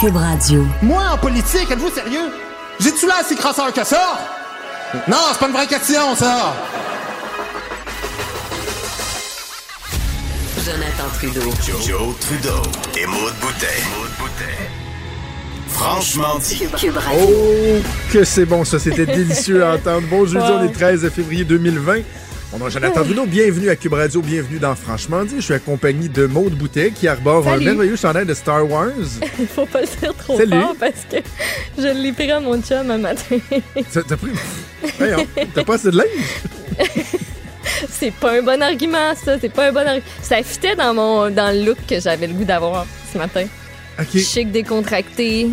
Cube Radio. Moi, en politique, êtes-vous sérieux? J'ai-tu là assez crasseur que ça? Non, c'est pas une vraie question, ça! Jonathan Trudeau. Joe, Trudeau et Maude Boutet. Franchement dit. Cube Radio. Oh, que c'est bon, ça. C'était délicieux à entendre. Bon jeudi, on est 13 février 2020. Mon nom est Jonathan Bruno. Bienvenue à Cube Radio. Bienvenue dans Franchement dit. Je suis accompagné de Maude Boutet qui arbore un merveilleux chandail de Star Wars. Faut pas le dire trop Salut. fort parce que je l'ai pris à mon chum un matin. T'as pris? T'as pas assez de linge? c'est pas un bon argument, ça. C'est pas un bon argument. Ça fitait dans, mon, dans le look que j'avais le goût d'avoir ce matin. Chic, décontracté.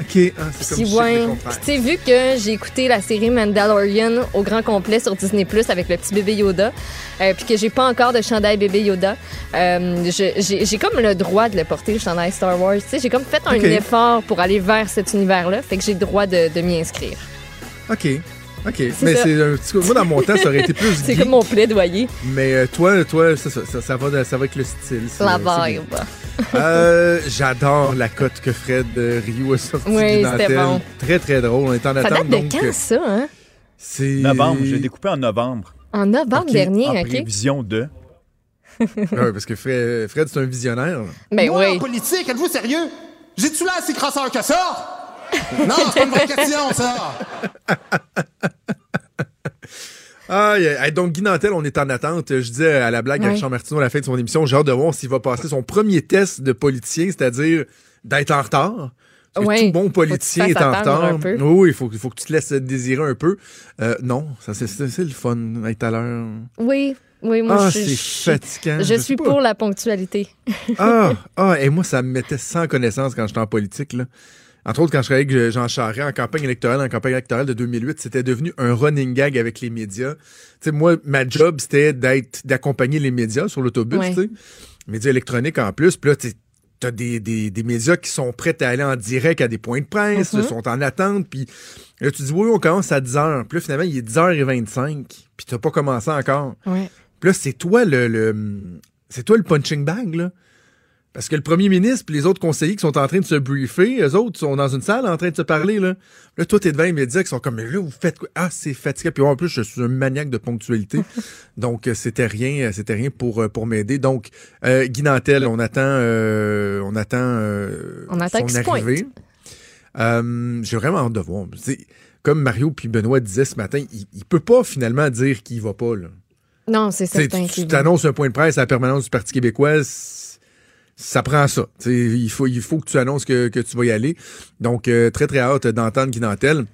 Ok. Ah, c'est comme ouais. Puis tu sais, vu que j'ai écouté la série Mandalorian au grand complet sur Disney Plus avec le petit bébé Yoda, euh, puis que j'ai pas encore de chandail bébé Yoda, euh, j'ai comme le droit de le porter, le chandail Star Wars. Tu sais, j'ai comme fait un effort pour aller vers cet univers-là, fait que j'ai le droit de, de m'y inscrire. Ok. OK. Mais c'est un petit coup- Moi, dans mon temps, ça aurait été plus C'est comme mon plaidoyer. Mais euh, toi, toi, ça, ça, ça, ça va, ça va avec le style. La vibe. Euh, J'adore la cote que Fred euh, Rio a sortie Oui, du c'était dentelle. bon. Très, très drôle. On est en Ça attente. date de donc, quand, ça, hein? C'est... Novembre, je l'ai découpé en novembre. En novembre Ok, dernier, en OK? prévision de. Ouais, parce que Fred, Fred, c'est un visionnaire. Ben Moi, en oui. politique, êtes-vous sérieux? J'ai-tu là assez crasseur que ça? Non, c'est pas une vraie question, ça! Ah, donc Guy Nantel, on est en attente. Je disais à la blague à Ouais. Richard Martineau à la fin de son émission, j'ai hâte de voir s'il va passer son premier test de politicien, c'est-à-dire d'être en retard. Parce que Ouais. Tout bon politicien est en retard. Oui, il faut, faut que tu te laisses désirer un peu. Euh, non, ça c'est le fun d'être à l'heure. Oui, oui, moi, Ah, je, c'est fatigant. je suis pour la ponctualité. Ah, ah, et moi, ça me mettait sans connaissance quand j'étais en politique. Là. Entre autres, quand je travaillais avec Jean Charest en campagne électorale, en campagne électorale de 2008, c'était devenu un running gag avec les médias. Tu sais, moi, ma job, c'était d'être, d'accompagner les médias sur l'autobus, Ouais. tu sais. Médias électroniques en plus. Puis là, tu as des, des, des médias qui sont prêts à aller en direct à des points de presse, Mhm. sont en attente. Puis là, tu dis, oui, on commence à 10 h. Puis là, finalement, il est 10h25. Puis tu pas commencé encore. Ouais. Puis là, c'est toi le, le- c'est toi le punching bag, là. Parce que le premier ministre et les autres conseillers qui sont en train de se briefer, eux autres sont dans une salle en train de se parler, là. Là, toi, t'es devant les médias qui sont comme, mais là, vous faites quoi? Ah, c'est fatigué. Puis moi, en plus, je suis un maniaque de ponctualité. Donc, euh, c'était rien, euh, c'était rien pour, euh, pour m'aider. Donc, euh, Guy Nantel, on attend, euh, on attend, euh, On attend son arrivée. J'ai vraiment hâte de voir. Comme Mario puis Benoît disaient ce matin, il, il peut pas finalement dire qu'il va pas, là. Non, c'est certain. tu t'annonces un point de presse à la permanence du Parti québécois, ça prend ça. Il faut, il faut que tu annonces que, tu vas y aller. Donc, euh, très, très hâte d'entendre Guy Nantel.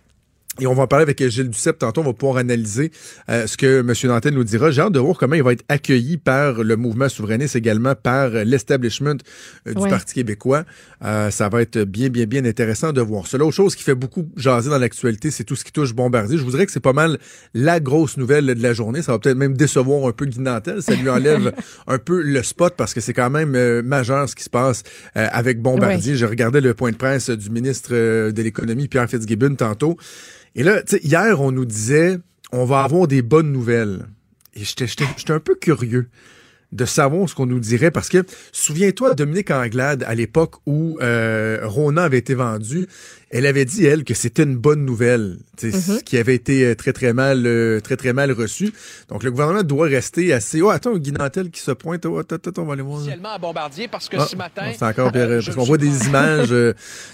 Et on va en parler avec Gilles Duceppe tantôt. On va pouvoir analyser euh, ce que M. Nantel nous dira. J'ai hâte de voir comment il va être accueilli par le mouvement souverainiste, également par l'establishment euh, du Ouais. Parti québécois. Euh, ça va être bien, bien, bien intéressant de voir ça. L'autre chose qui fait beaucoup jaser dans l'actualité, c'est tout ce qui touche Bombardier. Je vous dirais que c'est pas mal la grosse nouvelle de la journée. Ça va peut-être même décevoir un peu Guy Nantel. Ça lui enlève un peu le spot parce que c'est quand même euh, majeur ce qui se passe euh, avec Bombardier. Je regardais le point de presse du ministre de l'Économie, Pierre Fitzgibbon, tantôt. Et là, hier, on nous disait, on va avoir des bonnes nouvelles. Et j'étais un peu curieux de savoir ce qu'on nous dirait parce que souviens-toi Dominique Anglade à l'époque où euh, Rona avait été vendu, elle avait dit elle que c'était une bonne nouvelle, tu sais, ce qui avait été euh, très très mal euh, très très mal reçu. Donc le gouvernement doit rester assez oh attends Guy Nantel qui se pointe oh, attends, attends, on va aller voir. officiellement à Bombardier parce que Ah, ce matin. c'est encore Pierre, euh, parce qu'on voit des images. euh,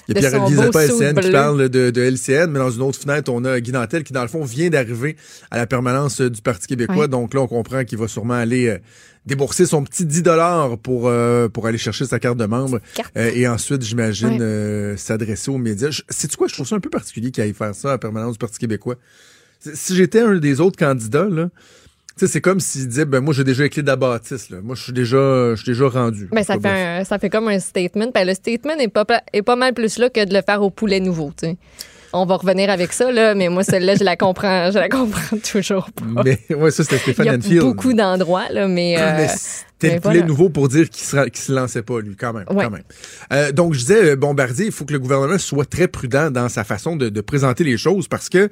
Il y a suit SN qui parle de, de LCN, mais dans une autre fenêtre, on a Guy Nantel qui, dans le fond, vient d'arriver à la permanence du Parti québécois. Donc là, on comprend qu'il va sûrement aller euh, débourser son petit 10 dollars pour, euh, pour aller chercher sa carte de membre. Carte. Euh, et ensuite, j'imagine, Ouais. euh, s'adresser aux médias. C'est quoi? Je trouve ça un peu particulier qu'il aille faire ça à la permanence du Parti québécois. Si- j'étais un des autres candidats, là, tu c'est comme s'il disait, ben, moi, j'ai déjà les clés de la bâtisse, là. Moi, je suis déjà, je suis déjà rendu. Ben, ça, fait un- ça fait comme un statement. Ben, le statement est pas, est pas mal plus là que de le faire au poulet nouveau. tu sais. On va revenir avec ça, là, mais moi, celle-là, je la comprends, je la comprends toujours pas. Mais ouais, ça c'était Il Stéphane y a Enfield. beaucoup d'endroits, là, mais. euh, mais c'était voilà. nouveau pour dire qu'il se, qu'il se lançait pas, lui, quand même. Ouais. Quand même. Euh, donc, je disais, euh, Bombardier, il faut que le gouvernement soit très prudent dans sa façon de, de présenter les choses parce que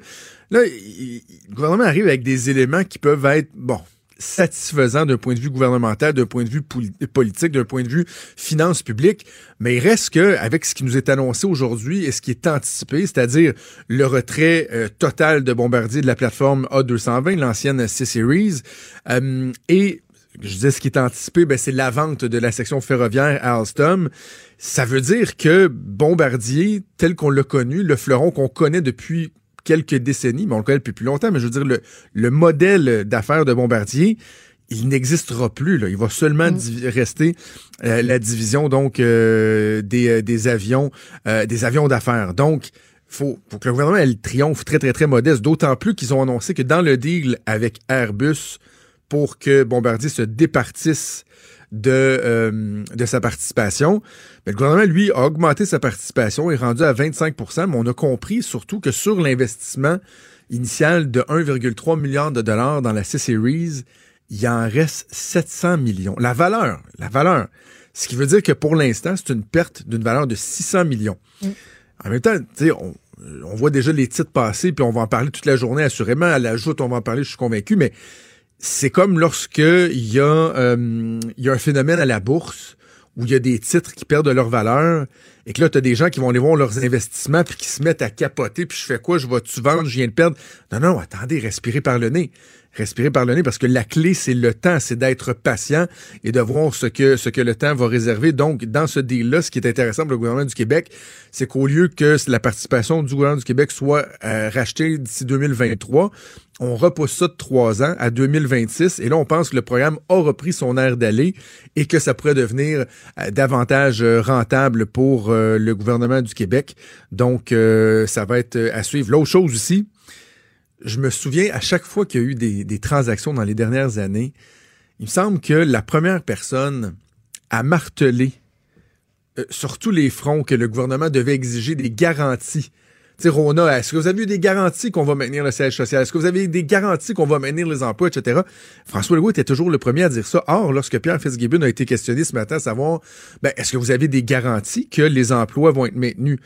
là, il- il- le gouvernement arrive avec des éléments qui peuvent être, bon, satisfaisant d'un point de vue gouvernemental, d'un point de vue politique, d'un point de vue finances publiques, mais il reste que avec ce qui nous est annoncé aujourd'hui et ce qui est anticipé, c'est-à-dire le retrait euh, total de Bombardier de la plateforme A220, l'ancienne C-Series, euh, et je disais ce qui est anticipé, ben, c'est la vente de la section ferroviaire à Alstom. Ça veut dire que Bombardier, tel qu'on l'a connu, le fleuron qu'on connaît depuis quelques décennies, mais on le connaît depuis plus longtemps, mais je veux dire, le, le modèle d'affaires de Bombardier, il n'existera plus. Là. Il va seulement mm. rester euh, la division donc euh, des, euh, des, avions, des avions d'affaires. Donc, faut, faut que le gouvernement ait le triomphe très, très, très modeste, d'autant plus qu'ils ont annoncé que dans le deal avec Airbus, pour que Bombardier se départisse de, de sa participation. Mais le gouvernement, lui, a augmenté sa participation, est rendu à 25% mais on a compris surtout que sur l'investissement initial de 1,3 milliard de dollars dans la C-Series, il en reste 700 millions. La valeur, la valeur. Ce qui veut dire que pour l'instant, c'est une perte d'une valeur de 600 millions. Mm. En même temps, on, on voit déjà les titres passer, puis on va en parler toute la journée, assurément. À l'ajout, on va en parler, je suis convaincu, mais c'est comme lorsque il y, a, euh, y a un phénomène à la bourse où il y a des titres qui perdent de leur valeur et que là, tu as des gens qui vont aller voir leurs investissements puis qui se mettent à capoter, puis je fais quoi? Je vais-tu vendre? Je viens de perdre. Non, non, attendez, respirez par le nez respirer par le nez parce que la clé, c'est le temps, c'est d'être patient et de voir ce que, ce que le temps va réserver. Donc, dans ce deal-là, ce qui est intéressant pour le gouvernement du Québec, c'est qu'au lieu que la participation du gouvernement du Québec soit euh, rachetée d'ici 2023, on repousse ça de trois ans à 2026. Et là, on pense que le programme a repris son air d'aller et que ça pourrait devenir euh, davantage euh, rentable pour le gouvernement du Québec. Donc, ça va être à suivre. L'autre chose aussi, je me souviens, à chaque fois qu'il y a eu des, transactions dans les dernières années, il me semble que la première personne à marteler euh, sur tous les fronts que le gouvernement devait exiger des garanties. Tu sais, Rona, est-ce que vous avez eu des garanties qu'on va maintenir le siège social? Est-ce que vous avez eu des garanties qu'on va maintenir les emplois, etc.? François Legault était toujours le premier à dire ça. Or, lorsque Pierre Fitzgibbon a été questionné ce matin à savoir, ben, est-ce que vous avez des garanties que les emplois vont être maintenus?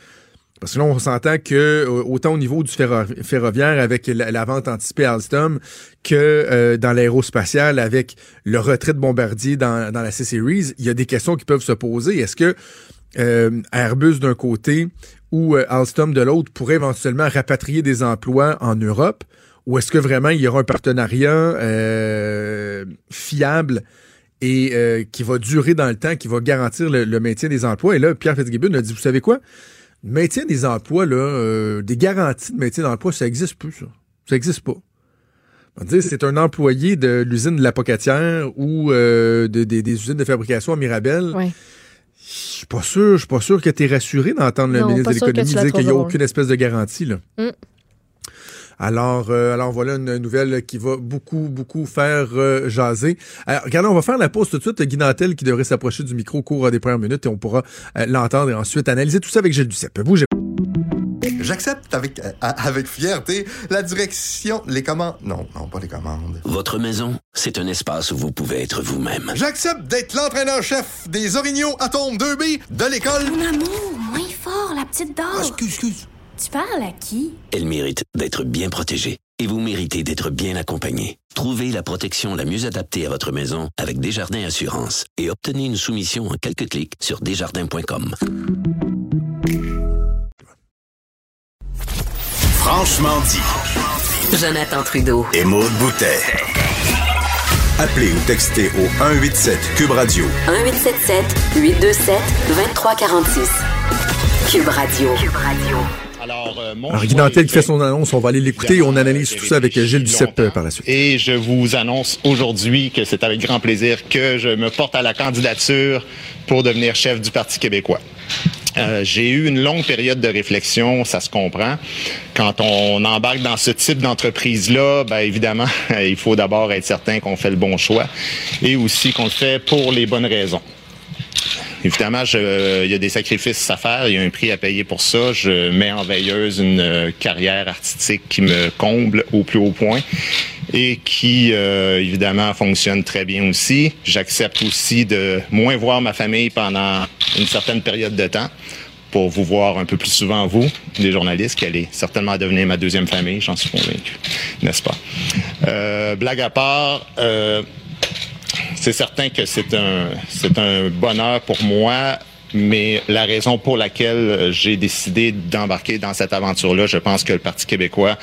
Parce que là, on s'entend que euh, autant au niveau du ferroviaire avec la, vente anticipée Alstom que euh, dans l'aérospatial avec le retrait de Bombardier dans, dans la C-Series, il y a des questions qui peuvent se poser. Est-ce que euh, Airbus d'un côté ou Alstom de l'autre pourrait éventuellement rapatrier des emplois en Europe? Ou est-ce que vraiment il y aura un partenariat fiable et qui va durer dans le temps, qui va garantir le, le maintien des emplois? Et là, Pierre Fitzgibbon a dit, vous savez quoi? Maintien des emplois, là, euh, des garanties de maintien d'emploi, ça n'existe plus, ça. Ça n'existe pas. On c'est un employé de l'usine de la Pocatière ou euh, de, des usines de fabrication à Mirabel. Oui. Je suis pas sûr, je suis pas sûr que tu es rassuré d'entendre le ministre de l'Économie dire qu'il n'y a aucune espèce de garantie. Là. Mm. Alors, euh, alors voilà une nouvelle qui va beaucoup, beaucoup faire euh, jaser. Alors, regardez, on va faire la pause tout de suite. Guy Nantel qui devrait s'approcher du micro au cours des premières minutes et on pourra euh, l'entendre et ensuite analyser tout ça avec Gilles Duceppe. Bougez J'accepte avec, avec fierté la direction, les commandes. Non, non, pas les commandes. Votre maison, c'est un espace où vous pouvez être vous-même. J'accepte d'être l'entraîneur-chef des Orignaux Atomes 2B de l'école. Mon amour, moins fort, la petite dame. Ah, excuse, excuse. Tu parles à qui? Elle mérite d'être bien protégée. Et vous méritez d'être bien accompagné. Trouvez la protection la mieux adaptée à votre maison avec Desjardins Assurance et obtenez une soumission en quelques clics sur desjardins.com. Franchement dit. Jonathan Trudeau. Et Maude Boutet. Appelez ou textez au 187 Cube Radio. 1877 827 2346. Cube Radio. Cube Radio. Alors, euh, mon Alors Guy qui fait son annonce, on va aller l'écouter et on analyse tout ça avec Gilles Duceppe euh, par la suite. Et je vous annonce aujourd'hui que c'est avec grand plaisir que je me porte à la candidature pour devenir chef du Parti québécois. Euh, j'ai eu une longue période de réflexion, ça se comprend. Quand on embarque dans ce type d'entreprise-là, ben évidemment, il faut d'abord être certain qu'on fait le bon choix et aussi qu'on le fait pour les bonnes raisons. Évidemment, il y a des sacrifices à faire, il y a un prix à payer pour ça. Je mets en veilleuse une euh, carrière artistique qui me comble au plus haut point et qui, euh, évidemment, fonctionne très bien aussi. J'accepte aussi de moins voir ma famille pendant une certaine période de temps pour vous voir un peu plus souvent, vous, les journalistes, qui allez certainement devenir ma deuxième famille, j'en suis convaincu, n'est-ce pas? Euh, blague à part, euh, c'est certain que c'est un, bonheur pour moi mais la raison pour laquelle j'ai décidé d'embarquer dans cette aventure-là, je pense que le Parti québécois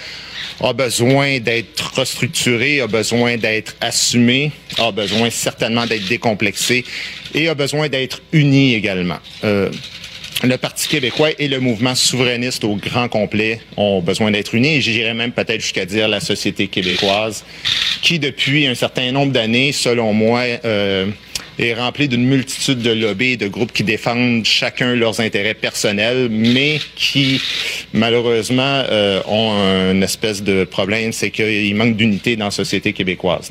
a besoin d'être restructuré, a besoin d'être assumé, a besoin certainement d'être décomplexé et a besoin d'être uni également. Euh, le Parti québécois et le mouvement souverainiste au grand complet ont besoin d'être unis et j'irais même peut-être jusqu'à dire la société québécoise qui depuis un certain nombre d'années, selon moi, euh, est remplie d'une multitude de lobbies et de groupes qui défendent chacun leurs intérêts personnels, mais qui malheureusement euh, ont une espèce de problème, c'est qu'il manque d'unité dans la société québécoise.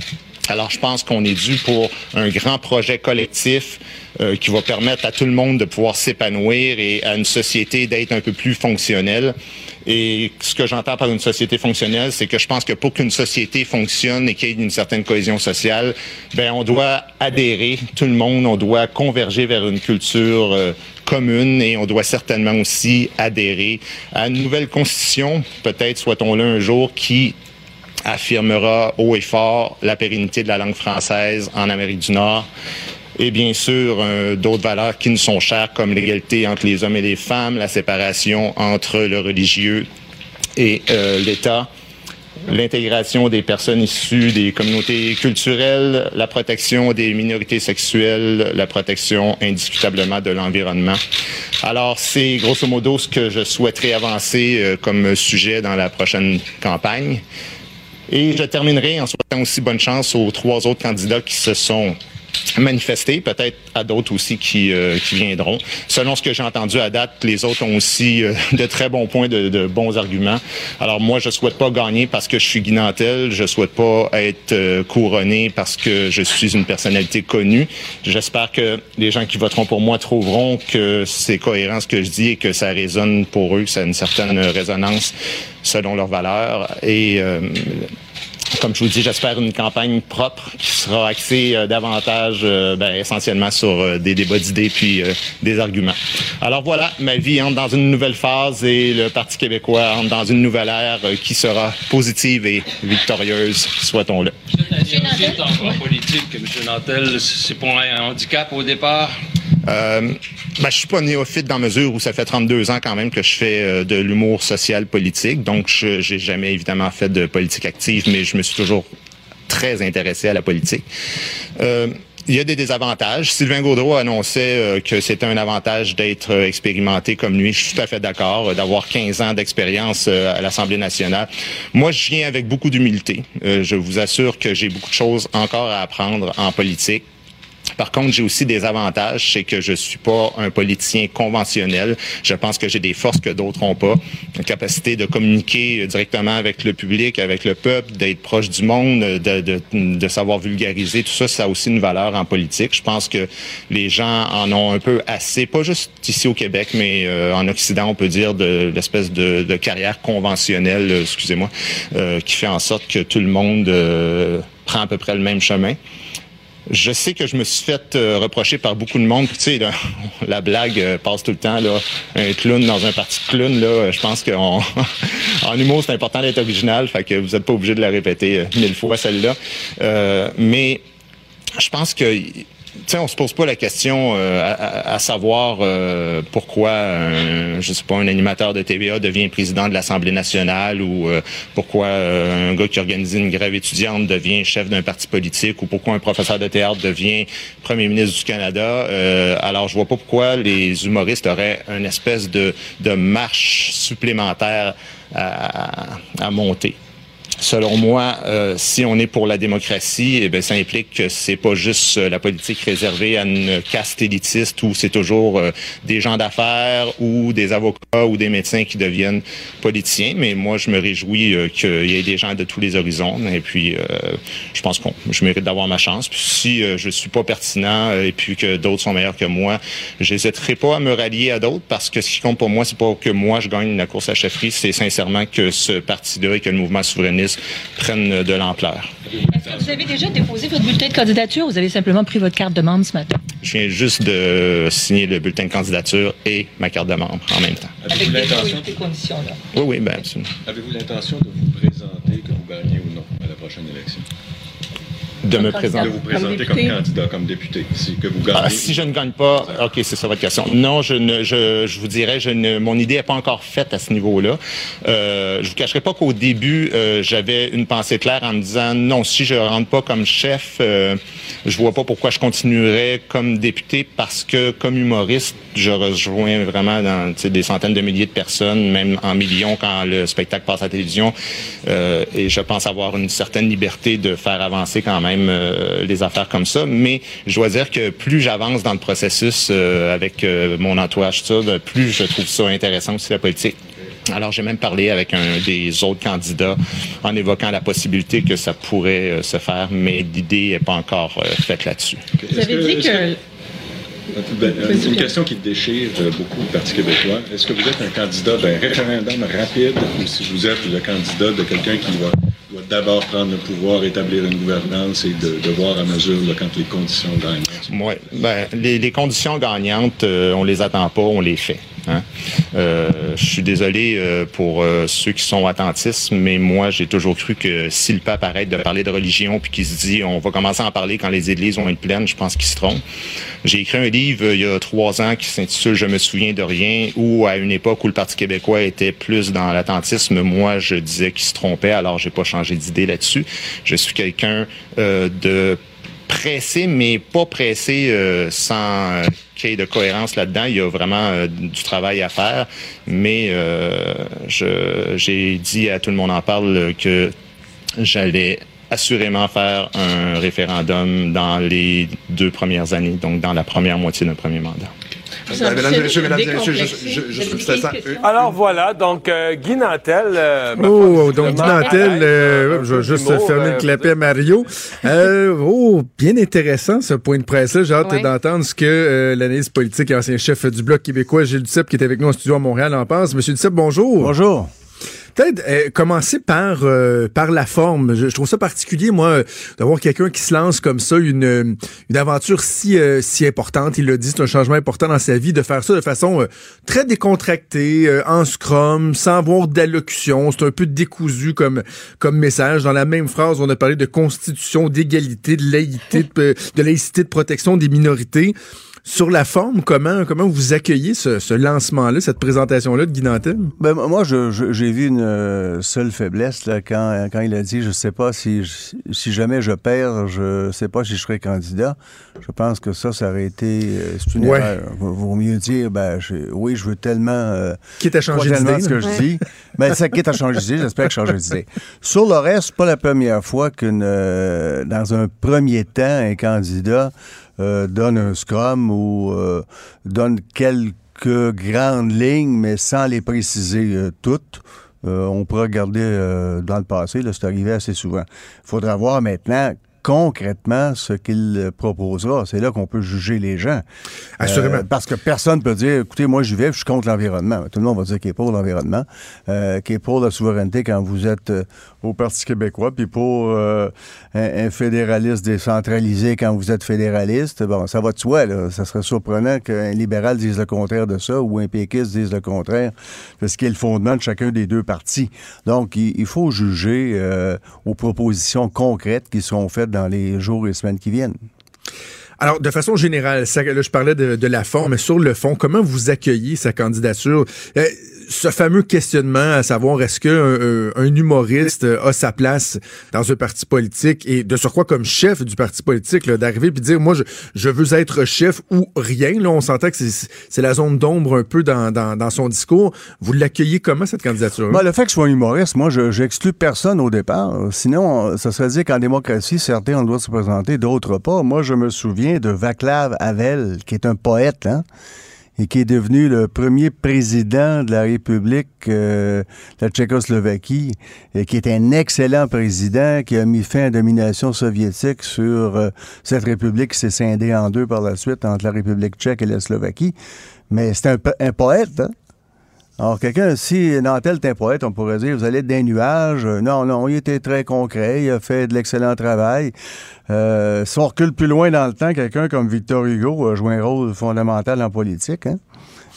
Alors, je pense qu'on est dû pour un grand projet collectif euh, qui va permettre à tout le monde de pouvoir s'épanouir et à une société d'être un peu plus fonctionnelle. Et ce que j'entends par une société fonctionnelle, c'est que je pense que pour qu'une société fonctionne et qu'il y ait une certaine cohésion sociale, ben on doit adhérer, tout le monde, on doit converger vers une culture euh, commune et on doit certainement aussi adhérer à une nouvelle constitution, peut-être soit-on là un jour, qui affirmera haut et fort la pérennité de la langue française en Amérique du Nord et bien sûr euh, d'autres valeurs qui nous sont chères comme l'égalité entre les hommes et les femmes, la séparation entre le religieux et euh, l'État, l'intégration des personnes issues des communautés culturelles, la protection des minorités sexuelles, la protection indiscutablement de l'environnement. Alors, c'est grosso modo ce que je souhaiterais avancer euh, comme sujet dans la prochaine campagne. Et je terminerai en souhaitant aussi bonne chance aux trois autres candidats qui se sont manifester, peut-être à d'autres aussi qui, euh, qui viendront. Selon ce que j'ai entendu à date, les autres ont aussi euh, de très bons points, de, de, bons arguments. Alors moi, je souhaite pas gagner parce que je suis guinantel, je souhaite pas être euh, couronné parce que je suis une personnalité connue. J'espère que les gens qui voteront pour moi trouveront que c'est cohérent ce que je dis et que ça résonne pour eux, que ça a une certaine résonance selon leurs valeurs. Et comme je vous dis, j'espère une campagne propre qui sera axée euh, davantage, euh, ben, essentiellement sur euh, des débats d'idées puis des arguments. Alors voilà, ma vie entre dans une nouvelle phase et le Parti québécois entre dans une nouvelle ère qui sera positive et victorieuse, souhaitons-le. politique, M. Nantel, c'est pour un handicap au départ? Euh, ben, je suis pas néophyte dans mesure où ça fait 32 ans quand même que je fais euh, de l'humour social politique. Donc, je j'ai jamais évidemment fait de politique active, mais je me suis toujours très intéressé à la politique. Euh, il y a des désavantages. Sylvain Gaudreau annonçait euh, que c'était un avantage d'être expérimenté comme lui. Je suis tout à fait d'accord, d'avoir 15 ans d'expérience à l'Assemblée nationale. Moi, je viens avec beaucoup d'humilité. je vous assure que j'ai beaucoup de choses encore à apprendre en politique. Par contre, j'ai aussi des avantages, c'est que je suis pas un politicien conventionnel. Je pense que j'ai des forces que d'autres n'ont pas. Une capacité de communiquer directement avec le public, avec le peuple, d'être proche du monde, de, de, de, savoir vulgariser. Tout ça, ça a aussi une valeur en politique. Je pense que les gens en ont un peu assez, pas juste ici au Québec, mais euh, en Occident, on peut dire, de l'espèce de, de, carrière conventionnelle, euh, excusez-moi, euh, qui fait en sorte que tout le monde prend à peu près le même chemin. Je sais que je me suis fait euh, reprocher par beaucoup de monde. Tu sais, la blague euh, passe tout le temps. Là, un clown dans un parti de clown, là, je pense qu'en en humour, c'est important d'être original. Fait que vous n'êtes pas obligé de la répéter euh, mille fois, celle-là. mais je pense que sais, on se pose pas la question euh, à, savoir euh, pourquoi, un, je sais pas, un animateur de TVA devient président de l'Assemblée nationale ou euh, pourquoi un gars qui organise une grève étudiante devient chef d'un parti politique ou pourquoi un professeur de théâtre devient premier ministre du Canada. alors, je vois pas pourquoi les humoristes auraient une espèce de, de marche supplémentaire à, à monter. Selon moi, euh, si on est pour la démocratie, eh bien, ça implique que c'est pas juste euh, la politique réservée à une caste élitiste où c'est toujours euh, des gens d'affaires ou des avocats ou des médecins qui deviennent politiciens. Mais moi, je me réjouis qu'il y ait des gens de tous les horizons. Et puis, je pense que je mérite d'avoir ma chance. Puis si je suis pas pertinent et puis que d'autres sont meilleurs que moi, j'hésiterai pas à me rallier à d'autres parce que ce qui compte pour moi, c'est pas que moi je gagne la course à chefferie, c'est sincèrement que ce parti-là et que le mouvement souverainiste prennent de l'ampleur. Est-ce que vous avez déjà déposé votre bulletin de candidature ou vous avez simplement pris votre carte de membre ce matin? Je viens juste de signer le bulletin de candidature et ma carte de membre en même temps. Avez-vous l'intention conditions-là. Oui, oui, bien absolument. Avez-vous l'intention de vous présenter, que vous gagnez ou non, à la prochaine élection? De me De présenter. vous présenter comme, candidat, comme député. Si, que vous gagnez. Ah, si je ne gagne pas, ok, c'est ça votre question. Non, je ne, je, je vous dirais, je ne, mon idée n'est pas encore faite à ce niveau-là. Euh, je vous cacherai pas qu'au début, euh, j'avais une pensée claire en me disant non, si je rentre pas comme chef, euh, je vois pas pourquoi je continuerais comme député parce que comme humoriste, je rejoins vraiment dans des centaines de milliers de personnes, même en millions quand le spectacle passe à la télévision. Euh, et je pense avoir une certaine liberté de faire avancer quand même euh, les affaires comme ça. Mais je dois dire que plus j'avance dans le processus euh, avec euh, mon entourage, tout ça, plus je trouve ça intéressant aussi la politique. Alors, j'ai même parlé avec un des autres candidats en évoquant la possibilité que ça pourrait euh, se faire, mais l'idée n'est pas encore euh, faite là-dessus. Vous avez dit que... Ben, euh, une question qui déchire euh, beaucoup le Parti québécois. Est-ce que vous êtes un candidat d'un référendum rapide ou si vous êtes le candidat de quelqu'un qui va, d'abord prendre le pouvoir, établir une gouvernance et de, voir à mesure quand les conditions gagnent? Ouais, ben, les, les conditions gagnantes, euh, on les attend pas, on les fait. Hein? Euh, je suis désolé euh, pour euh, ceux qui sont attentistes, mais moi, j'ai toujours cru que si le pape arrête de parler de religion puis qu'il se dit on va commencer à en parler quand les églises vont être pleines, je pense qu'il se trompe. J'ai écrit un livre il y a trois ans qui s'intitule Je me souviens de rien, où à une époque où le Parti québécois était plus dans l'attentisme, moi, je disais qu'il se trompait, alors j'ai pas changé d'idée là-dessus. Je suis quelqu'un de pressé, mais pas pressé euh, sans euh, qu'il y ait de cohérence là-dedans. Il y a vraiment euh, du travail à faire, mais euh, j'ai dit à tout le monde en parle euh, que j'allais assurément faire un référendum dans les deux premières années, donc dans la première moitié d'un premier mandat. Mesdames et messieurs, mesdames et messieurs. Alors voilà, donc euh, Guy Nantel. euh, Oh, donc visiblement, Nantel, euh, je vais juste fermer euh, le clapet à Mario. Euh, oh, bien intéressant ce point de presse-là. J'ai hâte Ouais. d'entendre ce que euh, l'analyse politique et ancien chef du Bloc québécois, Gilles Duceppe, qui est avec nous en studio à Montréal, en pense. Monsieur Duceppe, bonjour. Bonjour. Peut-être euh, commencer par euh, par la forme. Je, je trouve ça particulier, moi, euh, d'avoir quelqu'un qui se lance comme ça, une, euh, une aventure si euh, si importante. Il l'a dit, c'est un changement important dans sa vie, de faire ça de façon très décontractée, en scrum, sans avoir d'allocution. C'est un peu décousu comme comme message. Dans la même phrase, on a parlé de constitution, d'égalité, de laïcité, de, de laïcité, de protection des minorités. Sur la forme, comment comment vous accueillez ce, ce lancement-là, cette présentation-là de Guy Nantel? Ben, moi, j'ai vu une euh, seule faiblesse là, quand, quand il a dit Je sais pas si, je- si jamais je perds, je sais pas si je serai candidat. Je pense que ça, ça aurait été. euh, c'est une Ouais. erreur. Vaut mieux dire ben, Oui, je veux tellement. Euh, Quitte à changer d'idée, ce que je Ouais. dis. Ben, ça quitte à changer d'idée. J'espère que je change d'idée. Sur le reste, pas la première fois qu'une, euh, dans un premier temps, un candidat euh, donne un scrum ou euh, donne quelques grandes lignes, mais sans les préciser euh, toutes. On pourra regarder dans le passé, là, c'est arrivé assez souvent. Il faudra voir maintenant concrètement ce qu'il proposera. C'est là qu'on peut juger les gens. Assurément. Euh, parce que personne ne peut dire, écoutez, moi j'y vais, je suis contre l'environnement. Tout le monde va dire qu'il est pour l'environnement, euh, qu'il est pour la souveraineté quand vous êtes euh, au Parti québécois, puis pour euh, un, un fédéraliste décentralisé quand vous êtes fédéraliste. Bon, ça va de soi, là. Ça serait surprenant qu'un libéral dise le contraire de ça ou un péquiste dise le contraire de ce qui est le fondement de chacun des deux partis. Donc, il, il faut juger aux propositions concrètes qui seront faites dans les jours et semaines qui viennent. Alors, de façon générale, là, je parlais de, la forme, mais sur le fond, comment vous accueillez sa candidature? Euh, ce fameux questionnement à savoir est-ce qu'un un humoriste a sa place dans un parti politique et de surcroît comme chef du parti politique, d'arriver puis dire moi je, veux être chef ou rien. Là, on s'entend que c'est la zone d'ombre un peu dans, dans, son discours. Vous l'accueillez comment cette candidature? Ben, le fait que je sois un humoriste, moi, je j'exclus personne au départ. Sinon, ça serait dire qu'en démocratie, certains ont le droit de se présenter, d'autres pas. Moi, je me souviens de Vaclav Havel, qui est un poète, hein, et qui est devenu le premier président de la République euh, de la Tchécoslovaquie, et qui est un excellent président, qui a mis fin à la domination soviétique sur euh, cette République qui s'est scindée en deux par la suite entre la République tchèque et la Slovaquie. Mais c'est un, un poète, hein? Alors, quelqu'un, si Nantel était un poète, on pourrait dire, vous allez être d'un nuage. Euh, Non, non, il était très concret, il a fait de l'excellent travail. Euh, si on recule plus loin dans le temps, quelqu'un comme Victor Hugo a joué un rôle fondamental en politique. Hein?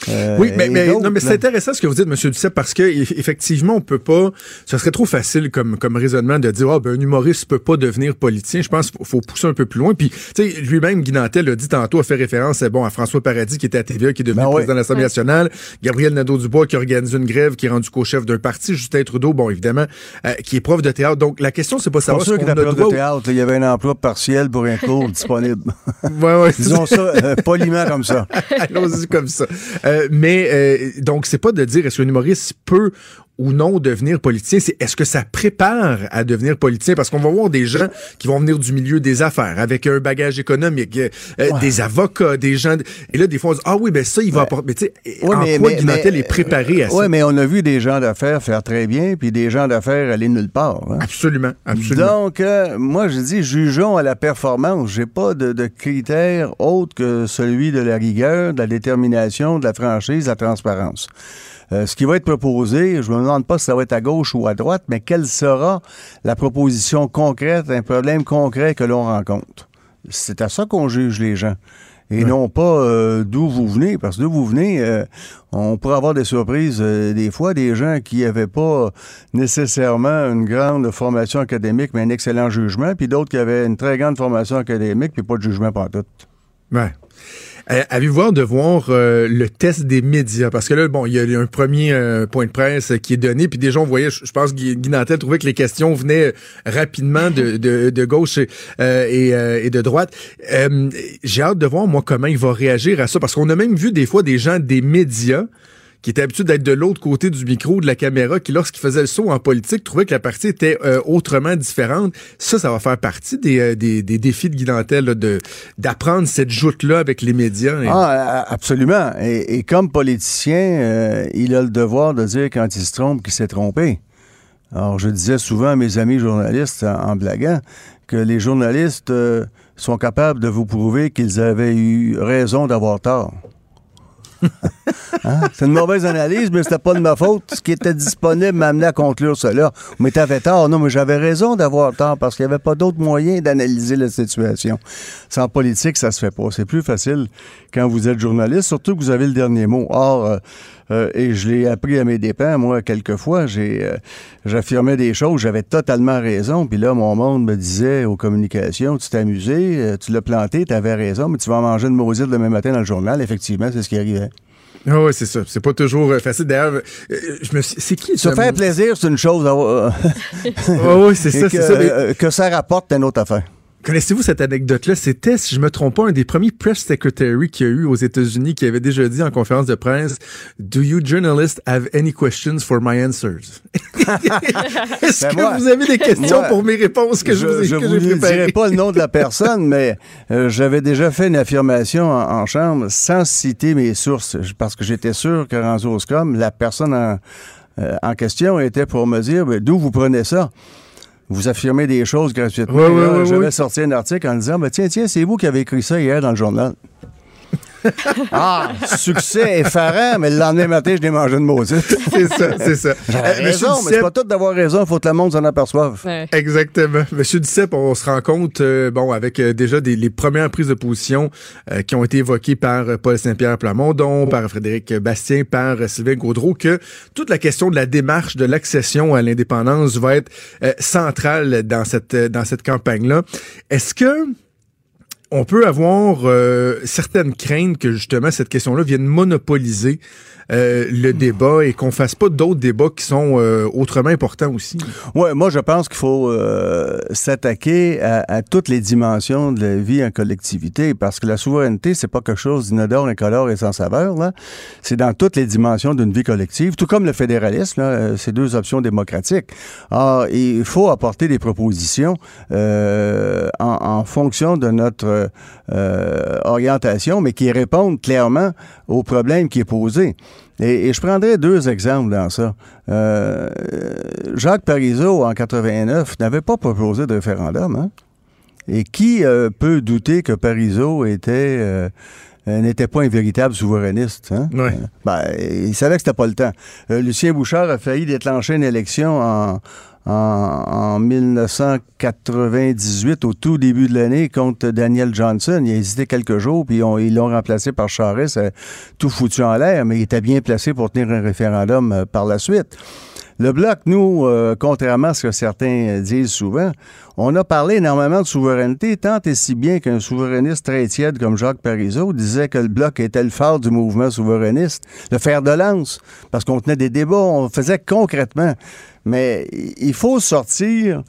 Euh, Oui, mais, mais, d'autres, non, mais c'est intéressant ce que vous dites, M. Duceppe, parce que eff- effectivement, on peut pas. Ce serait trop facile comme, comme raisonnement de dire, ah, ben, un humoriste peut pas devenir politicien. Je pense qu'il faut, pousser un peu plus loin. Puis, tu sais, lui-même, Guy Nantel l'a dit tantôt, a fait référence à, bon, à François Paradis, qui était à TVA, qui est devenu Ben oui. président de l'Assemblée nationale, Gabriel Nadeau-Dubois, qui organise une grève, qui est rendu co-chef d'un parti, Justin Trudeau, bon, évidemment, euh, qui est prof de théâtre. Donc, la question, c'est pas savoir sûr ce qu'il qu'on était a prof droit de ou- théâtre. Il y avait un emploi partiel pour un cours disponible. Ouais, ouais, Disons ça euh, poliment comme ça. Allons-y comme ça. Euh, mais euh, donc, c'est pas de dire est-ce qu'un humoriste peut ou non devenir politicien, c'est est-ce que ça prépare à devenir politicien? Parce qu'on va voir des gens qui vont venir du milieu des affaires, avec un bagage économique, euh, euh, des avocats, des gens... Et là, des fois, on dit, ah oui, ben ça, il va apporter... Mais tu sais, Ouais, en mais- quoi mais- mais- est préparé à ça? Oui, mais on a vu des gens d'affaires faire très bien, puis des gens d'affaires aller nulle part. hein. Absolument, absolument. Donc, euh, moi, je dis, jugeons à la performance. J'ai pas de, de critères autres que celui de la rigueur, de la détermination, de la franchise, de la transparence. Euh, ce qui va être proposé, je me demande pas si ça va être à gauche ou à droite, mais quelle sera la proposition concrète, un problème concret que l'on rencontre? C'est à ça qu'on juge les gens. Et non pas euh, d'où vous venez, parce que d'où vous venez, euh, on pourrait avoir des surprises euh, des fois, des gens qui n'avaient pas nécessairement une grande formation académique, mais un excellent jugement, puis d'autres qui avaient une très grande formation académique, puis pas de jugement tout. Ouais. Euh, Avez-vous de voir euh, le test des médias? Parce que là, bon, il y a un premier euh, point de presse qui est donné, puis déjà, on voyait, je pense Guy Guy Nantel trouvait que les questions venaient euh, rapidement de, de, de gauche et, euh, et, et de droite. J'ai hâte de voir, moi, comment il va réagir à ça, parce qu'on a même vu des fois des gens des médias qui étaient habitués d'être de l'autre côté du micro, de la caméra, qui, lorsqu'ils faisaient le saut en politique, trouvaient que la partie était euh, autrement différente. Ça, ça va faire partie des, euh, des, défis de Guy de d'apprendre cette joute-là avec les médias. Et- Ah, absolument. Et, comme politicien, euh, il a le devoir de dire quand il se trompe qu'il s'est trompé. Alors, je disais souvent à mes amis journalistes, en, en blaguant, que les journalistes sont capables de vous prouver qu'ils avaient eu raison d'avoir tort. Hein? C'est une mauvaise analyse, mais c'était pas de ma faute. Ce qui était disponible m'amenait à conclure cela. Mais t'avais tort. Non, mais j'avais raison d'avoir tort parce qu'il n'y avait pas d'autre moyen d'analyser la situation. Sans politique, ça se fait pas. C'est plus facile quand vous êtes journaliste, surtout que vous avez le dernier mot. Or, euh, euh, et je l'ai appris à mes dépens, moi, quelquefois, j'ai, euh, j'affirmais des choses, j'avais totalement raison, puis là, mon monde me disait aux communications, tu t'es amusé, euh, tu l'as planté, tu avais raison, mais tu vas en manger une maudite demain matin dans le journal. Effectivement, c'est ce qui arrivait. Ah ouais, c'est ça. C'est pas toujours facile. D'ailleurs, je me suis- c'est qui Se faire plaisir, c'est une chose. euh, Ah oui, c'est ça, que, c'est ça. mais- que ça rapporte, c'est une autre affaire. Connaissez-vous cette anecdote-là? C'était, si je me trompe pas, un des premiers press secretary qu'il y a eu aux États-Unis qui avait déjà dit en conférence de presse Do you journalists have any questions for my answers? Est-ce Ben que moi- vous avez des questions moi, pour mes réponses que je, vous ai, je préparées? dirai pas le nom de la personne, mais euh, j'avais déjà fait une affirmation en, en chambre sans citer mes sources, parce que j'étais sûr que scrum, la personne en, euh, en question était pour me dire Ben, d'où vous prenez ça? Vous affirmez des choses gratuitement. Ouais, Et là, ouais, ouais, J'avais ouais. sorti un article en disant ben, tiens, tiens, c'est vous qui avez écrit ça hier dans le journal. Ah, succès effarant, mais le lendemain matin, je l'ai mangé une maudite. C'est ça, c'est ça. J'avais Euh, raison, mais c'est pas tout d'avoir raison, il faut que le monde s'en aperçoive. Exactement. Monsieur Duceppe, on se rend compte, euh, bon, avec euh, déjà des, les premières prises de position euh, qui ont été évoquées par euh, Paul Saint-Pierre Plamondon, par Frédéric Bastien, par euh, Sylvain Gaudreau, que toute la question de la démarche de l'accession à l'indépendance va être euh, centrale dans cette, euh, dans cette campagne-là. Est-ce que on peut avoir euh, certaines craintes que justement cette question-là vienne monopoliser euh, le débat et qu'on fasse pas d'autres débats qui sont euh, autrement importants aussi. Oui, moi, je pense qu'il faut s'attaquer à, à toutes les dimensions de la vie en collectivité parce que la souveraineté, c'est pas quelque chose d'inodore, incolore et sans saveur. Là. C'est dans toutes les dimensions d'une vie collective, tout comme le fédéralisme, là, c'est deux options démocratiques. Alors, il faut apporter des propositions en, en fonction de notre euh, orientation, mais qui répondent clairement au problème qui est posé. Et, et je prendrai deux exemples dans ça. Euh, Jacques Parizeau, en 89, n'avait pas proposé de référendum. Hein? Et qui euh, peut douter que Parizeau était n'était pas un véritable souverainiste. Hein? Euh, ben, il savait que c'était pas le temps. Euh, Lucien Bouchard a failli déclencher une élection en, en, en 1998, au tout début de l'année, contre Daniel Johnson. Il a hésité quelques jours, puis ils l'ont remplacé par Charest, euh, tout foutu en l'air, mais il était bien placé pour tenir un référendum euh, par la suite. Le Bloc, nous, euh, contrairement à ce que certains euh, disent souvent, on a parlé énormément de souveraineté, tant et si bien qu'un souverainiste très tiède comme Jacques Parizeau disait que le Bloc était le phare du mouvement souverainiste, le fer de lance, parce qu'on tenait des débats, on faisait concrètement. Mais il faut sortir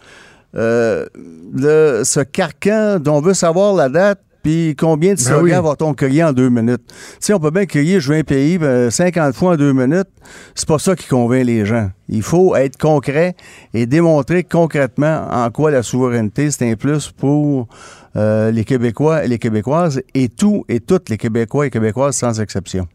euh, de ce carcan dont on veut savoir la date puis combien de Ben slogans oui. va-t-on crier en deux minutes? Tu sais, on peut bien crier « je veux un pays ben, 50 fois en deux minutes ». C'est pas ça qui convainc les gens. Il faut être concret et démontrer concrètement en quoi la souveraineté, c'est un plus pour euh, les Québécois et les Québécoises et tous et toutes les Québécois et Québécoises sans exception.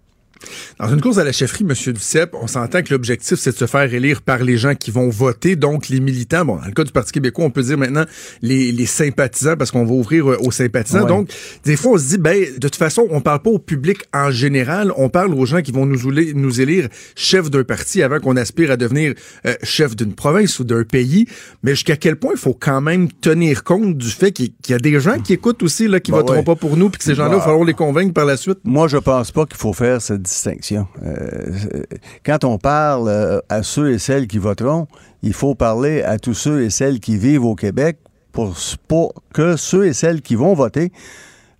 Dans une course à la chefferie, M. Duceppe, on s'entend que l'objectif, c'est de se faire élire par les gens qui vont voter, donc les militants. Bon, dans le cas du Parti québécois, on peut dire maintenant les, les sympathisants, parce qu'on va ouvrir euh, aux sympathisants. Ouais. Donc, des fois, on se dit, ben, de toute façon, on parle pas au public en général, on parle aux gens qui vont nous, ouler- nous élire chef d'un parti avant qu'on aspire à devenir euh, chef d'une province ou d'un pays. Mais jusqu'à quel point il faut quand même tenir compte du fait qu'il y a des gens qui écoutent aussi, là, qui Ben voteront ouais. pas pour nous, puis que ces gens-là, il Bah. va falloir les convaincre par la suite? Moi, je pense pas qu'il faut faire cette distinction. Euh, quand on parle euh, à ceux et celles qui voteront, il faut parler à tous ceux et celles qui vivent au Québec pour, pour que ceux et celles qui vont voter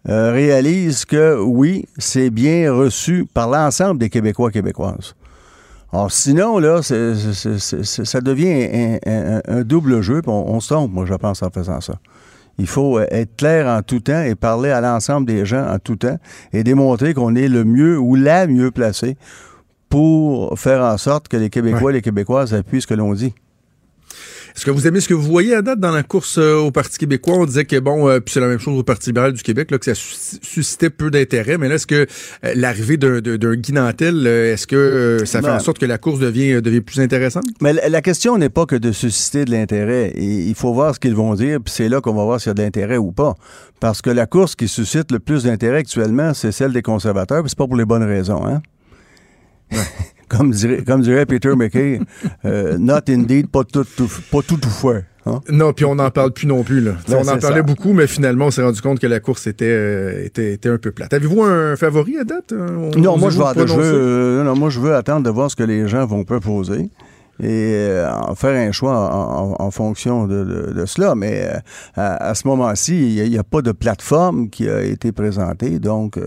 euh, réalisent que oui, c'est bien reçu par l'ensemble des Québécois Québécoises. Alors sinon, là, ça devient un double jeu, puis on, on se trompe, moi, je pense, en faisant ça. Il faut euh, être clair en tout temps et parler à l'ensemble des gens en tout temps et démontrer qu'on est le mieux ou la mieux placé pour faire en sorte que les Québécois et les Québécoises appuient ce que l'on dit. Est-ce que vous aimez ce que vous voyez à date dans la course euh, au Parti québécois? On disait que, bon, euh, puis c'est la même chose au Parti libéral du Québec, là, que ça sus- suscitait peu d'intérêt. Mais là, est-ce que euh, l'arrivée d'un, d'un, d'un Guy Nantel, euh, est-ce que ça fait Ben- en sorte que la course devient, devient plus intéressante? Mais la- la question n'est pas que de susciter de l'intérêt. Et Il faut voir ce qu'ils vont dire, puis c'est là qu'on va voir s'il y a de l'intérêt ou pas. Parce que la course qui suscite le plus d'intérêt actuellement, c'est celle des conservateurs, puis c'est pas pour les bonnes raisons, hein? comme, dirait, comme dirait Peter McKay, euh, not indeed, pas tout, tout- pas tout, tout fait. hein? Non, puis on n'en parle plus non plus. Là. On en parlait ça. beaucoup, mais finalement, on s'est rendu compte que la course était, euh, était, était un peu plate. Avez-vous un favori à date? euh, Non, moi je, veux, je prononcer? veux, euh, non, moi, je veux attendre de voir ce que les gens vont proposer et en faire un choix en, en- en fonction de, de- de cela. Mais à, à ce moment-ci, il n'y a, pas de plateforme qui a été présentée, donc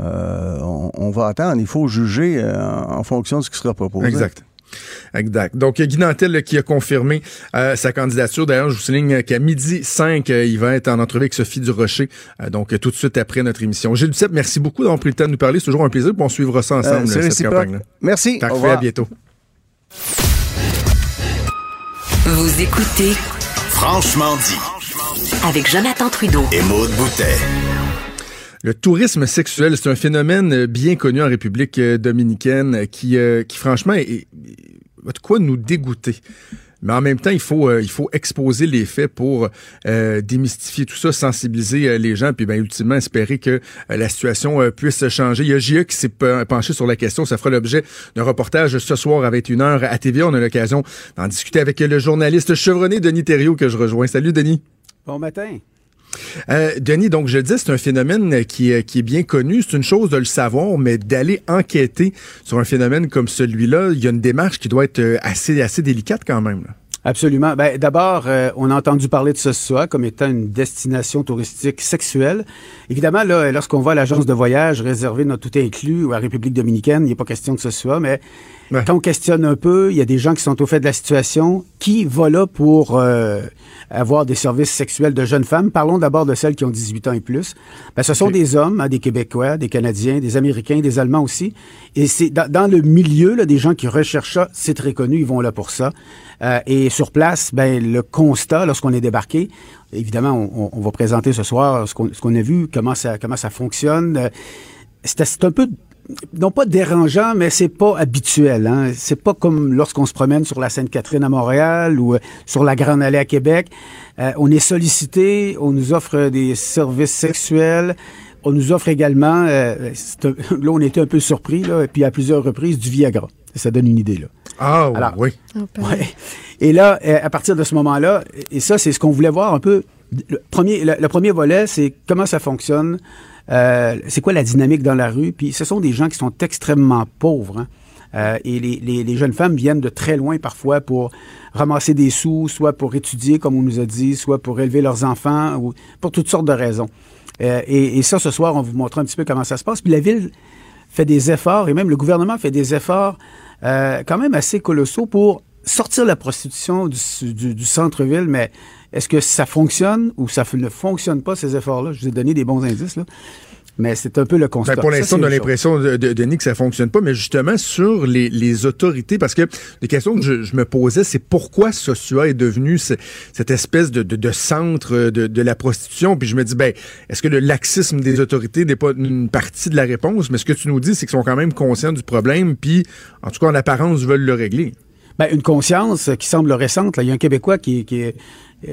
euh, on, on va attendre. Il faut juger euh, en, en fonction de ce qui sera proposé. Exact. Exact. Donc, Guy Nantel qui a confirmé euh, sa candidature. D'ailleurs, je vous souligne qu'à midi 5, euh, il va être en entrevue avec Sophie Durocher. Euh, donc, tout de suite après notre émission. Gilles Duceppe, merci beaucoup d'avoir pris le temps de nous parler. C'est toujours un plaisir. On suivra ça ensemble, Euh, cette campagne-là. Merci. Au Parfait, revoir. à bientôt. Vous écoutez Franchement dit. avec Jonathan Trudeau. Et Maude Boutet. Le tourisme sexuel, c'est un phénomène bien connu en République euh, dominicaine euh, qui, euh, qui franchement, est, de quoi nous dégoûter. Mais en même temps, il faut, exposer les faits pour démystifier tout ça, sensibiliser les gens, puis ben, ultimement espérer que la situation puisse changer. Il y a JE qui s'est pe- penché sur la question. Ça fera l'objet d'un reportage ce soir à 21h à TV. On a l'occasion d'en discuter avec le journaliste chevronné Denis Thériault que je rejoins. Salut Denis. Bon matin. Euh, Denis, donc je le dis, c'est un phénomène qui est, qui est bien connu. C'est une chose de le savoir, mais d'aller enquêter sur un phénomène comme celui-là, il y a une démarche qui doit être euh, assez, assez délicate quand même. là. Absolument. Ben, D'abord, euh, on a entendu parler de ce soir comme étant une destination touristique sexuelle. Évidemment, là, lorsqu'on va à l'agence de voyage réservée notre tout inclus ou à République dominicaine, il n'est pas question de ce soit, mais quand on questionne un peu, il y a des gens qui sont au fait de la situation. Qui va là pour euh, avoir des services sexuels de jeunes femmes? Parlons d'abord de celles qui ont 18 ans et plus. Ben, ce sont des hommes, hein, des Québécois, des Canadiens, des Américains, des Allemands aussi. Et c'est dans, dans le milieu là, des gens qui recherchent ça, c'est très connu, ils vont là pour ça. Euh, et sur place, ben, le constat, lorsqu'on est débarqué, évidemment, on, va présenter ce soir ce qu'on qu'on a vu, comment ça, comment ça fonctionne. Euh, c'est un peu, non pas dérangeant, mais c'est pas habituel. Hein? C'est pas comme lorsqu'on se promène sur la Sainte-Catherine à Montréal ou euh, sur la Grande Allée à Québec. Euh, on est sollicité, on nous offre des services sexuels. on nous offre également, euh, un- là, on était un peu surpris, là, et puis à plusieurs reprises, du Viagra. Ça donne une idée, là. Ah, Alors, oui. Ouais. Et là, à partir de ce moment-là, et ça, c'est ce qu'on voulait voir un peu. Le premier, le, le premier volet, c'est comment ça fonctionne, euh, c'est quoi la dynamique dans la rue? Puis ce sont des gens qui sont extrêmement pauvres. hein. Euh, et les, les- les jeunes femmes viennent de très loin parfois pour ramasser des sous, soit pour étudier, comme on nous a dit, soit pour élever leurs enfants, ou pour toutes sortes de raisons. Euh, et, et ça, ce soir, on vous montre un petit peu comment ça se passe. Puis la ville fait des efforts, et même le gouvernement fait des efforts euh, quand même assez colossaux pour sortir la prostitution du, du- du centre-ville, mais est-ce que ça fonctionne ou ça ne fonctionne pas, ces efforts-là? Je vous ai donné des bons indices, là. Mais c'est un peu le constat. Ben, pour l'instant, on a l'impression, de, de- Denis, que ça fonctionne pas, mais justement sur les, les autorités, parce que les questions que je, je me posais, c'est pourquoi Sosua est devenu ce- cette espèce de, de- de centre de, la prostitution? Puis je me dis, ben, est-ce que le laxisme des autorités n'est pas une partie de la réponse? Mais ce que tu nous dis, c'est qu'ils sont quand même conscients du problème, puis en tout cas, en apparence, veulent le régler. Ben, une conscience qui semble récente. Là. Il y a un Québécois qui, qui est,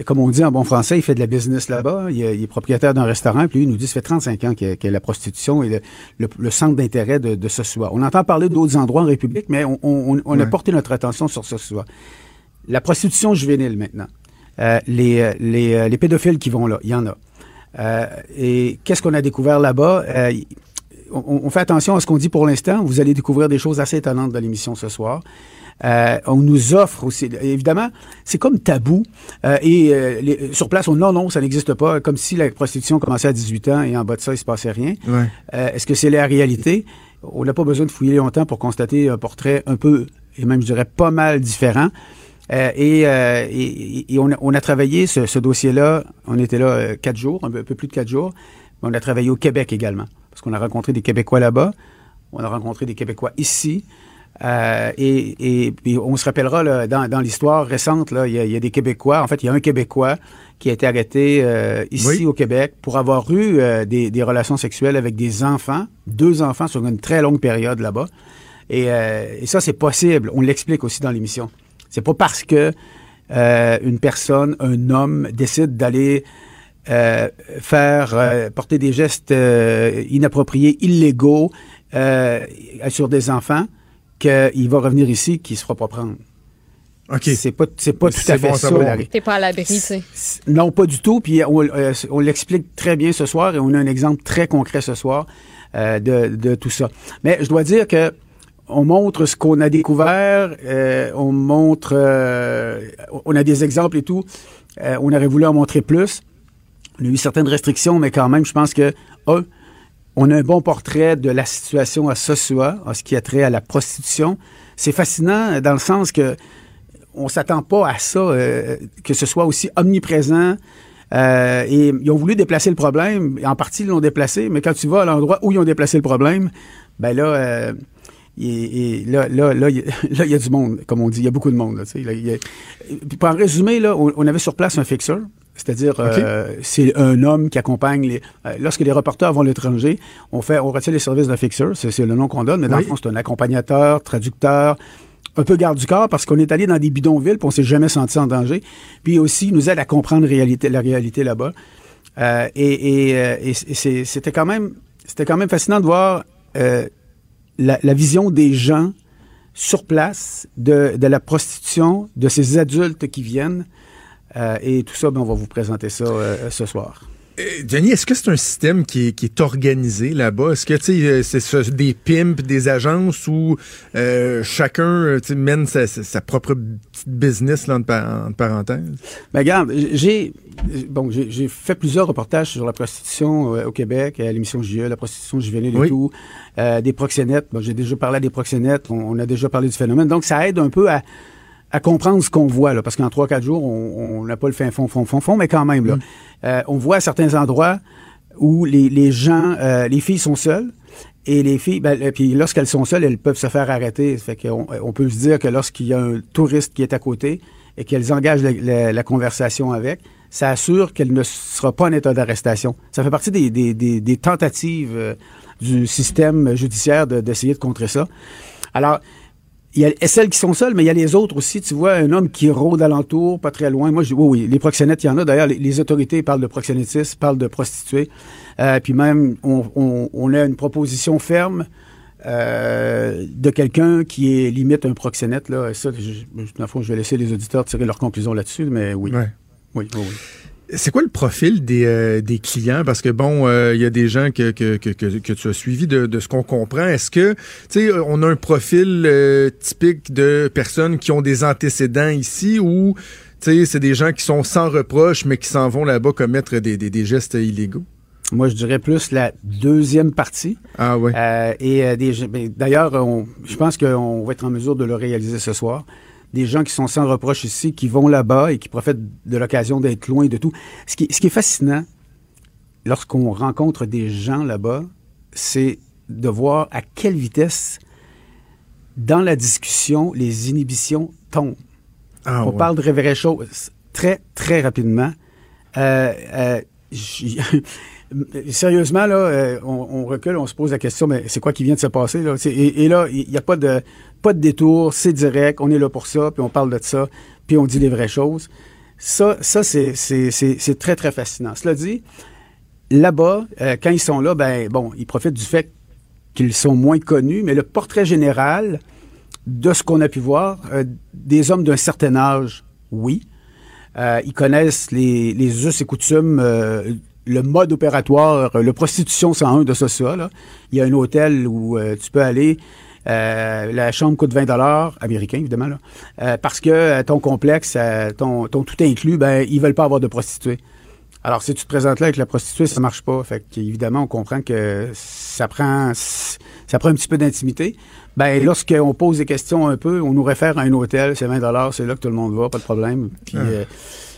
comme on dit en bon français, il fait de la business là-bas. Il, est- il est propriétaire d'un restaurant. Puis lui, il nous dit, ça fait 35 ans que, que la prostitution est le, le- le centre d'intérêt de, de Sosua. On entend parler d'autres endroits en République, mais on, on- on a porté notre attention sur Sosua. La prostitution juvénile maintenant. Euh, les, euh, les, euh, les pédophiles qui vont là, il y en a. Euh, et qu'est-ce qu'on a découvert là-bas? Euh, on fait attention à ce qu'on dit pour l'instant. Vous allez découvrir des choses assez étonnantes dans l'émission ce soir. Euh, on nous offre aussi, évidemment, c'est comme tabou. Euh, et euh, les- sur place, on non, non, ça n'existe pas. Comme si la prostitution commençait à 18 ans et en bas de ça, il se passait rien. Ouais. Est-ce que c'est la réalité? On n'a pas besoin de fouiller longtemps pour constater un portrait un peu, et même je dirais pas mal différent. Euh, et, euh, et- et on, a, on a travaillé ce, ce dossier-là, on était là euh, quatre jours, un peu, un peu plus de quatre jours. Mais on a travaillé au Québec également, parce qu'on a rencontré des Québécois là-bas, on a rencontré des Québécois ici. Euh, et, on se rappellera là, dans, dans l'histoire récente, là, il y, a, il y a des Québécois. En fait, il y a un Québécois qui a été arrêté euh, ici Oui. au Québec pour avoir eu euh, des, des relations sexuelles avec des enfants, deux enfants sur une très longue période là-bas. Et, et ça, c'est possible. On l'explique aussi dans l'émission. C'est pas parce que une personne, un homme, décide d'aller faire porter des gestes inappropriés, illégaux sur des enfants qu'il va revenir ici, qu'il se fera pas prendre. OK. C'est pas, c'est pas tout C'est à fait bon ça. T'es pas à l'abri, tu sais. Non, pas du tout. Puis on, euh, on l'explique très bien ce soir et on a un exemple très concret ce soir euh, de, de tout ça. Mais je dois dire que on montre ce qu'on a découvert, euh, on montre, euh, on a des exemples et tout. Euh, on aurait voulu en montrer plus. On a eu certaines restrictions, mais quand même, je pense que un, on a un bon portrait de la situation à Sosua, en ce qui a trait à la prostitution. C'est fascinant dans le sens que on s'attend pas à ça, euh, que ce soit aussi omniprésent. Euh, et ils ont voulu déplacer le problème. En partie, ils l'ont déplacé, mais quand tu vas à l'endroit où ils ont déplacé le problème, ben là, euh, là, il y a- du monde, comme on dit. Il y a beaucoup de monde. Là, y en résumer, là, on avait sur place un fixeur. C'est-à-dire, euh, c'est un homme qui accompagne les. euh, lorsque les reporters vont à l'étranger, on fait, on retire les services d'un fixeur. C'est le nom qu'on donne, mais dans Oui. le fond, c'est un accompagnateur, traducteur, un peu garde du corps parce qu'on est allé dans des bidonvilles puis on s'est jamais senti en danger. Puis aussi, il nous aide à comprendre réalité, la réalité là-bas. Euh, et et, et c'est- c'était quand même c'était quand même fascinant de voir la, la vision des gens sur place de, de la prostitution, de ces adultes qui viennent. Euh, et tout ça, ben, on va vous présenter ça euh, ce soir. Euh, Denis, est-ce que c'est un système qui est, qui est organisé là-bas? Est-ce que euh, c'est des pimps, des agences où euh, chacun mène sa, propre petite business là, entre, par- entre parenthèses? Ben, regarde, j'ai bon, j'ai fait plusieurs reportages sur la prostitution euh, au Québec, à l'émission JE, la prostitution juvénile Oui. et tout, des proxénètes. Bon, j'ai déjà parlé à des proxénètes, on, on a déjà parlé du phénomène. Donc, ça aide un peu à, à comprendre ce qu'on voit, là, parce qu'en trois, quatre jours, on on n'a pas le fin fond, fond, fond, fond, mais quand même, là, euh, on voit à certains endroits où les, les gens, euh, les filles sont seules. Et les filles, ben, euh, puis lorsqu'elles sont seules, elles peuvent se faire arrêter. Ça Fait qu'on on peut se dire que lorsqu'il y a un touriste qui est à côté et qu'elles engagent la, la- la conversation avec, ça assure qu'elle ne sera pas en état d'arrestation. Ça fait partie des, des- des- des tentatives euh, du système judiciaire de- d'essayer de contrer ça. Alors, il y a celles qui sont seules, mais il y a les autres aussi. Tu vois, un homme qui rôde alentour, pas très loin. Moi, je dis, oui, oui, les proxénètes, il y en a. D'ailleurs, les, les autorités parlent de proxénétisme, parlent de prostituées. Euh, puis même, on, on, on, a une proposition ferme euh, de quelqu'un qui est limite un proxénète. Là. Et ça, je, dans le fond, je vais laisser les auditeurs tirer leurs conclusions là-dessus, mais oui. Ouais. Oui, oui, oui. C'est quoi le profil des, euh, des clients? Parce que bon, il euh, y a des gens que, que, que, que, tu as suivis de, de ce qu'on comprend. Est-ce que, tu sais, on a un profil euh, typique de personnes qui ont des antécédents ici ou, tu sais, c'est des gens qui sont sans reproche mais qui s'en vont là-bas commettre des, des, des, gestes illégaux? Moi, je dirais plus la deuxième partie. Ah oui. Euh, et ben, d'ailleurs, je pense qu'on va être en mesure de le réaliser ce soir des gens qui sont sans reproche ici, qui vont là-bas et qui profitent de l'occasion d'être loin de tout. Ce qui, ce qui est fascinant, lorsqu'on rencontre des gens là-bas, c'est de voir à quelle vitesse, dans la discussion, les inhibitions tombent. Ah, On ouais. parle de vraies choses très, très rapidement. Euh, euh, sérieusement, là, euh, on, on, recule, on se pose la question, mais c'est quoi qui vient de se passer? Là? Et, et, là, il n'y a pas de, pas de détour, c'est direct, on est là pour ça, puis on parle de ça, puis on dit les vraies choses. Ça, ça c'est, très, très fascinant. Cela dit, là-bas, euh, quand ils sont là, ben bon, ils profitent du fait qu'ils sont moins connus, mais le portrait général de ce qu'on a pu voir, euh, des hommes d'un certain âge, oui. Euh, ils connaissent les, us et coutumes le mode opératoire, le prostitution 101 de ça, ça. Il y a un hôtel où tu peux aller. Euh, la chambre coûte 20 dollars américains évidemment là, euh, parce que ton complexe, ton, ton tout inclus, ben ils veulent pas avoir de prostituées. Alors si tu te présentes là avec la prostituée, ça marche pas. Fait évidemment on comprend que ça prend ça prend un petit peu d'intimité. Ben lorsqu'on pose des questions un peu, on nous réfère à un hôtel, c'est 20 dollars, c'est là que tout le monde va, pas de problème. Puis Ah.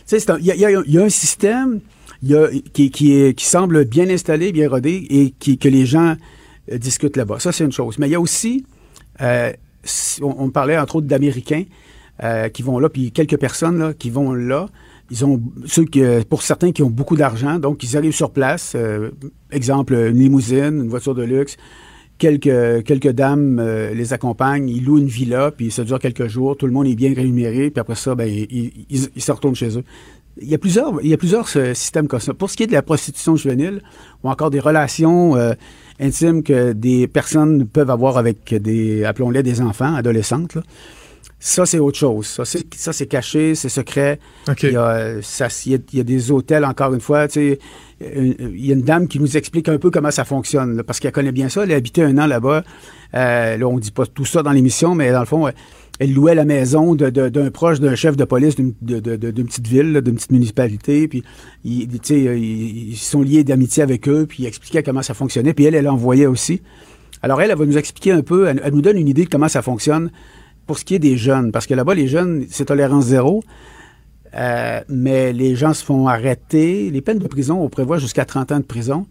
tu sais, il y a, y, a, y a un système il y a, qui, qui, est, qui semble bien installé, bien rodé, et qui, que les gens euh, discutent là-bas. Ça, c'est une chose. Mais il y a aussi, euh, on, parlait entre autres d'Américains euh, qui vont là, puis quelques personnes là, qui vont là. Ils ont qui, pour certains qui ont beaucoup d'argent, donc ils arrivent sur place. euh, exemple, une limousine, une voiture de luxe. Quelques, dames euh, les accompagnent, ils louent une villa, puis ça dure quelques jours, tout le monde est bien rémunéré, puis après ça, ben, ils, ils, se retournent chez eux. Il y a plusieurs, euh, systèmes comme ça. Pour ce qui est de la prostitution juvénile, ou encore des relations euh, intimes que des personnes peuvent avoir avec des, appelons-les des enfants, adolescentes, là, ça, c'est autre chose. Ça, c'est, ça, c'est caché, c'est secret. Okay. Il, y a, ça, il, y a, il y a des hôtels, encore une fois. Tu sais, il y a une dame qui nous explique un peu comment ça fonctionne, là, parce qu'elle connaît bien ça. Elle a habité un an là-bas. Euh, là, on dit pas tout ça dans l'émission, mais dans le fond, elle louait la maison d'un proche d'un chef de police d'une, petite ville, d'une petite municipalité. Puis, ils, ils, ils sont liés d'amitié avec eux, puis ils expliquaient comment ça fonctionnait. Puis elle, elle envoyait aussi. Alors elle, elle va nous expliquer un peu, elle, elle nous donne une idée de comment ça fonctionne pour ce qui est des jeunes, parce que là-bas, les jeunes, c'est tolérance zéro. Euh, mais les gens se font arrêter. Les peines de prison, on prévoit jusqu'à 30 ans de prison.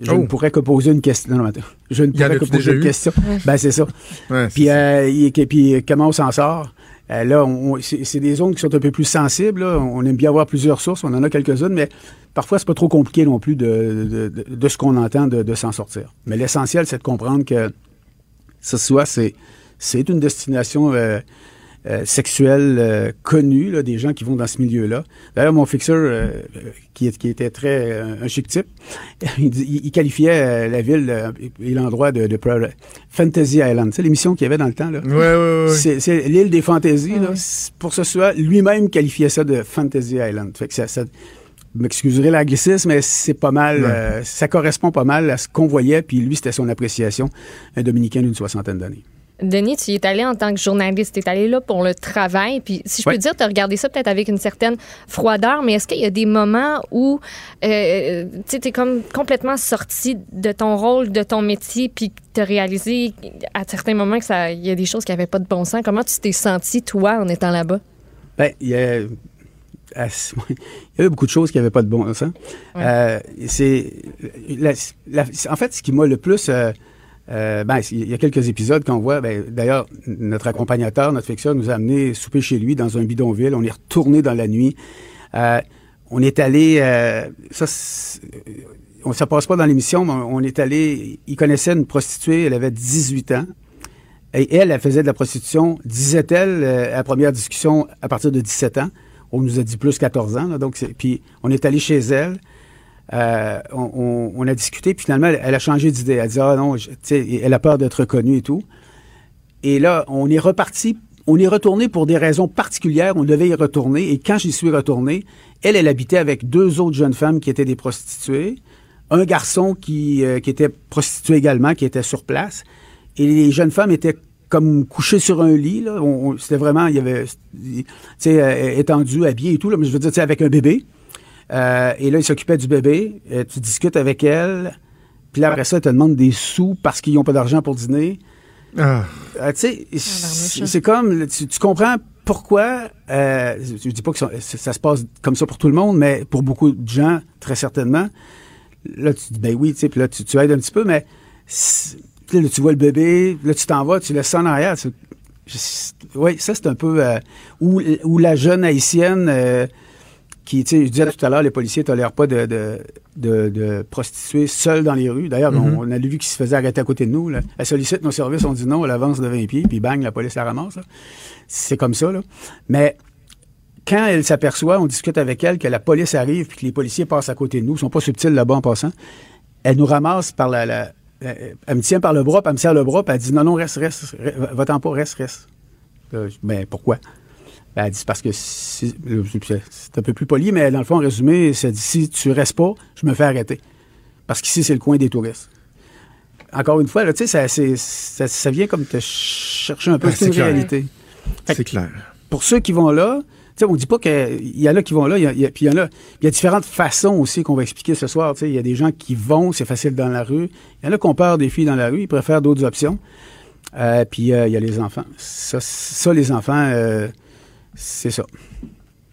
Je oh. ne pourrais que poser une question. Non, non, je ne pourrais que poser une question. Ben, c'est ça. Ouais, puis, euh, et, puis, comment on s'en sort? Euh, là, c'est des zones qui sont un peu plus sensibles. Là. On aime bien avoir plusieurs sources. On en a quelques-unes, mais parfois, c'est pas trop compliqué non plus de, de, de, de ce qu'on entend de, de s'en sortir. Mais l'essentiel, c'est de comprendre que ce soit, c'est c'est une destination euh, euh, sexuelle euh, connue, là, des gens qui vont dans ce milieu-là. D'ailleurs, mon fixeur, euh, qui, qui, était très un chic type, il, il qualifiait la ville et l'endroit de, de, Fantasy Island. Tu sais, l'émission qu'il y avait dans le temps. Là. Ouais, ouais, ouais. C'est l'île des fantaisies. Là. Pour ce soit, lui-même qualifiait ça de Fantasy Island. Fait que ça, ça m'excuserez l'anglicisme, mais c'est pas mal, ouais. euh, ça correspond pas mal à ce qu'on voyait, puis lui, c'était son appréciation, un Dominicain d'une soixantaine d'années. Denis, tu y es allé en tant que journaliste, tu es allé là pour le travail, puis si je peux dire, tu as regardé ça peut-être avec une certaine froideur, mais est-ce qu'il y a des moments où euh, tu es comme complètement sorti de ton rôle, de ton métier, puis tu as réalisé à certains moments que ça, il y a des choses qui n'avaient pas de bon sens? Comment tu t'es senti, toi, en étant là-bas? Ben, il y a, ah, il y avait beaucoup de choses qui n'avaient pas de bon sens. Ouais. Euh, c'est, la- la- en fait, ce qui m'a le plus... euh, euh, ben, il y a quelques épisodes qu'on voit. Ben, d'ailleurs, notre accompagnateur, notre fixeur, nous a amené souper chez lui dans un bidonville. On est retourné dans la nuit. Euh, on est allé. euh, ça, on ça passe pas dans l'émission, mais on est allé. Il connaissait une prostituée. Elle avait 18 ans. Et elle, elle faisait de la prostitution, disait-elle, euh, à première discussion, à partir de 17 ans. On nous a dit plus 14 ans. Là, donc, puis on est allé chez elle. Euh, on, a discuté, puis finalement, elle, a changé d'idée. Elle a dit, ah non, elle a peur d'être reconnue et tout. Et là, on est reparti, on est retourné pour des raisons particulières. On devait y retourner. Et quand j'y suis retourné, elle, elle habitait avec deux autres jeunes femmes qui étaient des prostituées, un garçon qui, euh, était prostitué également, qui était sur place. Et les jeunes femmes étaient comme couchées sur un lit. C'était vraiment, il y avait, tu sais, euh, étendu, habillé et tout. Mais je veux dire, avec un bébé. Euh, et là, il s'occupait du bébé. Euh, tu discutes avec elle. Puis là, après ça, elle te demande des sous parce qu'ils n'ont pas d'argent pour dîner. Ah. Euh, tu sais, c'est c'est comme, tu, tu comprends pourquoi, euh, je dis pas que ça, ça se passe comme ça pour tout le monde, mais pour beaucoup de gens, très certainement. Là, tu dis, ben oui, tu sais, puis là, tu, tu aides un petit peu, mais là, tu vois le bébé, là, tu t'en vas, tu laisses ça en arrière. je- Oui, ça, c'est un peu... euh, ou, la jeune haïtienne euh, qui, tu sais, je disais tout à l'heure, les policiers ne tolèrent pas de, de, de, de prostituées seules dans les rues. D'ailleurs, Mhm. on, on a vu qu'ils se faisaient arrêter à côté de nous. Là. Elle sollicite nos services, on dit non, elle avance de 20 pieds, puis bang, la police la ramasse. C'est comme ça, là. Mais quand elle s'aperçoit, on discute avec elle, que la police arrive, puis que les policiers passent à côté de nous, ils sont pas subtils là-bas en passant, elle nous ramasse par la... la- euh, elle me tient par le bras, puis elle me serre le bras, puis elle dit non, non, reste, reste, reste, va-t'en pas, reste, reste. Je- ben, pourquoi? Ben, elle dit parce que si- c'est un peu plus poli, mais dans le fond, en résumé, ça dit si tu restes pas, je me fais arrêter. Parce qu'ici, c'est le coin des touristes. Encore une fois, là, tu sais, ça, c'est- ça, ça vient comme te chercher un peu. Ben, c'est une c'est clair. réalité. Fait C'est clair. Pour ceux qui vont là, tu sais, on dit pas qu'il y en a qui vont là, puis il y en a, il y a différentes façons aussi qu'on va expliquer ce soir. Il y a des gens qui vont, c'est facile dans la rue. Il y en a qui ont peur des filles dans la rue, ils préfèrent d'autres options. Euh, puis euh, il y a les enfants. Ça, ça les enfants, euh, c'est ça.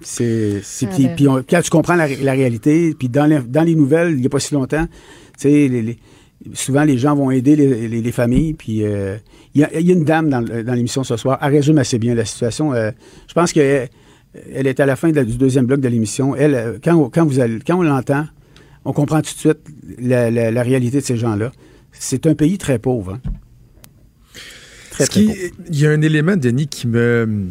C'est, c'est- Ah puis, ben. puis on- quand tu comprends la, ré- la réalité, puis dans les, dans les nouvelles, il n'y a pas si longtemps, tu sais, les- les- souvent les gens vont aider les, les- les familles, puis euh, il y, a, il y a une dame dans, l'émission ce soir, elle résume assez bien la situation. Euh, je pense qu'elle elle est à la fin de la- du deuxième bloc de l'émission. Elle, euh, quand, quand, vous allez, quand on l'entend, on comprend tout de suite la, la- la réalité de ces gens-là. C'est un pays très pauvre. hein. Très, Ce très qui- pauvre. Il y a un élément, Denis, qui me,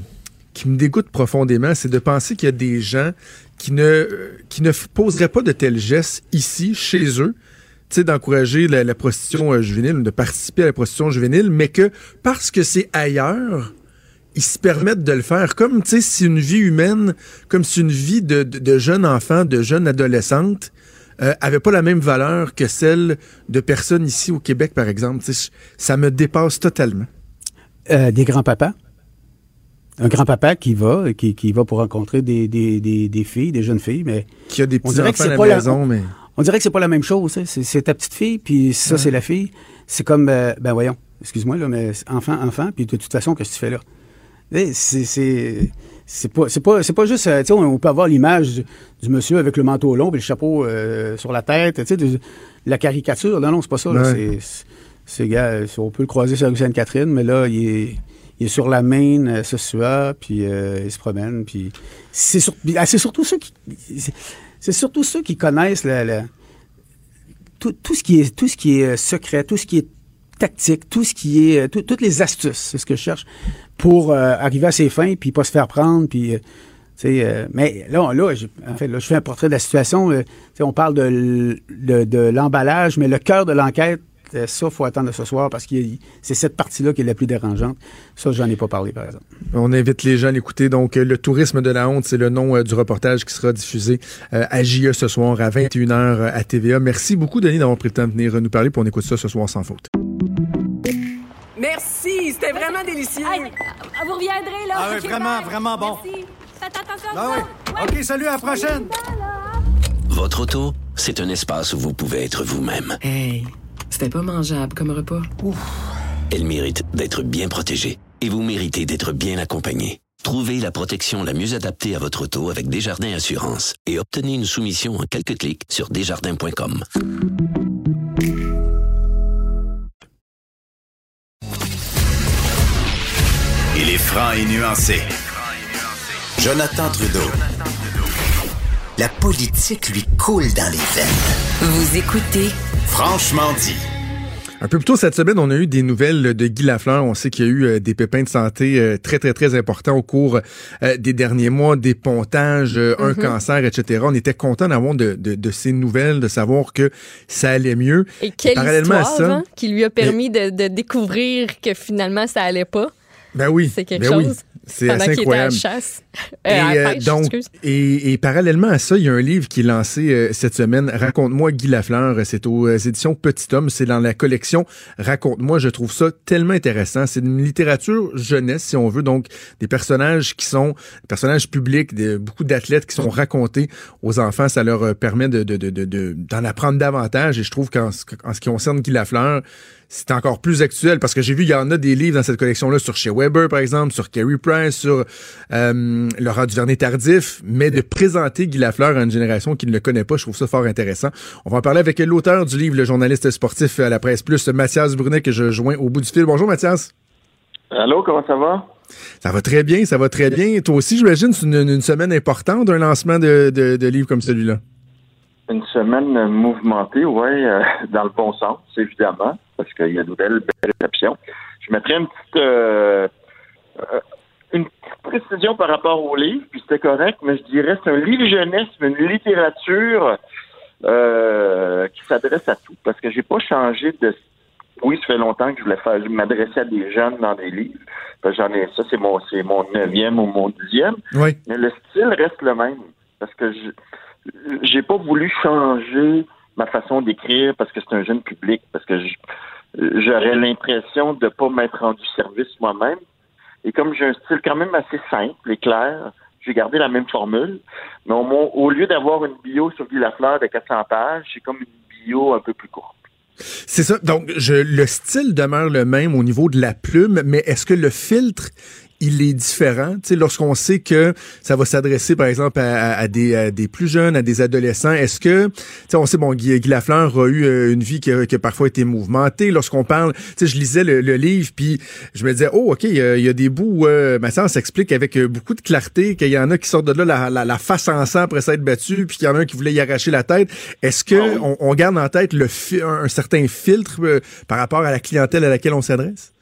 qui me dégoûte profondément, c'est de penser qu'il y a des gens qui ne, qui ne poseraient pas de tels gestes ici, chez eux, d'encourager la, prostitution euh, juvénile, de participer à la prostitution juvénile, mais que parce que c'est ailleurs, ils se permettent de le faire. Comme, si une vie humaine, comme si une vie de, de, de jeunes enfants, de jeunes adolescentes, euh, avait pas la même valeur que celle de personnes ici au Québec, par exemple. Ça me dépasse totalement. Euh, des grands-papas. Un grand-papa qui va, qui, qui va pour rencontrer des, des, des, des filles, des jeunes filles, mais... Qui a des on dirait que petits-enfants à c'est la pas la- maison, mais... On dirait que c'est pas la même chose. hein. C'est, ta petite fille, puis ça, c'est la fille. C'est comme, euh, ben voyons, excuse-moi, là, mais enfant, enfant, puis de toute façon, qu'est-ce que tu fais là? Eh, C'est, c'est, pas, c'est pas, c'est pas juste, euh, tu sais, on, peut avoir l'image du, du monsieur avec le manteau long et le chapeau euh, sur la tête, tu sais, la caricature. Non, non, c'est pas ça. Ouais. C'est, c'est, gars, euh, on peut le croiser sur la rue Sainte-Catherine, mais là, il est, il est sur la main, euh, ce soir, puis euh, il se promène, puis c'est, ah, surtout ceux qui, c'est, connaissent tout, ce qui est euh, secret, tout ce qui est tactique, tout ce qui est tout- toutes les astuces, c'est ce que je cherche pour arriver à ses fins puis pas se faire prendre puis mais là, en fait, là, je fais un portrait de la situation. on parle de l'emballage, mais le cœur de l'enquête, euh, ça, faut attendre ce soir parce que c'est cette partie-là qui est la plus dérangeante. Ça, j'en ai pas parlé, par exemple. On invite les gens à l'écouter. Donc, le tourisme de la honte, c'est le nom euh, du reportage qui sera diffusé euh, à JE ce soir à 21h euh, à TVA. Merci beaucoup, Denis, d'avoir pris le temps de venir nous parler. Puis on écoute ça ce soir sans faute. Merci, c'était vraiment délicieux. Vous reviendrez, là. Ah oui, vraiment, vraiment bon. Merci. Faites attention Ah oui. OK, salut, à la prochaine. Votre auto, c'est un espace où vous pouvez être vous-même. Hey, c'était pas mangeable comme repas. Elle mérite d'être bien protégée et vous méritez d'être bien accompagné. Trouvez la protection la mieux adaptée à votre auto avec Desjardins Assurance et obtenez une soumission en quelques clics sur desjardins.com. Il est franc et nuancé. Jonathan Trudeau. La politique lui coule dans les veines. Vous écoutez Franchement dit. Un peu plus tôt cette semaine, on a eu des nouvelles de Guy Lafleur. On sait qu'il y a eu euh, des pépins de santé euh, très, très, très importants au cours euh, des derniers mois, des pontages, un Mhm. cancer, etc. On était content d'avoir de, de, de ces nouvelles, de savoir que ça allait mieux. Et quelle Parallèlement histoire à ça, hein, qui lui a permis de, de découvrir que finalement ça allait pas. ben oui, C'est quelque ben oui. C'est assez qu'il était à la incroyable. chasse. Euh, Et, à la euh, pêche, donc, et, et parallèlement à ça, il y a un livre qui est lancé euh, cette semaine, Raconte-moi Guy Lafleur. C'est aux euh, éditions Petit Homme. C'est dans la collection Raconte-moi. Je trouve ça tellement intéressant. C'est une littérature jeunesse, si on veut. Donc, des personnages qui sont des personnages publics, beaucoup d'athlètes qui sont racontés aux enfants. Ça leur euh, permet de, de, de, d'en apprendre davantage. Et je trouve qu'en ce, en ce qui concerne Guy Lafleur, c'est encore plus actuel parce que j'ai vu il y en a des livres dans cette collection-là sur chez Weber, par exemple, sur Carey Price, sur euh, Laurent Duvernay-Tardif, mais de présenter Guy Lafleur à une génération qui ne le connaît pas, je trouve ça fort intéressant. On va en parler avec l'auteur du livre, le journaliste sportif à la Presse Plus, Mathias Brunet, que je joins au bout du fil. Bonjour Mathias. Allô, comment ça va? Ça va très bien, ça va très bien. Toi aussi, j'imagine, c'est une, une semaine importante d'un lancement de, de, de livre comme celui-là. Une semaine mouvementée, oui, dans le bon sens, évidemment, parce qu'il y a de belles, belles réceptions. Je mettrais une petite, euh, euh, une petite précision par rapport au livre, puis c'était correct, mais je dirais c'est un livre jeunesse, mais une littérature euh, qui s'adresse à tout, parce que j'ai pas changé de... Oui, ça fait longtemps que je voulais faire m'adresser à des jeunes dans des livres. J'en ai ça, c'est mon c'est mon neuvième ou mon dixième. Oui. Mais le style reste le même. Parce que je j'ai pas voulu changer ma façon d'écrire parce que c'est un jeune public, parce que j'aurais l'impression de pas m'être rendu service moi-même. Et comme j'ai un style quand même assez simple et clair, j'ai gardé la même formule. Mais au, au lieu d'avoir une bio sur Guy de 400 pages, j'ai comme une bio un peu plus courte. C'est ça. Donc, je, le style demeure le même au niveau de la plume, mais est-ce que le filtre, il est différent? Tu sais, lorsqu'on sait que ça va s'adresser, par exemple, à, à- à des, à des plus jeunes, à des adolescents, est-ce que, tu sais, on sait, bon, Guy, Guy Lafleur a eu euh, une vie qui a, qui a parfois été mouvementée. Lorsqu'on parle, tu sais, je lisais le, le livre, puis je me disais, oh, OK, il y a, il y a des bouts où euh, ma sœur s'explique avec euh, beaucoup de clarté qu'il y en a qui sortent de là la, la, la face en sang après s'être battu, puis qu'il y en a un qui voulait y arracher la tête. Est-ce que on, on garde en tête le un certain filtre euh, par rapport à la clientèle à laquelle on s'adresse?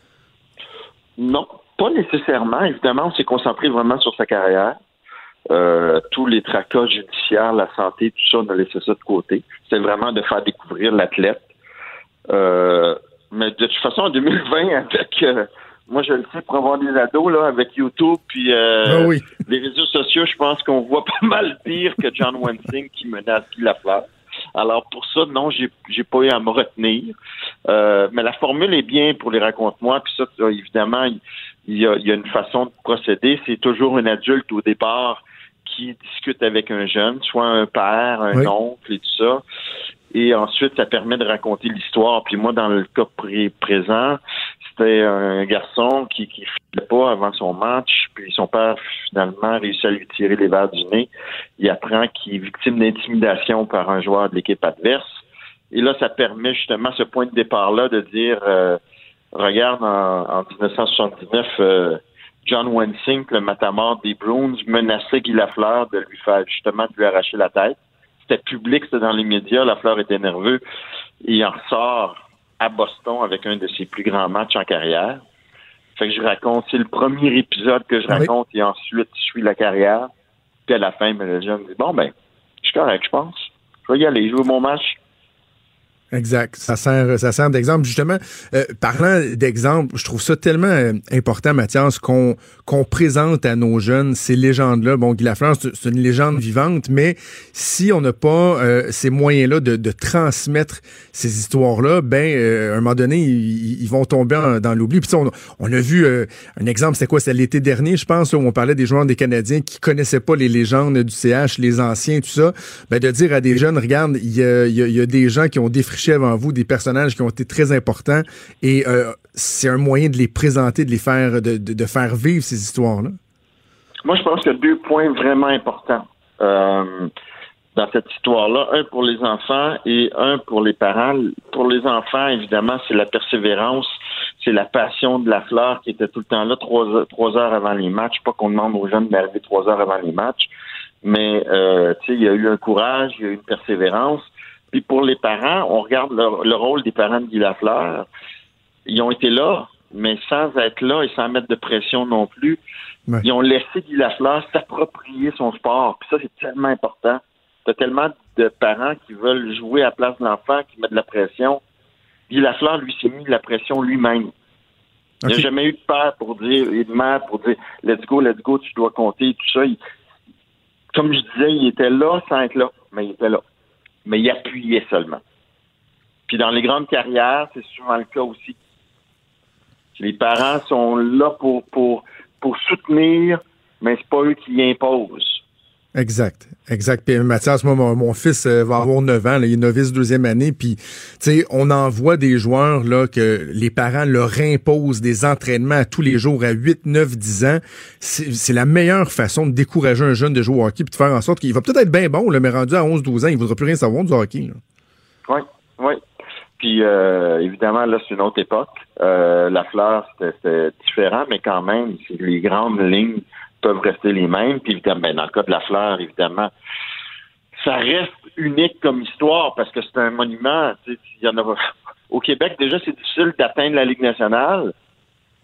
Non, pas nécessairement. Évidemment, on s'est concentré vraiment sur sa carrière. Euh, tous les tracas judiciaires, la santé, tout ça, on a laissé ça de côté. C'est vraiment de faire découvrir l'athlète. Euh, mais de toute façon, en 2020, avec euh, moi je le sais pour avoir des ados là, avec YouTube puis Ah oui. les réseaux sociaux, je pense qu'on voit pas mal pire que John Wensing qui menace Guy Lafleur. Alors pour ça, non, j'ai j'ai pas eu à me retenir. Euh, mais la formule est bien pour les raconte-moi. Puis ça, évidemment, il il y, a, il y a une façon de procéder. C'est toujours un adulte au départ qui discute avec un jeune, soit un père, un Oui. oncle et tout ça. Et ensuite, ça permet de raconter l'histoire. Puis moi, dans le cas pré- présent, c'était un garçon qui qui filait pas avant son match. Puis son père, finalement, réussit à lui tirer les verres du nez. Il apprend qu'il est victime d'intimidation par un joueur de l'équipe adverse. Et là, ça permet justement ce point de départ-là de dire, euh, regarde, en, en 1979, euh, John Wensing, le matamor des Bruins, menaçait Guy Lafleur de lui faire justement de lui arracher la tête. C'était public, c'était dans les médias, Lafleur était nerveux. Il en ressort à Boston avec un de ses plus grands matchs en carrière. Fait que je raconte, c'est le premier épisode que je Oui. raconte et ensuite je suis la carrière. Puis à la fin, ben, le jeune dit Bon ben, je suis correct, je pense. Je vais y aller, jouer mon match. Exact. Ça sert, ça sert d'exemple. Justement, euh, parlant d'exemple, je trouve ça tellement euh, important, Mathias, qu'on qu'on présente à nos jeunes ces légendes-là. Bon, Guy Lafleur, c'est une légende vivante, mais si on n'a pas euh, ces moyens-là de, de transmettre ces histoires-là, ben, euh, à un moment donné, ils, vont tomber dans l'oubli. Puis on, on a vu euh, un exemple, c'était quoi? C'était l'été dernier, je pense, où on parlait des joueurs des Canadiens qui connaissaient pas les légendes du CH, les anciens, tout ça. Ben, de dire à des jeunes, regarde, il y a, y y a des gens qui ont défriché avant vous, des personnages qui ont été très importants, et euh, c'est un moyen de les présenter, de les faire, de, de- faire vivre ces histoires-là? Moi, je pense qu'il y a deux points vraiment importants euh, dans cette histoire-là. Un pour les enfants et un pour les parents. Pour les enfants, évidemment, c'est la persévérance, c'est la passion de la fleur qui était tout le temps là, trois, trois heures avant les matchs. Pas qu'on demande aux jeunes d'arriver trois heures avant les matchs, mais euh, il y a eu un courage, il y a eu une persévérance. Puis pour les parents, on regarde le, le rôle des parents de Guy Lafleur. Ils ont été là, mais sans être là et sans mettre de pression non plus. Ils ont laissé Guy Lafleur s'approprier son sport. Puis ça, c'est tellement important. T'as tellement de parents qui veulent jouer à la place de l'enfant, qui mettent de la pression. Guy Lafleur, lui, s'est mis de la pression lui-même. Il n'a jamais eu de père pour dire, et de mère pour dire, let's go, let's go, tu dois compter, tout ça. Il- comme je disais, il était là sans être là, mais il était là. Mais il appuyait seulement. Puis dans les grandes carrières, c'est souvent le cas aussi. Les parents sont là pour, pour, pour soutenir, mais c'est pas eux qui imposent. Exact, exact. Puis Mathias, moi, mon, fils euh, va avoir 9 ans, il est novice deuxième année, puis tu sais, on en voit des joueurs là que les parents leur imposent des entraînements à tous les jours à 8, 9, 10 ans. C'est la meilleure façon de décourager un jeune de jouer au hockey puis de faire en sorte qu'il va peut-être être bien bon, là, mais rendu à 11, 12 ans, il voudra plus rien savoir du hockey. Oui, oui. Puis euh, évidemment, là, c'est une autre époque. Euh, la fleur, c'était différent, mais quand même, c'est- les grandes lignes peuvent rester les mêmes. Puis évidemment, ben, dans le cas de la fleur, évidemment, ça reste unique comme histoire parce que c'est un monument. tu sais, Il y en a au Québec déjà, c'est difficile d'atteindre la Ligue nationale.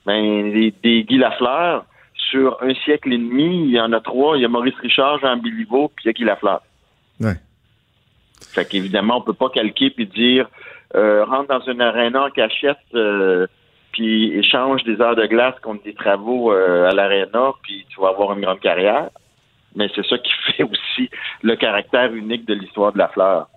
Ben, des, des Guy Lafleur, sur un siècle et demi, il y en a trois. Il y a Maurice Richard, Jean Béliveau, puis il y a Guy Lafleur. Ouais. Fait qu'évidemment, on peut pas calquer puis dire euh, rentre dans une aréna en cachette euh, puis échange des heures de glace contre des travaux euh, à l'aréna puis tu vas avoir une grande carrière. Mais c'est ça qui fait aussi le caractère unique de l'histoire de la fleur.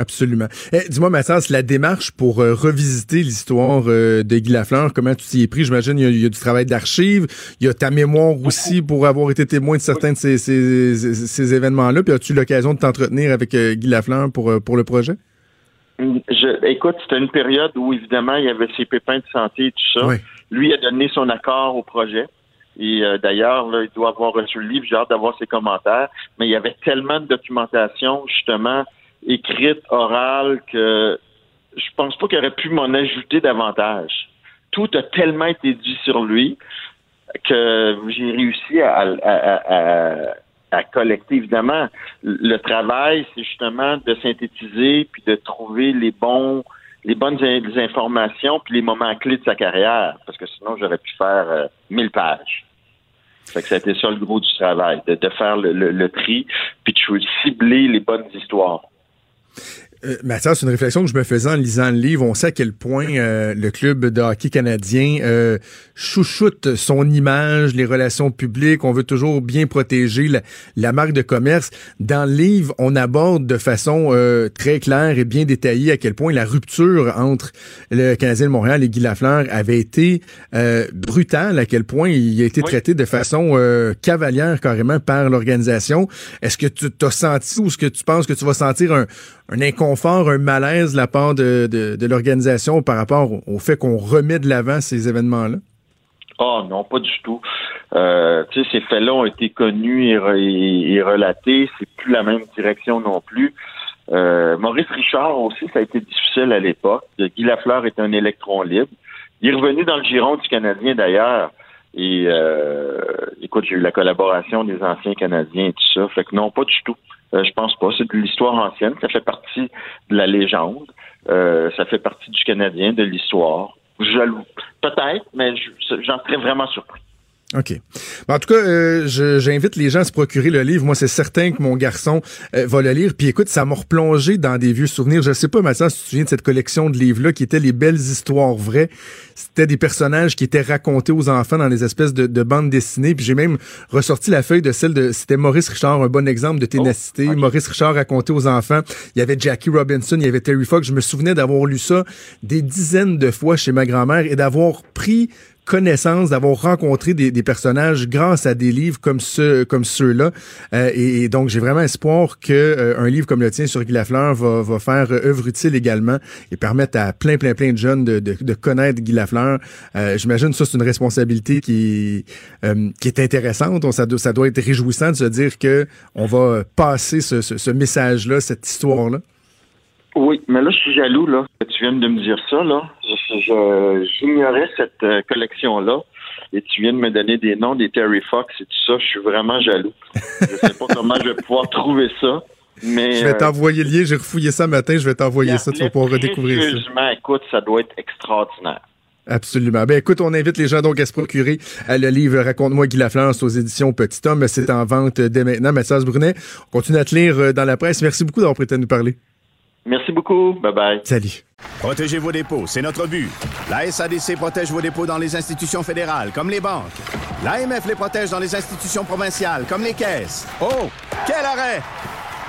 Absolument. Eh, Dis-moi, Mathias, la démarche pour euh, revisiter l'histoire euh, de Guy Lafleur, comment tu t'y es pris? J'imagine il y, a- du travail d'archives, il y a ta mémoire aussi pour avoir été témoin de certains de ces, événements-là. Puis as-tu l'occasion de t'entretenir avec Guy Lafleur pour, pour le projet? Je, écoute, c'était une période où évidemment il y avait ses pépins de santé et tout ça. Lui a donné son accord au projet. Et euh, d'ailleurs, là, il doit avoir reçu le livre, j'ai hâte d'avoir ses commentaires. Mais il y avait tellement de documentation, justement, écrite, orale, que je pense pas qu'il aurait pu m'en ajouter davantage. Tout a tellement été dit sur lui que j'ai réussi à, à- à- à- à collecter. Évidemment, le travail, c'est justement de synthétiser puis de trouver les bons, les bonnes informations puis les moments clés de sa carrière, parce que sinon j'aurais pu faire euh, 1000 pages. Fait que ça a été ça le gros du travail, de, de faire le, le- le tri puis de cibler les bonnes histoires. Euh, Mathias, c'est une réflexion que je me faisais en lisant le livre. On sait à quel point euh, le club de hockey canadien euh, chouchoute son image, les relations publiques. On veut toujours bien protéger la, la marque de commerce. Dans le livre, on aborde de façon euh, très claire et bien détaillée à quel point la rupture entre le Canadien de Montréal et Guy Lafleur avait été euh, brutale, à quel point il a été traité de façon euh, cavalière carrément par l'organisation. Est-ce que tu t'as senti ou est-ce que tu penses que tu vas sentir un, un inconfort, un malaise de la part de, de, de l'organisation par rapport au, fait qu'on remet de l'avant ces événements-là? Oh non, pas du tout. Euh, tu sais, ces faits-là ont été connus et, re- et- et relatés. C'est plus la même direction non plus. Euh, Maurice Richard aussi, ça a été difficile à l'époque. Guy Lafleur est un électron libre. Il est revenu dans le giron du Canadien d'ailleurs. Et euh, écoute, j'ai eu la collaboration des anciens Canadiens et tout ça. Fait que non, pas du tout. Euh, je pense pas. C'est de l'histoire ancienne. Ça fait partie de la légende. Euh, ça fait partie du Canadien, de l'histoire. Peut-être, mais je- j'en serais vraiment surpris. OK. Ben, en tout cas, euh, je- j'invite les gens à se procurer le livre. Moi, c'est certain que mon garçon euh, va le lire. Puis écoute, ça m'a replongé dans des vieux souvenirs. Je sais pas, Mathias, si tu te souviens de cette collection de livres-là qui étaient les belles histoires vraies? C'était des personnages qui étaient racontés aux enfants dans des espèces de, de bandes dessinées. Puis j'ai même ressorti la feuille de celle de... C'était Maurice Richard, un bon exemple de ténacité. Maurice Richard raconté aux enfants. Il y avait Jackie Robinson, il y avait Terry Fox. Je me souvenais d'avoir lu ça des dizaines de fois chez ma grand-mère et d'avoir pris connaissance, d'avoir rencontré des, des personnages grâce à des livres comme ceux comme ceux-là. Euh, et, donc j'ai vraiment espoir que euh, un livre comme le tien sur Guy Lafleur va, va faire œuvre utile également et permettre à plein plein plein de jeunes de, de, de connaître Guy Lafleur. Euh, J'imagine ça c'est une responsabilité qui euh, qui est intéressante. Ça, doit, ça doit être réjouissant de se dire que on va passer ce, ce, ce message-là, cette histoire-là. Oui, mais là, je suis jaloux, là, que tu viens de me dire ça, là. J'ignorais cette euh, collection-là. Et tu viens de me donner des noms des Terry Fox et tout ça. Je suis vraiment jaloux. Je sais pas comment je vais pouvoir trouver ça. Mais, Je vais euh, t'envoyer le lien. J'ai refouillé ça matin. Je vais t'envoyer ça. Tu vas pouvoir redécouvrir ça. Écoute, ça doit être extraordinaire. Absolument. Ben écoute, on invite les gens donc à se procurer euh, le livre Raconte-moi Guy Lafleur aux éditions Petit Homme. C'est en vente dès maintenant. Mathias Brunet, on continue à te lire dans la presse. Merci beaucoup d'avoir prêté à nous parler. Merci beaucoup. Bye bye. Salut. Protégez vos dépôts, c'est notre but. La SADC protège vos dépôts dans les institutions fédérales, comme les banques. L'AMF les protège dans les institutions provinciales, comme les caisses. Oh, quel arrêt!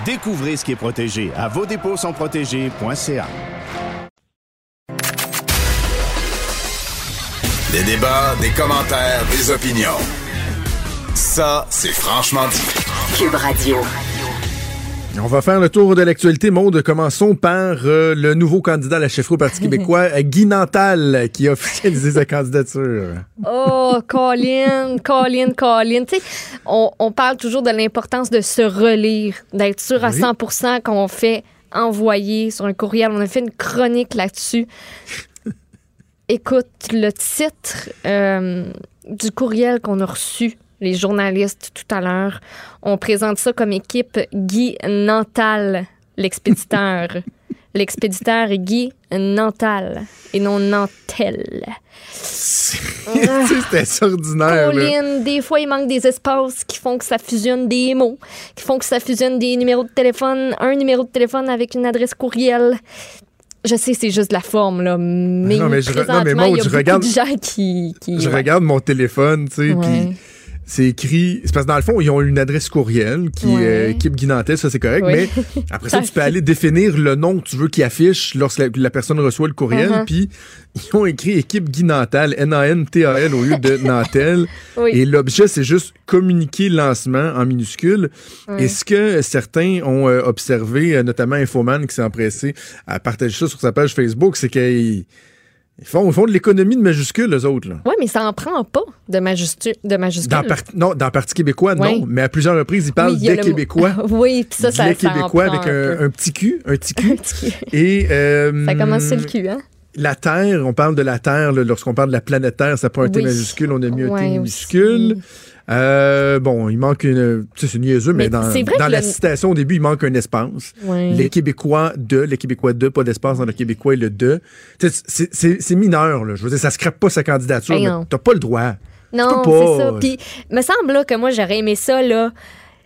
Découvrez ce qui est protégé à vos dépôts sont protégés.ca. Des débats, des commentaires, des opinions. Ça, c'est franchement dit. Cube Radio. On va faire le tour de l'actualité. Monde, commençons par euh, le nouveau candidat à la chefferie au Parti québécois, euh, Guy Nantal, qui a officialisé sa candidature. Oh, Colin, Colin, Colin. Tu sais, on, on parle toujours de l'importance de se relire, d'être sûr à Oui. 100% qu'on fait envoyer sur un courriel. On a fait une chronique là-dessus. Écoute, le titre euh, du courriel qu'on a reçu, les journalistes tout à l'heure, on présente ça comme équipe Guy Nantal, l'expéditeur. l'expéditeur Guy Nantal et non Nantel. C'était extraordinaire. là. Pauline, des fois, il manque des espaces qui font que ça fusionne des mots, qui font que ça fusionne des numéros de téléphone, un numéro de téléphone avec une adresse courriel. Je sais, c'est juste la forme, là. Mais, Non, mais je- non, mais il y a je regarde- de gens qui... qui Je ouais. regarde mon téléphone, tu sais, puis c'est écrit. C'est parce que dans le fond, ils ont une adresse courriel qui est Ouais. euh, équipe Guy Nantel, ça c'est correct, Oui. mais après ça, tu peux aller définir le nom que tu veux qu'il affiche lorsque la, la personne reçoit le courriel, Uh-huh. puis ils ont écrit équipe Guy Nantal, N-A-N-T-A-L au lieu de Nantel. Oui. Et l'objet, c'est juste communiquer lancement en minuscule. Ouais. Et ce que certains ont euh, observé, euh, notamment Infoman qui s'est empressé à partager ça sur sa page Facebook, c'est qu'ils ils font, ils font de l'économie de majuscules, eux autres. Ouais, mais ça en prend pas de, majestu- de majuscule. Dans non, dans Parti québécois, Oui. non. Mais à plusieurs reprises, ils parlent Oui, des le- Québécois. oui, puis ça, ça, les Québécois avec un un, peu. un petit cul, un petit cul. Et euh, Ça commence sur le cul, hein? La Terre, on parle de la Terre, lorsqu'on parle de la planète Terre, ça prend un T Oui. majuscule, on a mis un T aussi. Euh, bon, il manque une. Tu sais, c'est niaiseux, mais, Mais dans, dans la le- citation au début, il manque un espace. Les Québécois de, les Québécois de, pas d'espace dans le Québécois et le de. C'est- mineur, là. Je veux dire, ça scrape pas sa candidature, Ben mais t'as pas le droit. Non, c'est ça. Puis, me semble là, que moi, j'aurais aimé ça, là,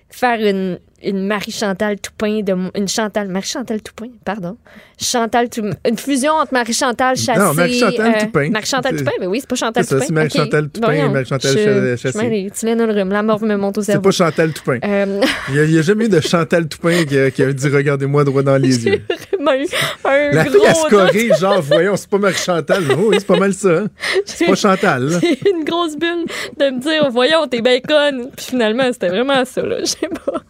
faire une, une Marie-Chantal Toupin, de, une Chantal, Marie-Chantal Toupin, pardon. Chantal Toupin, une fusion entre Marie-Chantal Chassé. Non, Marie-Chantal Toupin. Marie-Chantal C'est- Toupin, mais oui, c'est pas Chantal c'est Toupin. c'est Marie-Chantal. Toupin et Marie-Chantal je- Cha- je Chassé. Tu l'as dans le rhume, la mort me monte au C'est cerveau. pas Chantal Toupin. Euh, Il n'y a, jamais eu de Chantal Toupin qui a, qui a dit Regardez-moi droit dans les yeux. vraiment eu un La gros fille, doute. corrige, genre, voyons, c'est pas Marie-Chantal. Oh, oui, c'est pas mal ça. hein. C'est pas Chantal. J'ai une grosse bulle de me dire, voyons, t'es conne. Puis finalement, c'était vraiment ça, là. Je sais pas.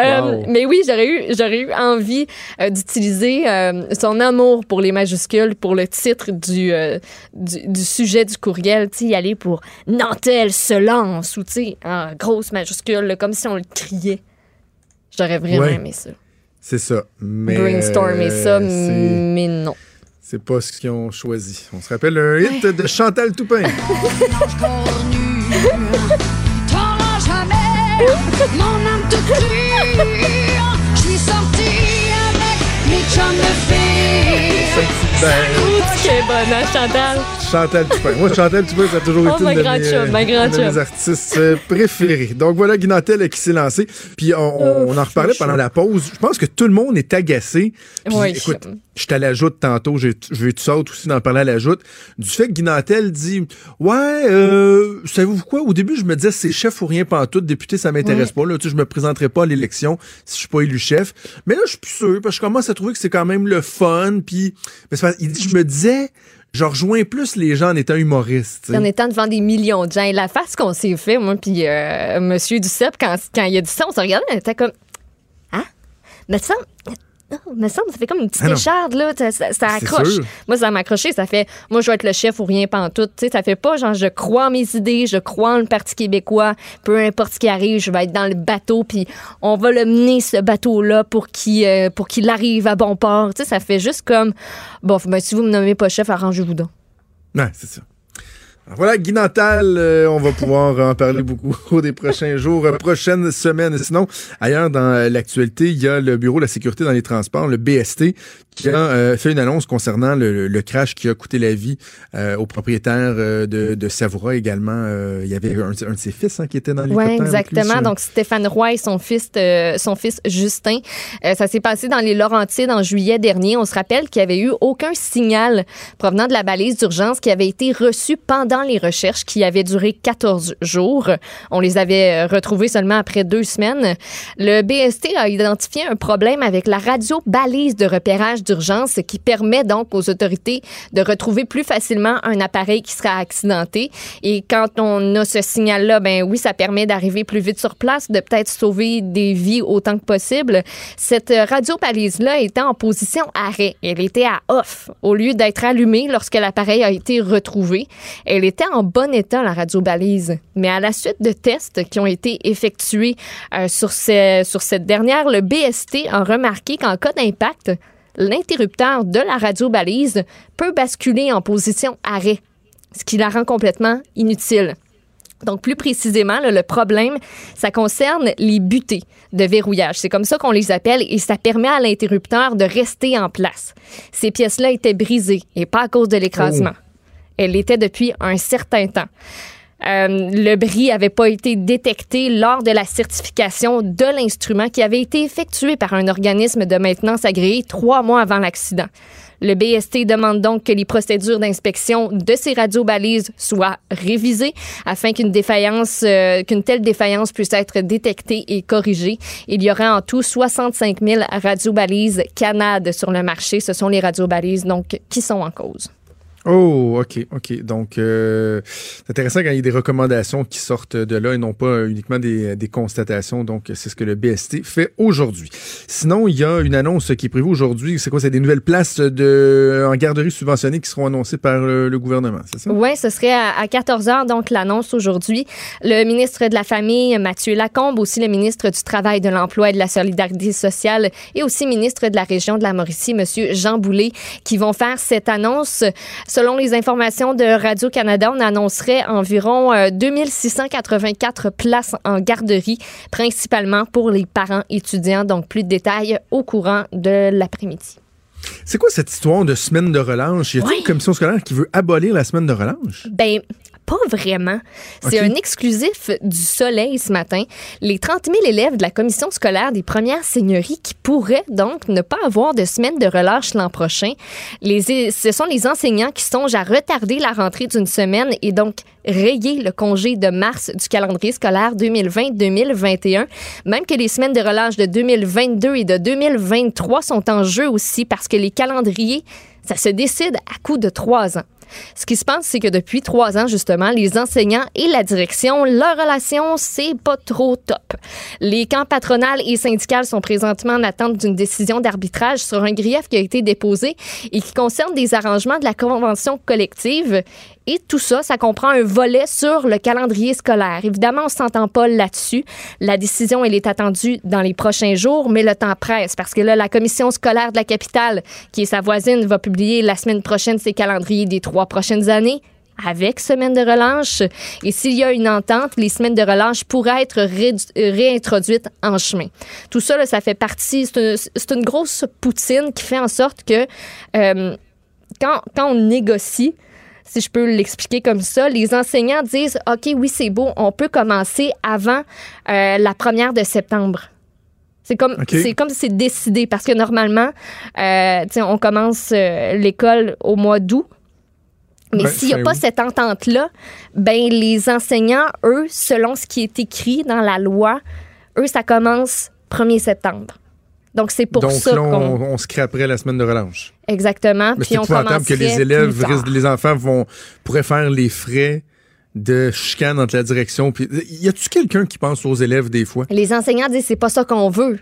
Euh, Wow. mais oui, j'aurais eu, j'aurais eu envie euh, d'utiliser euh, son amour pour les majuscules, pour le titre du, euh, du, du sujet du courriel. Tu sais, y aller pour Nantel se lance ou, tu sais, en grosse majuscule, comme si on le criait. J'aurais vraiment Ouais. aimé ça. C'est ça. Mais, Brainstormer euh, ça, c'est- mais non. C'est pas ce qu'ils ont choisi. On se rappelle un hit de Chantal Toupin. Jamais mon âme te. Je suis sortie avec mes chums de filles. Tu es bonne, hein, Chantal? Chantal Toupin. Moi, Chantal Toupin, ça a toujours Oh, été une de, grande mes, chum, de mes artistes euh, préférés. Donc voilà Guy Nantel qui s'est lancé. Puis on, on- en reparlait pendant la pause. Je pense que tout le monde est agacé. Puis, Oui. écoute, je à la joute tantôt. Je vais tout ça aussi d'en parler à la joute. Du fait que Guy Nantel dit Ouais, euh, savez-vous quoi? Au début, je me disais c'est chef ou rien pantoute. Député, ça m'intéresse pas. Là, tu sais, je me présenterai pas à l'élection si je suis pas élu chef. Mais là, je suis plus sûr parce que je commence à trouver que c'est quand même le fun. Puis, mais c'est parce- je me disais, je rejoins plus les gens en étant humoriste. En étant devant des millions de gens. La face qu'on s'est fait, moi, puis euh, Monsieur Duceppe, quand, quand il a dit ça, on s'est regardé, on était comme. Hein? Mais ça. Me semble, ça fait comme une petite Ah écharde, là. Ça, ça- ça C'est accroche. Moi, ça m'a accroché. Ça fait, moi, je vais être le chef ou rien pantoute. Tu sais, ça fait pas genre, je crois en mes idées, je crois en le Parti québécois. Peu importe ce qui arrive, je vais être dans le bateau, puis on va le mener, ce bateau-là, pour qu'il euh, pour qu'il arrive à bon port. Tu sais, ça fait juste comme, bon, ben, si vous me nommez pas chef, arrangez-vous donc. Ouais, c'est ça. Voilà, Guy Nantal, euh, on va pouvoir en parler beaucoup au des prochains jours, euh, prochaines semaines. Sinon, ailleurs dans l'actualité, il y a le Bureau de la sécurité dans les transports, le BST, qui a euh, fait une annonce concernant le, le crash qui a coûté la vie euh, au propriétaire euh, de, de Savoura également. Euh, il y avait un, un de ses fils hein, qui était dans Oui, l'hélicoptère. lui, exactement. Donc, Stéphane Roy et son fils, son fils Justin. Ça s'est passé dans les Laurentides en juillet dernier. On se rappelle qu'il n'y avait eu aucun signal provenant de la balise d'urgence qui avait été reçu pendant les recherches qui avaient duré 14 jours. On les avait retrouvés seulement après deux semaines. Le BST a identifié un problème avec la radio balise de repérage d'urgence qui permet donc aux autorités de retrouver plus facilement un appareil qui sera accidenté. Et quand on a ce signal-là, ben oui, ça permet d'arriver plus vite sur place, de peut-être sauver des vies autant que possible. Cette radio balise-là était en position arrêt. Elle était à off au lieu d'être allumée lorsque l'appareil a été retrouvé. Elle était en bon état, la radio balise. Mais à la suite de tests qui ont été effectués euh, sur cette dernière, le BST a remarqué qu'en cas d'impact, l'interrupteur de la radio balise peut basculer en position arrêt, ce qui la rend complètement inutile. Donc, plus précisément, là, le problème, ça concerne les butées de verrouillage. C'est comme ça qu'on les appelle et ça permet à l'interrupteur de rester en place. Ces pièces-là étaient brisées et pas à cause de l'écrasement. Elles l'étaient depuis un certain temps. Euh, le bris n'avait pas été détecté lors de la certification de l'instrument qui avait été effectué par un organisme de maintenance agréé trois mois avant l'accident. Le BST demande donc que les procédures d'inspection de ces radiobalises soient révisées afin qu'une défaillance, euh, qu'une telle défaillance puisse être détectée et corrigée. Il y aurait en tout 65 000 radiobalises Canad sur le marché. Ce sont les radiobalises donc qui sont en cause. Oh, OK, OK. Donc, euh, c'est intéressant quand il y a des recommandations qui sortent de là et non pas euh, uniquement des, des constatations. Donc, c'est ce que le BST fait aujourd'hui. Sinon, il y a une annonce qui est prévue aujourd'hui. C'est quoi? C'est des nouvelles places de, en garderie subventionnées qui seront annoncées par le, gouvernement, c'est ça? Oui, ce serait à, à 14 heures, donc l'annonce aujourd'hui. Le ministre de la Famille, Mathieu Lacombe, aussi le ministre du Travail, de l'Emploi et de la Solidarité sociale, et aussi ministre de la région de la Mauricie, Monsieur Jean Boulet, qui vont faire cette annonce. Selon les informations de Radio-Canada, on annoncerait environ euh, 2684 places en garderie, principalement pour les parents étudiants. Donc, plus de détails au courant de l'après-midi. C'est quoi cette histoire de semaine de relâche? Y a-t-il une commission scolaire qui veut abolir la semaine de relâche? Ben, pas vraiment. C'est un exclusif du Soleil ce matin. Les 30 000 élèves de la commission scolaire des premières seigneuries qui pourraient donc ne pas avoir de semaine de relâche l'an prochain. Les, ce sont les enseignants qui songent à retarder la rentrée d'une semaine et donc rayer le congé de mars du calendrier scolaire 2020-2021. Même que les semaines de relâche de 2022 et de 2023 sont en jeu aussi parce que les calendriers, ça se décide à coup de trois ans. Ce qui se passe, c'est que depuis trois ans, justement, les enseignants et la direction, leur relation, c'est pas trop top. Les camps patronales et syndicales sont présentement en attente d'une décision d'arbitrage sur un grief qui a été déposé et qui concerne des arrangements de la convention collective. Et tout ça, ça comprend un volet sur le calendrier scolaire. Évidemment, on s'entend pas là-dessus. La décision, elle est attendue dans les prochains jours, mais le temps presse parce que là, la commission scolaire de la capitale, qui est sa voisine, va publier la semaine prochaine ses calendriers des trois prochaines années avec semaine de relâche. Et s'il y a une entente, les semaines de relâche pourraient être réintroduites en chemin. Tout ça, là, ça fait partie, c'est une, grosse poutine qui fait en sorte que euh, quand on négocie, si je peux l'expliquer comme ça, les enseignants disent OK, oui, c'est beau, on peut commencer avant euh, la première de septembre. C'est comme c'est comme si c'est décidé parce que normalement, euh, on commence euh, l'école au mois d'août. Mais Ben, s'il n'y a fin pas cette entente-là, ben les enseignants, eux, selon ce qui est écrit dans la loi, eux, ça commence 1er septembre. Donc, c'est pour Donc ça là, on, qu'on... on scraperait la semaine de relâche. Exactement. Mais c'est épouvantable que les élèves, les enfants vont pourraient faire les frais de chicane entre la direction. Puis, y a-tu quelqu'un qui pense aux élèves des fois? Les enseignants disent c'est pas ça qu'on veut.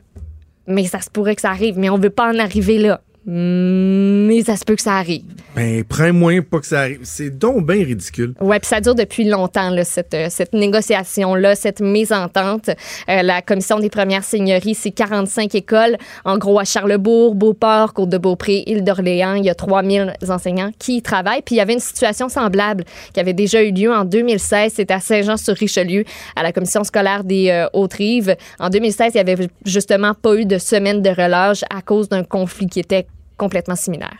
Mais ça se pourrait que ça arrive, mais on veut pas en arriver là. Mais ça se peut que ça arrive. Ben, prends moins pas que ça arrive. C'est donc bien ridicule. Ouais, puis ça dure depuis longtemps, cette, euh, cette négociation-là, cette mésentente. Euh, la Commission des premières seigneuries, c'est 45 écoles. En gros, à Charlebourg, Beauport, Côte-de-Beaupré, Île-d'Orléans, il y a 3000 enseignants qui y travaillent. Puis il y avait une situation semblable qui avait déjà eu lieu en 2016. C'était à Saint-Jean-sur-Richelieu, à la Commission scolaire des euh, Hautes-Rives. En 2016, il n'y avait justement pas eu de semaine de relâche à cause d'un conflit qui était complètement similaire.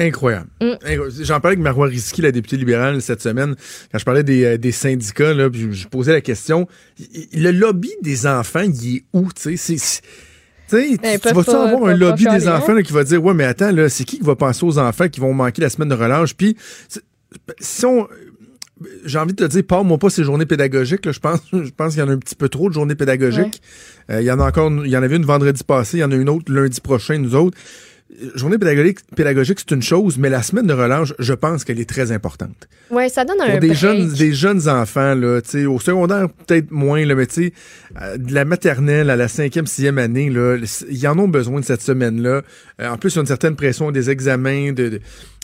Incroyable. Mm. Incroyable. J'en parlais avec Marois Risky, la députée libérale, cette semaine, quand je parlais des, euh, des syndicats, là, puis je, je posais la question. Le lobby des enfants, il est où? Tu c'est- c'est- Ben, vas-tu avoir un lobby des hein? enfants là, qui va dire Ouais, mais attends, là, c'est qui qui va penser aux enfants qui vont manquer la semaine de relâche? Puis, c'est- si on. J'ai envie de te dire, parle-moi pas ces journées pédagogiques. Là, je pense, je pense qu'il y en a un petit peu trop de journées pédagogiques. Euh, il y en a encore, il y en avait une vendredi passé, il y en a une autre lundi prochain, nous autres. Euh, Journée pédagogique, pédagogique c'est une chose, mais la semaine de relâche, je pense qu'elle est très importante. Ouais, ça donne un Pour des break. jeunes, des jeunes enfants, là, tu sais, au secondaire, peut-être moins, là, mais tu euh, de la maternelle à la cinquième, sixième année, là, ils en ont besoin de cette semaine-là. Euh, en plus, il y a une certaine pression des examens, de, de,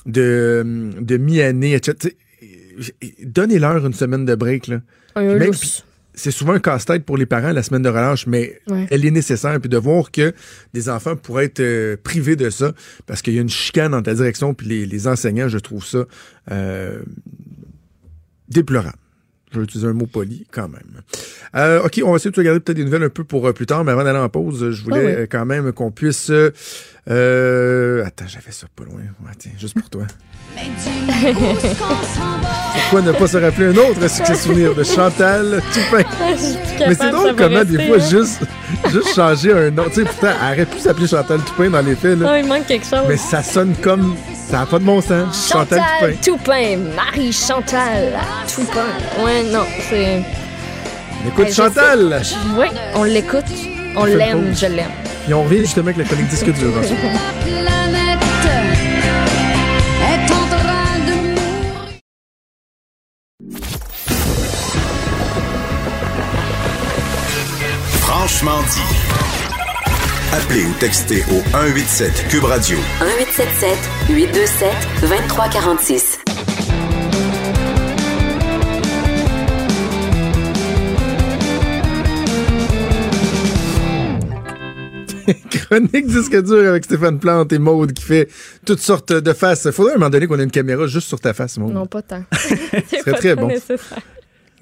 de, de mi-année, etc. Sais, Donnez-leur une semaine de break, là. Un même-. C'est souvent un casse-tête pour les parents, la semaine de relâche, mais Ouais. elle est nécessaire. Puis de voir que des enfants pourraient être euh, privés de ça, parce qu'il y a une chicane dans ta direction, puis les, les enseignants, je trouve ça euh, déplorable. Je vais utiliser un mot poli quand même. Euh, OK, on va essayer de regarder peut-être des nouvelles un peu pour euh, plus tard, mais avant d'aller en pause, je voulais Ah oui. quand même qu'on puisse... euh, attends, j'avais ça pas loin. Ouais, tiens, juste pour toi. Pourquoi ne pas se rappeler un autre succès souvenir de Chantal Toupin? Mais c'est drôle comment des fois juste, juste changer un nom. Tu sais, pourtant, elle aurait pu s'appeler Chantal Toupin dans les faits. Là. Ah, il manque quelque chose. Mais ça sonne comme. Ça n'a pas de bon sens. Chantal, Chantal Toupin. Toupin. Marie Chantal Toupin. Ouais, non, c'est. Écoute Ouais, je Chantal! Oui, on l'écoute. On l'aime, je l'aime. Et on revient justement avec la chronique disque dur. ensuite. planète est en train de mourir. Franchement dit. Appelez ou textez au 187 Cube Radio. 1877 827 2346. Chronique disque dur avec Stéphane Plante et Maude qui fait toutes sortes de faces. Faudrait à un moment donné qu'on ait une caméra juste sur ta face, Maude. Non, pas tant. Ce serait très bon. nécessaire.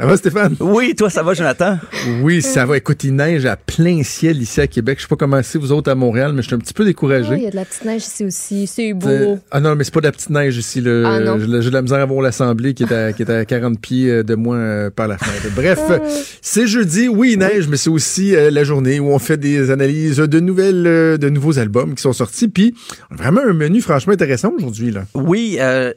Ça va, Stéphane? Oui, toi, ça va, Jonathan? Oui, ça va. Écoute, il neige à plein ciel ici à Québec. Je sais pas comment c'est, vous autres, à Montréal, mais je suis un petit peu découragé. Ah, Il y a de la petite neige ici aussi. C'est Euh, beau. ah non, mais c'est pas de la petite neige ici. Là. Ah non. J'ai de- la misère à voir l'Assemblée qui est à, qui est à 40 pieds euh, de moins euh, par la fenêtre. Bref, Ah. c'est jeudi. Oui, il neige, mais c'est aussi euh, la journée où on fait des analyses de nouvelles, euh, de nouveaux albums qui sont sortis. Puis, on a vraiment un menu franchement intéressant aujourd'hui. là. Oui, euh,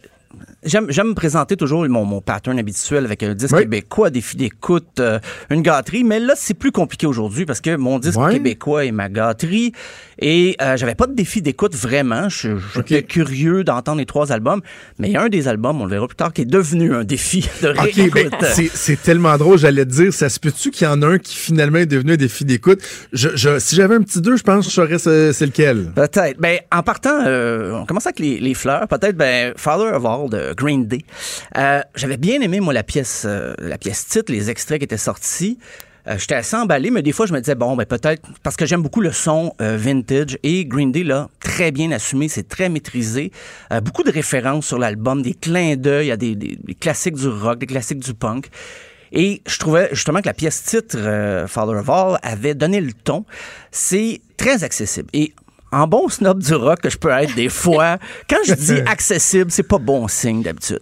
J'aime, j'aime me présenter toujours mon, mon pattern habituel avec un disque Oui. québécois, défi d'écoute, euh, une gâterie. Mais là, c'est plus compliqué aujourd'hui parce que mon disque québécois est ma gâterie. Et euh, j'avais pas de défi d'écoute vraiment. Je- J'étais curieux d'entendre les trois albums. Mais il y a un des albums, on le verra plus tard, qui est devenu un défi de réécoute. ben, c'est, tellement drôle, j'allais te dire, ça se peut-tu qu'il y en a un qui finalement est devenu un défi d'écoute? Je, je- si j'avais un petit deux, je pense que je saurais c'est, lequel. Peut-être. Ben, en partant, euh, on commence avec les, les fleurs. Peut-être, ben, Father of All de Green Day. Euh, J'avais bien aimé, moi, la pièce, euh, la pièce titre, les extraits qui étaient sortis. Euh, J'étais assez emballé, mais des fois, je me disais, bon, ben, peut-être, parce que j'aime beaucoup le son euh, vintage et Green Day, là, très bien assumé, c'est très maîtrisé. Euh, beaucoup de références sur l'album, des clins d'œil à des, des- des classiques du rock, des classiques du punk. Et je trouvais justement que la pièce titre, euh, Father of All, avait donné le ton. C'est très accessible. Et en bon snob du rock que je peux être des fois, quand je dis accessible, c'est pas bon signe d'habitude.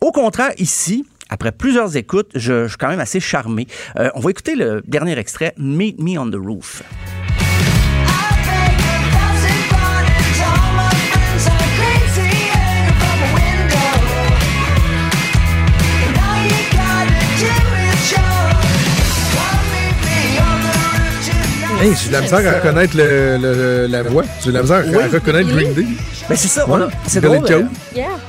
Au contraire, ici, après plusieurs écoutes, je, suis quand même assez charmé. Euh, on va écouter le dernier extrait, Meet Me on the Roof. Hey, j'ai de la misère à reconnaître le, le- la voix. J'ai de la misère à, reconnaître Green Day. Ben c'est ça, c'est drôle. Euh,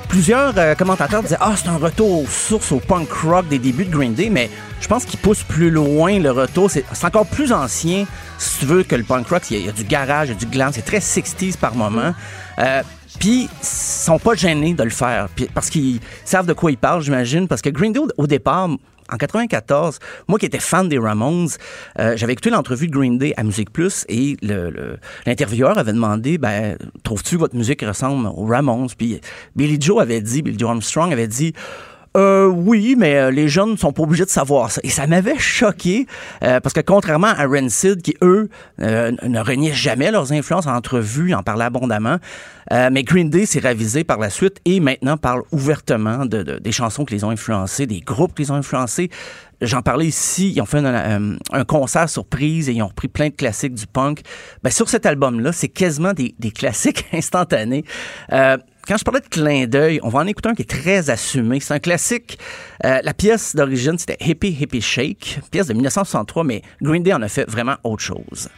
Plusieurs euh, commentateurs disaient Ah, c'est un retour aux sources, au punk rock des débuts de Green Day, mais je pense qu'il pousse plus loin le retour. C'est c'est encore plus ancien, si tu veux, que le punk rock. Il y a, il y a du garage, il y a du glam, c'est très 60s par moment. Euh, puis, ils sont pas gênés de le faire. Puis, parce qu'ils savent de quoi ils parlent, j'imagine. Parce que Green Day, au, départ, en 94, moi qui étais fan des Ramones, euh, j'avais écouté l'entrevue de Green Day à Musique Plus et le- le- l'intervieweur avait demandé ben, Trouves-tu votre musique ressemble aux Ramones? Puis Billy Joe avait dit, Billy Joe Armstrong avait dit euh, oui, mais euh, les jeunes sont pas obligés de savoir ça. Et ça m'avait choqué euh, parce que contrairement à Rancid, qui eux euh, ne reniaient jamais leurs influences en entrevue, en parlaient abondamment, euh, mais Green Day s'est ravisé par la suite et maintenant parle ouvertement de, de- des chansons qui les ont influencés, des groupes qui les ont influencés. J'en parlais ici, ils ont fait un, un- concert surprise et ils ont repris plein de classiques du punk. Ben, sur cet album-là, c'est quasiment des, des classiques instantanés. Quand je parlais de clin d'œil, on va en écouter un qui est très assumé. C'est un classique. Euh, la pièce d'origine, c'était Hippie Hippie Shake, pièce de 1963, mais Green Day en a fait vraiment autre chose.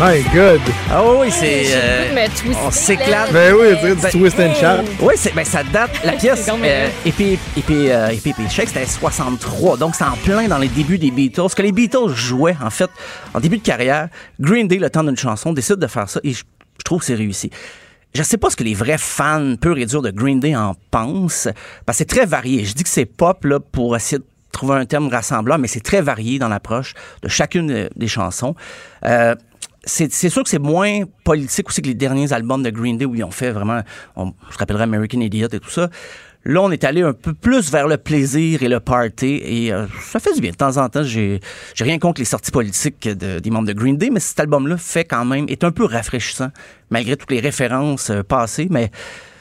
My God! Ah oui, c'est... euh, on s'éclate. Ben oui, on dirait du twist and shout. Oui, c'est, ben, ça date. La pièce, euh, Hippie, Hippie, euh, Hippie Shake, c'était 63. Donc, c'est en plein dans les débuts des Beatles. Ce que les Beatles jouaient, en fait, en début de carrière, Green Day, le temps d'une chanson, décide de faire ça et je, je trouve que c'est réussi. Je sais pas ce que les vrais fans purs et durs de Green Day en pensent, parce que c'est très varié. Je dis que c'est pop, là, pour essayer de trouver un terme rassemblant, mais c'est très varié dans l'approche de chacune euh, des chansons. Euh, c'est sûr que c'est moins politique aussi que les derniers albums de Green Day où ils ont fait vraiment, on se rappellerait American Idiot et tout ça. Là, on est allé un peu plus vers le plaisir et le party et euh, ça fait du bien. De temps en temps, j'ai j'ai rien contre les sorties politiques de- des membres de Green Day, mais cet album-là fait quand même, est un peu rafraîchissant malgré toutes les références euh, passées, mais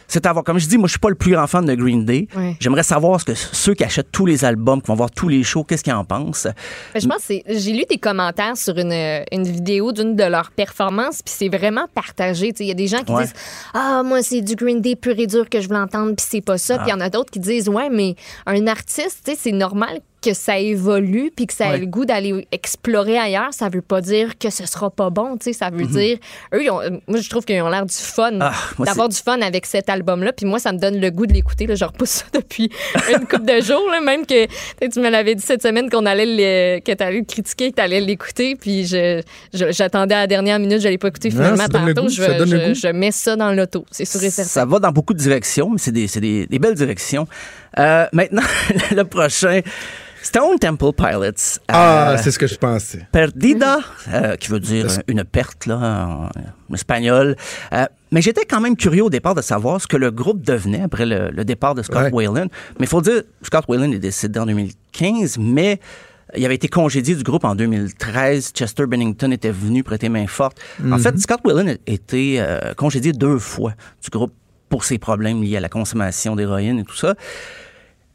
c'est à voir. Comme je dis, moi, je suis pas le plus grand fan de Green Day. J'aimerais savoir ce que ceux qui achètent tous les albums, qui vont voir tous les shows, qu'est-ce qu'ils en pensent? Mais je pense c'est- j'ai lu des commentaires sur une, une vidéo d'une de leurs performances, puis c'est vraiment partagé. Il y a des gens qui Ouais. disent Ah, moi, c'est du Green Day pur et dur que je veux entendre, puis c'est pas ça. Puis il y en a d'autres qui disent Ouais, mais un artiste, c'est normal que ça évolue, puis que ça Ouais. le goût d'aller explorer ailleurs. Ça veut pas dire que ce sera pas bon. tu sais, Ça veut Mhm. dire. Eux, ils ont- moi, je trouve qu'ils ont l'air du fun, Ah, d'avoir du fun avec cet album-là. Puis moi, ça me donne le goût de l'écouter. là. Je repousse ça depuis une couple de jours. là, même que tu me l'avais dit cette semaine qu'on allait le, que tu allais le critiquer, que tu allais l'écouter. Puis je, j'attendais à la dernière minute, je l'ai pas écouté finalement. Tantôt, goût, je, je- mets ça dans l'auto. C'est sûr et certain. Ça va dans beaucoup de directions, mais c'est des, c'est des, des belles directions. Euh, maintenant, le prochain, Stone Temple Pilots. Ah, Euh, c'est ce que je pensais. Perdida, euh, qui veut dire une perte là, en, espagnol. Euh, mais j'étais quand même curieux au départ de savoir ce que le groupe devenait après le, le départ de Scott Ouais. Whalen. Mais il faut dire, Scott Whalen est décédé en 2015, mais il avait été congédié du groupe en 2013. Chester Bennington était venu prêter main forte. En Mhm. fait, Scott Whalen a été congédié deux fois du groupe pour ses problèmes liés à la consommation d'héroïne et tout ça.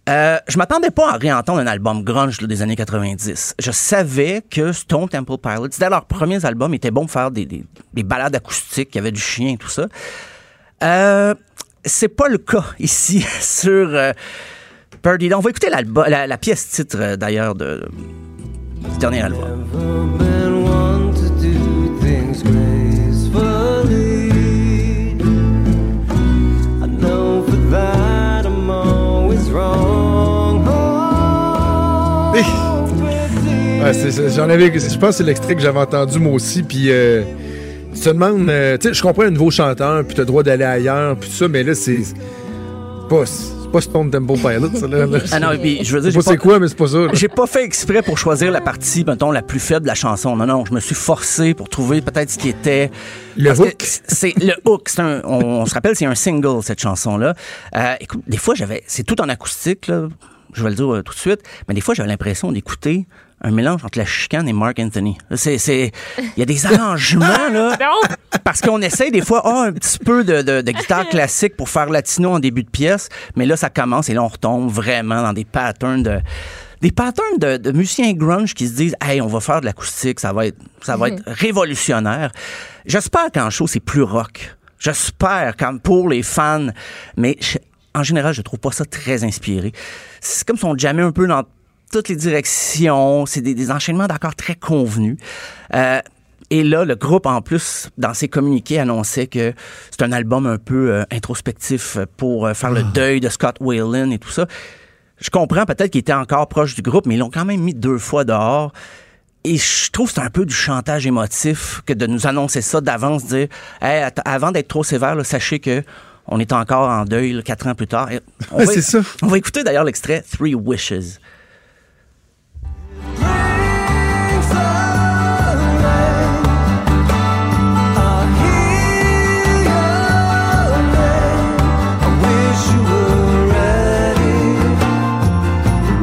Euh, je m'attendais pas à réentendre un album grunge des années 90. Je savais que Stone Temple Pilots, dès leurs premiers albums, étaient bons pour faire des, des, des balades acoustiques, il y avait du chien et tout ça. Euh, c'est pas le cas ici sur euh, Perdida. On va écouter la, la pièce titre euh, d'ailleurs de, du dernier album. Ouais, j'en avais, je pense que c'est l'extrait que j'avais entendu moi aussi, puis euh, tu te demandes, euh, tu sais, je comprends un nouveau chanteur, puis t'as le droit d'aller ailleurs, puis tout ça, mais là, c'est pas, c'est pas Stone Temple Pilot, ça, là. là. Ah non, puis, je veux dire, c'est quoi, mais c'est pas ça. J'ai pas fait exprès pour choisir la partie, mettons, la plus faible de la chanson. Non, non, je me suis forcé pour trouver peut-être ce qui était... Le Parce hook? C'est le hook. C'est un, on, on se rappelle, c'est un single, cette chanson-là. Euh, écoute, des fois, j'avais... C'est tout en acoustique, là. Je vais le dire euh, tout de suite. Mais des fois, j'avais l'impression d'écouter un mélange entre la chicane et Mark Anthony. C'est... c'est- Il y a des arrangements, là. Parce qu'on essaye des fois, ah, un petit peu de, de- de guitare classique pour faire latino en début de pièce, mais là, ça commence et là, on retombe vraiment dans des patterns de, des patterns de, de musiciens grunge qui se disent Hey, on va faire de l'acoustique, ça va être, ça va Mhm. être révolutionnaire. J'espère qu'en show, c'est plus rock. J'espère, comme pour les fans, mais je- en général, je trouve pas ça très inspiré. C'est comme si on jammait un peu dans toutes les directions. C'est des, des enchaînements d'accords très convenus. Euh, et là, le groupe, en plus, dans ses communiqués, annonçait que c'est un album un peu euh, introspectif pour euh, faire le deuil de Scott Whalen et tout ça. Je comprends peut-être qu'il était encore proche du groupe, mais ils l'ont quand même mis deux fois dehors. Et je trouve que c'est un peu du chantage émotif que de nous annoncer ça d'avance, dire Hey, avant d'être trop sévère, là, sachez que on est encore en deuil là, quatre ans plus tard. Et on Ouais, va- c'est ça. On va écouter d'ailleurs l'extrait Three Wishes.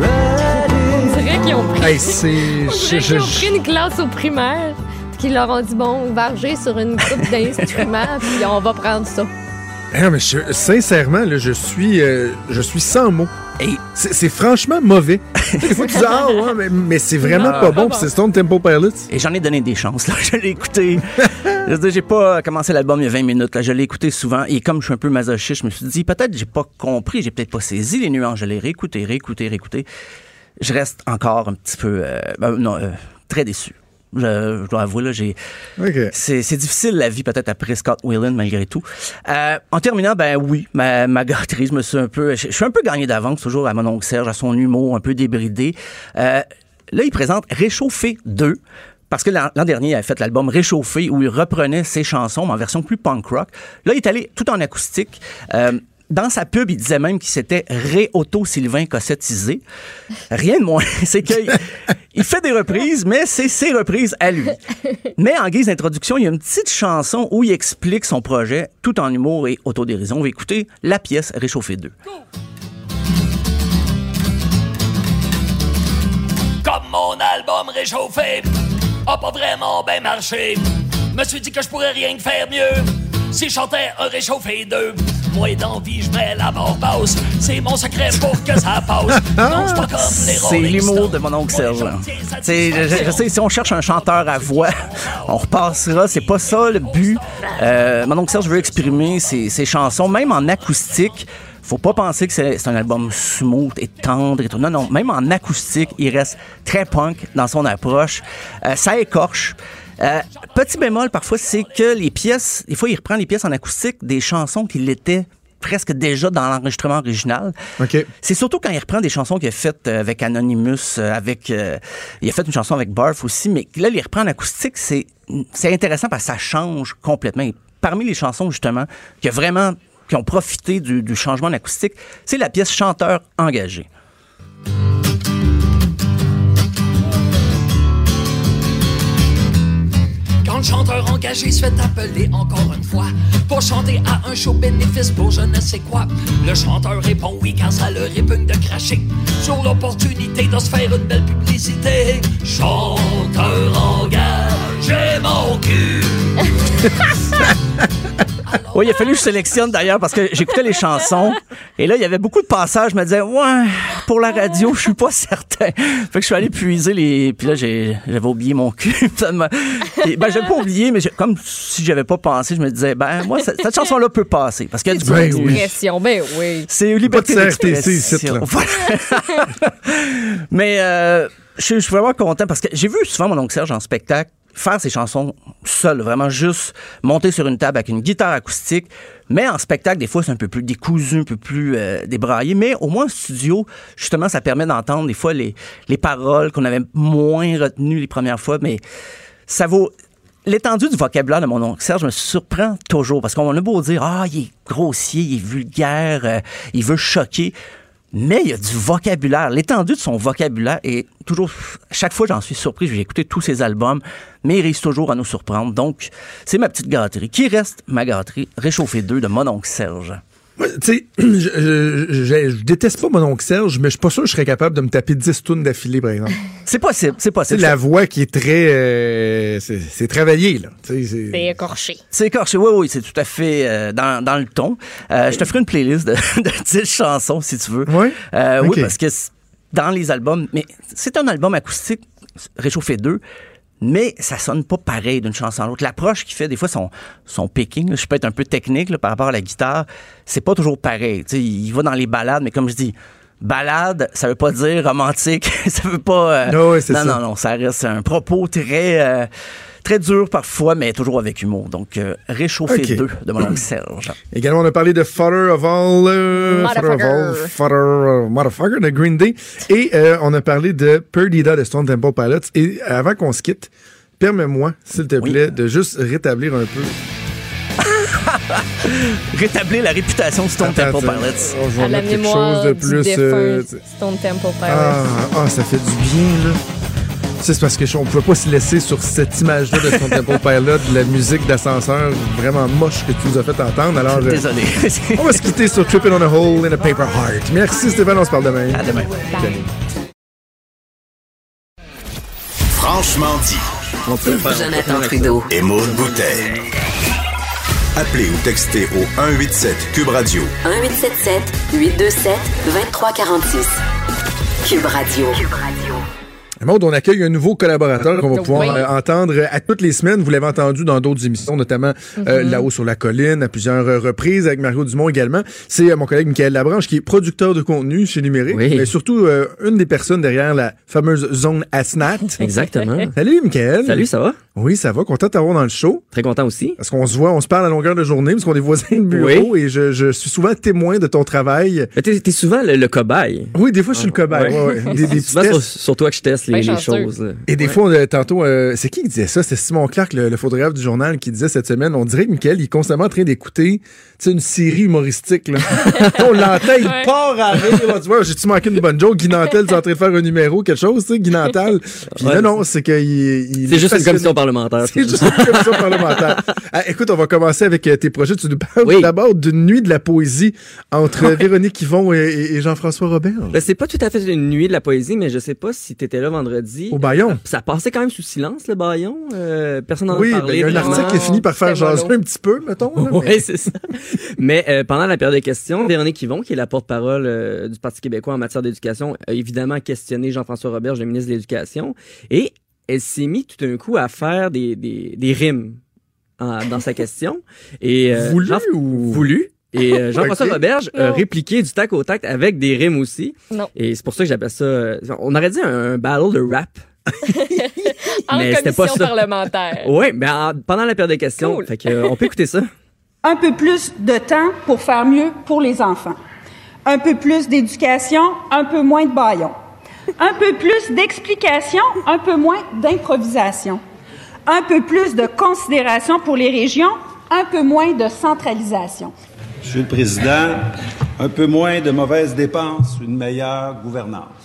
On dirait qu'ils ont pris, Hey, c'est. on ont pris une classe au primaire, puis qu'ils leur ont dit bon, varger sur une coupe d'instruments, puis on va prendre ça. Mais je- sincèrement, là, je suis, euh, je suis sans mots. C'est c'est franchement mauvais. Des fois, tu dis, ah, ouais, mais, mais c'est vraiment pas bon, puis c'est Stone Temple Pilots. Et j'en ai donné des chances. Là. Je l'ai écouté. j'ai pas commencé l'album il y a 20 minutes. Là. Je l'ai écouté souvent. Et comme je suis un peu masochiste, je me suis dit, peut-être j'ai pas compris, j'ai peut-être pas saisi les nuances. Je l'ai réécouté, réécouté, réécouté. Je reste encore un petit peu, euh, ben, non, euh, très déçu. Je, je dois avouer, là, j'ai. C'est, c'est difficile la vie peut-être après Scott Whelan malgré tout. Euh, en terminant, ben oui, ma, ma gâterie, je me suis un peu, je, je suis un peu gagné d'avance toujours à mon oncle Serge, à son humour un peu débridé. Euh, là, il présente Réchauffé 2. Parce que l'an l'an dernier, il avait fait l'album Réchauffé où il reprenait ses chansons mais en version plus punk rock. Là, il est allé tout en acoustique. Euh, dans sa pub, il disait même qu'il s'était ré-auto-Sylvain cossettisé. Rien de moins. C'est qu'il il fait des reprises, mais c'est ses reprises à lui. Mais en guise d'introduction, il y a une petite chanson où il explique son projet tout en humour et autodérision. On va écouter la pièce Réchauffé 2. Comme mon album réchauffé a pas vraiment bien marché. Me suis dit que je pourrais rien faire mieux si je chantais un réchauffé 2. Moi d'envie, je mets la mort basse. C'est mon secret pour que ça passe. Non, c'est pas comme les C'est l'humour de mon oncle Serge. Je, je- je sais, si on cherche un chanteur à voix, on repassera. C'est pas ça le but. Euh, mon oncle Serge veut exprimer ses, ses chansons, même en acoustique. Faut pas penser que c'est c'est un album smooth et tendre et tout. Non, non. Même en acoustique, il reste très punk dans son approche. Euh, ça écorche. Euh, petit bémol, parfois, c'est que les pièces, des fois, il reprend les pièces en acoustique des chansons qui l'étaient presque déjà dans l'enregistrement original. OK. C'est surtout quand il reprend des chansons qu'il a faites euh, avec Anonymous, euh, avec euh, il a fait une chanson avec Barf aussi, mais là, il reprend en acoustique, c'est c'est intéressant parce que ça change complètement. Et parmi les chansons justement qui a vraiment qui ont profité du, du changement d'acoustique, c'est la pièce Chanteur engagé. Chanteur engagé se fait appeler encore une fois pour chanter à un show bénéfice pour je ne sais quoi, le chanteur répond oui car ça le répugne de cracher sur l'opportunité de se faire une belle publicité. Chanteur engagé mon cul. Oui, il a fallu que je sélectionne d'ailleurs parce que j'écoutais les chansons et là, il y avait beaucoup de passages. Je me disais, ouais, pour la radio, je suis pas certain. Fait que je suis allé puiser les. Puis là, j'ai- j'avais oublié mon cul. Et, ben, j'avais pas oublié, mais j'ai- comme si j'avais pas pensé, je me disais, ben, moi, cette, cette chanson-là peut passer parce qu'il y a du Ben oui. Expression, ben oui. C'est une liberté d'expression. Mais euh, je suis- je suis vraiment content parce que j'ai vu souvent mon oncle Serge en spectacle faire ses chansons seul, vraiment juste monter sur une table avec une guitare acoustique. Mais en spectacle, des fois, c'est un peu plus décousu, un peu plus euh, débraillé. Mais au moins, en studio, justement, ça permet d'entendre des fois les, les paroles qu'on avait moins retenues les premières fois. Mais ça vaut. L'étendue du vocabulaire de mon oncle Serge me surprend toujours parce qu'on a beau dire ah il est grossier, il est vulgaire, euh, il veut choquer, mais il y a du vocabulaire. L'étendue de son vocabulaire est toujours chaque fois j'en suis surpris. J'ai écouté tous ses albums, mais il réussit toujours à nous surprendre. Donc c'est ma petite gâterie qui reste ma gâterie? Réchauffée 2 de mon oncle Serge. Tu sais, je, je- je- je déteste pas mon oncle Serge, mais je suis pas sûr que je serais capable de me taper 10 tunes d'affilée, par exemple. C'est possible, c'est C'est possible. la voix qui est très... euh, c'est c'est travaillé, là. Tu sais, c'est- C'est écorché. C'est écorché, oui, oui, c'est tout à fait euh, dans, dans le ton. Euh, je te ferai une playlist de, de 10 chansons, si tu veux. Ouais? Euh, Ok. Oui, parce que dans les albums, mais c'est un album acoustique, Réchauffé 2, mais ça sonne pas pareil d'une chanson à l'autre. L'approche qu'il fait, des fois, son, son picking, là, je peux être un peu technique là, par rapport à la guitare, c'est pas toujours pareil. Tu sais, il va dans les balades, mais comme je dis, balade, ça veut pas dire romantique, ça veut pas... euh, Ah non, ça. non, non, ça reste un propos très... euh, Très dur parfois, mais toujours avec humour. Donc, euh, Réchauffé Ok. 2 de mon oncle Serge. Également, on a parlé de Father of All, euh, Father of All, Father of Motherfucker de Green Day. Et euh, on a parlé de Perdida de Stone Temple Pilots. Et avant qu'on se quitte, permets-moi, s'il te plaît, de juste rétablir un peu. Rétablir la réputation de Stone Attends, Temple. Pilots. Je vais À la mémoire chose de du plus. défunt euh, Stone Temple Pilots. ah, ah, ça fait du bien, là. C'est parce que je- on pouvait pas se laisser sur cette image-là de Stone Temple Pilot, de la musique d'ascenseur vraiment moche que tu nous as fait entendre. Alors, euh, Désolé. on va se quitter sur Tripping on a Hole in a Paper Heart. Merci Stéphane, on se parle demain. À demain. Franchement dit. Jonathan Trudeau. Et Maude Boutet. Appelez ou textez au 187 Cube Radio 1877 827 2346. Cube Radio. Maud, on accueille un nouveau collaborateur qu'on va pouvoir Oui. euh, entendre à toutes les semaines. Vous l'avez entendu dans d'autres émissions, notamment euh, Mhm. Là-haut sur la colline, à plusieurs euh, reprises, avec Mario Dumont également. C'est euh, mon collègue Michael Labranche, qui est producteur de contenu chez Numérique, Oui. mais surtout euh, une des personnes derrière la fameuse zone ASNAT. Exactement. Salut, Michael. Salut, ça va? Oui, ça va. Content de t'avoir dans le show. Très content aussi. Parce qu'on se voit, on se parle à longueur de journée, parce qu'on est voisins de bureau, et je, je suis souvent témoin de ton travail. Mais t'es, souvent le, le cobaye. Oui, des fois, je suis le cobaye. ouais, ouais. Des, des C'est souvent sur, tests. sur toi que je teste les, choses. Et des fois, tantôt, euh, c'est qui qui disait ça? C'était Simon Clark, le, le photographe du journal, qui disait cette semaine, on dirait que Michael, il est constamment en train d'écouter tu sais, une série humoristique. Là. on l'entend, il Ouais. part à rire. Tu vois, j'ai-tu manqué une bonne joke? Guy Nantel, tu es en train de faire un numéro, quelque chose, tu sais, Guy Nantel. Puis Ouais. là, non, c'est qu'il il C'est est juste une commission parlementaire. C'est juste une commission parlementaire. Ah, écoute, on va commencer avec euh, tes projets. Tu nous parles d'abord d'une nuit de la poésie entre Véronique Yvon et, Jean-François Robert. Ben, c'est pas tout à fait une nuit de la poésie, mais je sais pas si t'étais là vendredi. Au Bayon. Ça passait quand même sous silence, le Bayon. Euh, personne n'en a Oui, ben, parlé. il y a un article qui a fini par faire jaser un petit peu, mettons. Oui, mais- c'est ça. Mais euh, pendant la période de questions, Véronique Yvon, qui est la porte-parole euh, du Parti québécois en matière d'éducation, a évidemment questionné Jean-François Roberge, le ministre de l'Éducation, et elle s'est mise tout d'un coup à faire des, des, des rimes en- dans sa question. Et, euh, Voulu Jean- ou- Voulu. Et euh, Jean-François Ok. Roberge a répliqué du tac au tac avec des rimes aussi. Non. Et c'est pour ça que j'appelle ça... euh, on aurait dit un, un battle de rap. En Mais c'était pas commission ça. parlementaire. Oui, mais en- pendant la période de questions. Cool. Fait que, euh, on peut écouter ça. un peu plus de temps pour faire mieux pour les enfants. Un peu plus d'éducation, un peu moins de baillons. Un peu plus d'explication, un peu moins d'improvisation. Un peu plus de considération pour les régions, un peu moins de centralisation. Monsieur le Président, un peu moins de mauvaises dépenses, une meilleure gouvernance.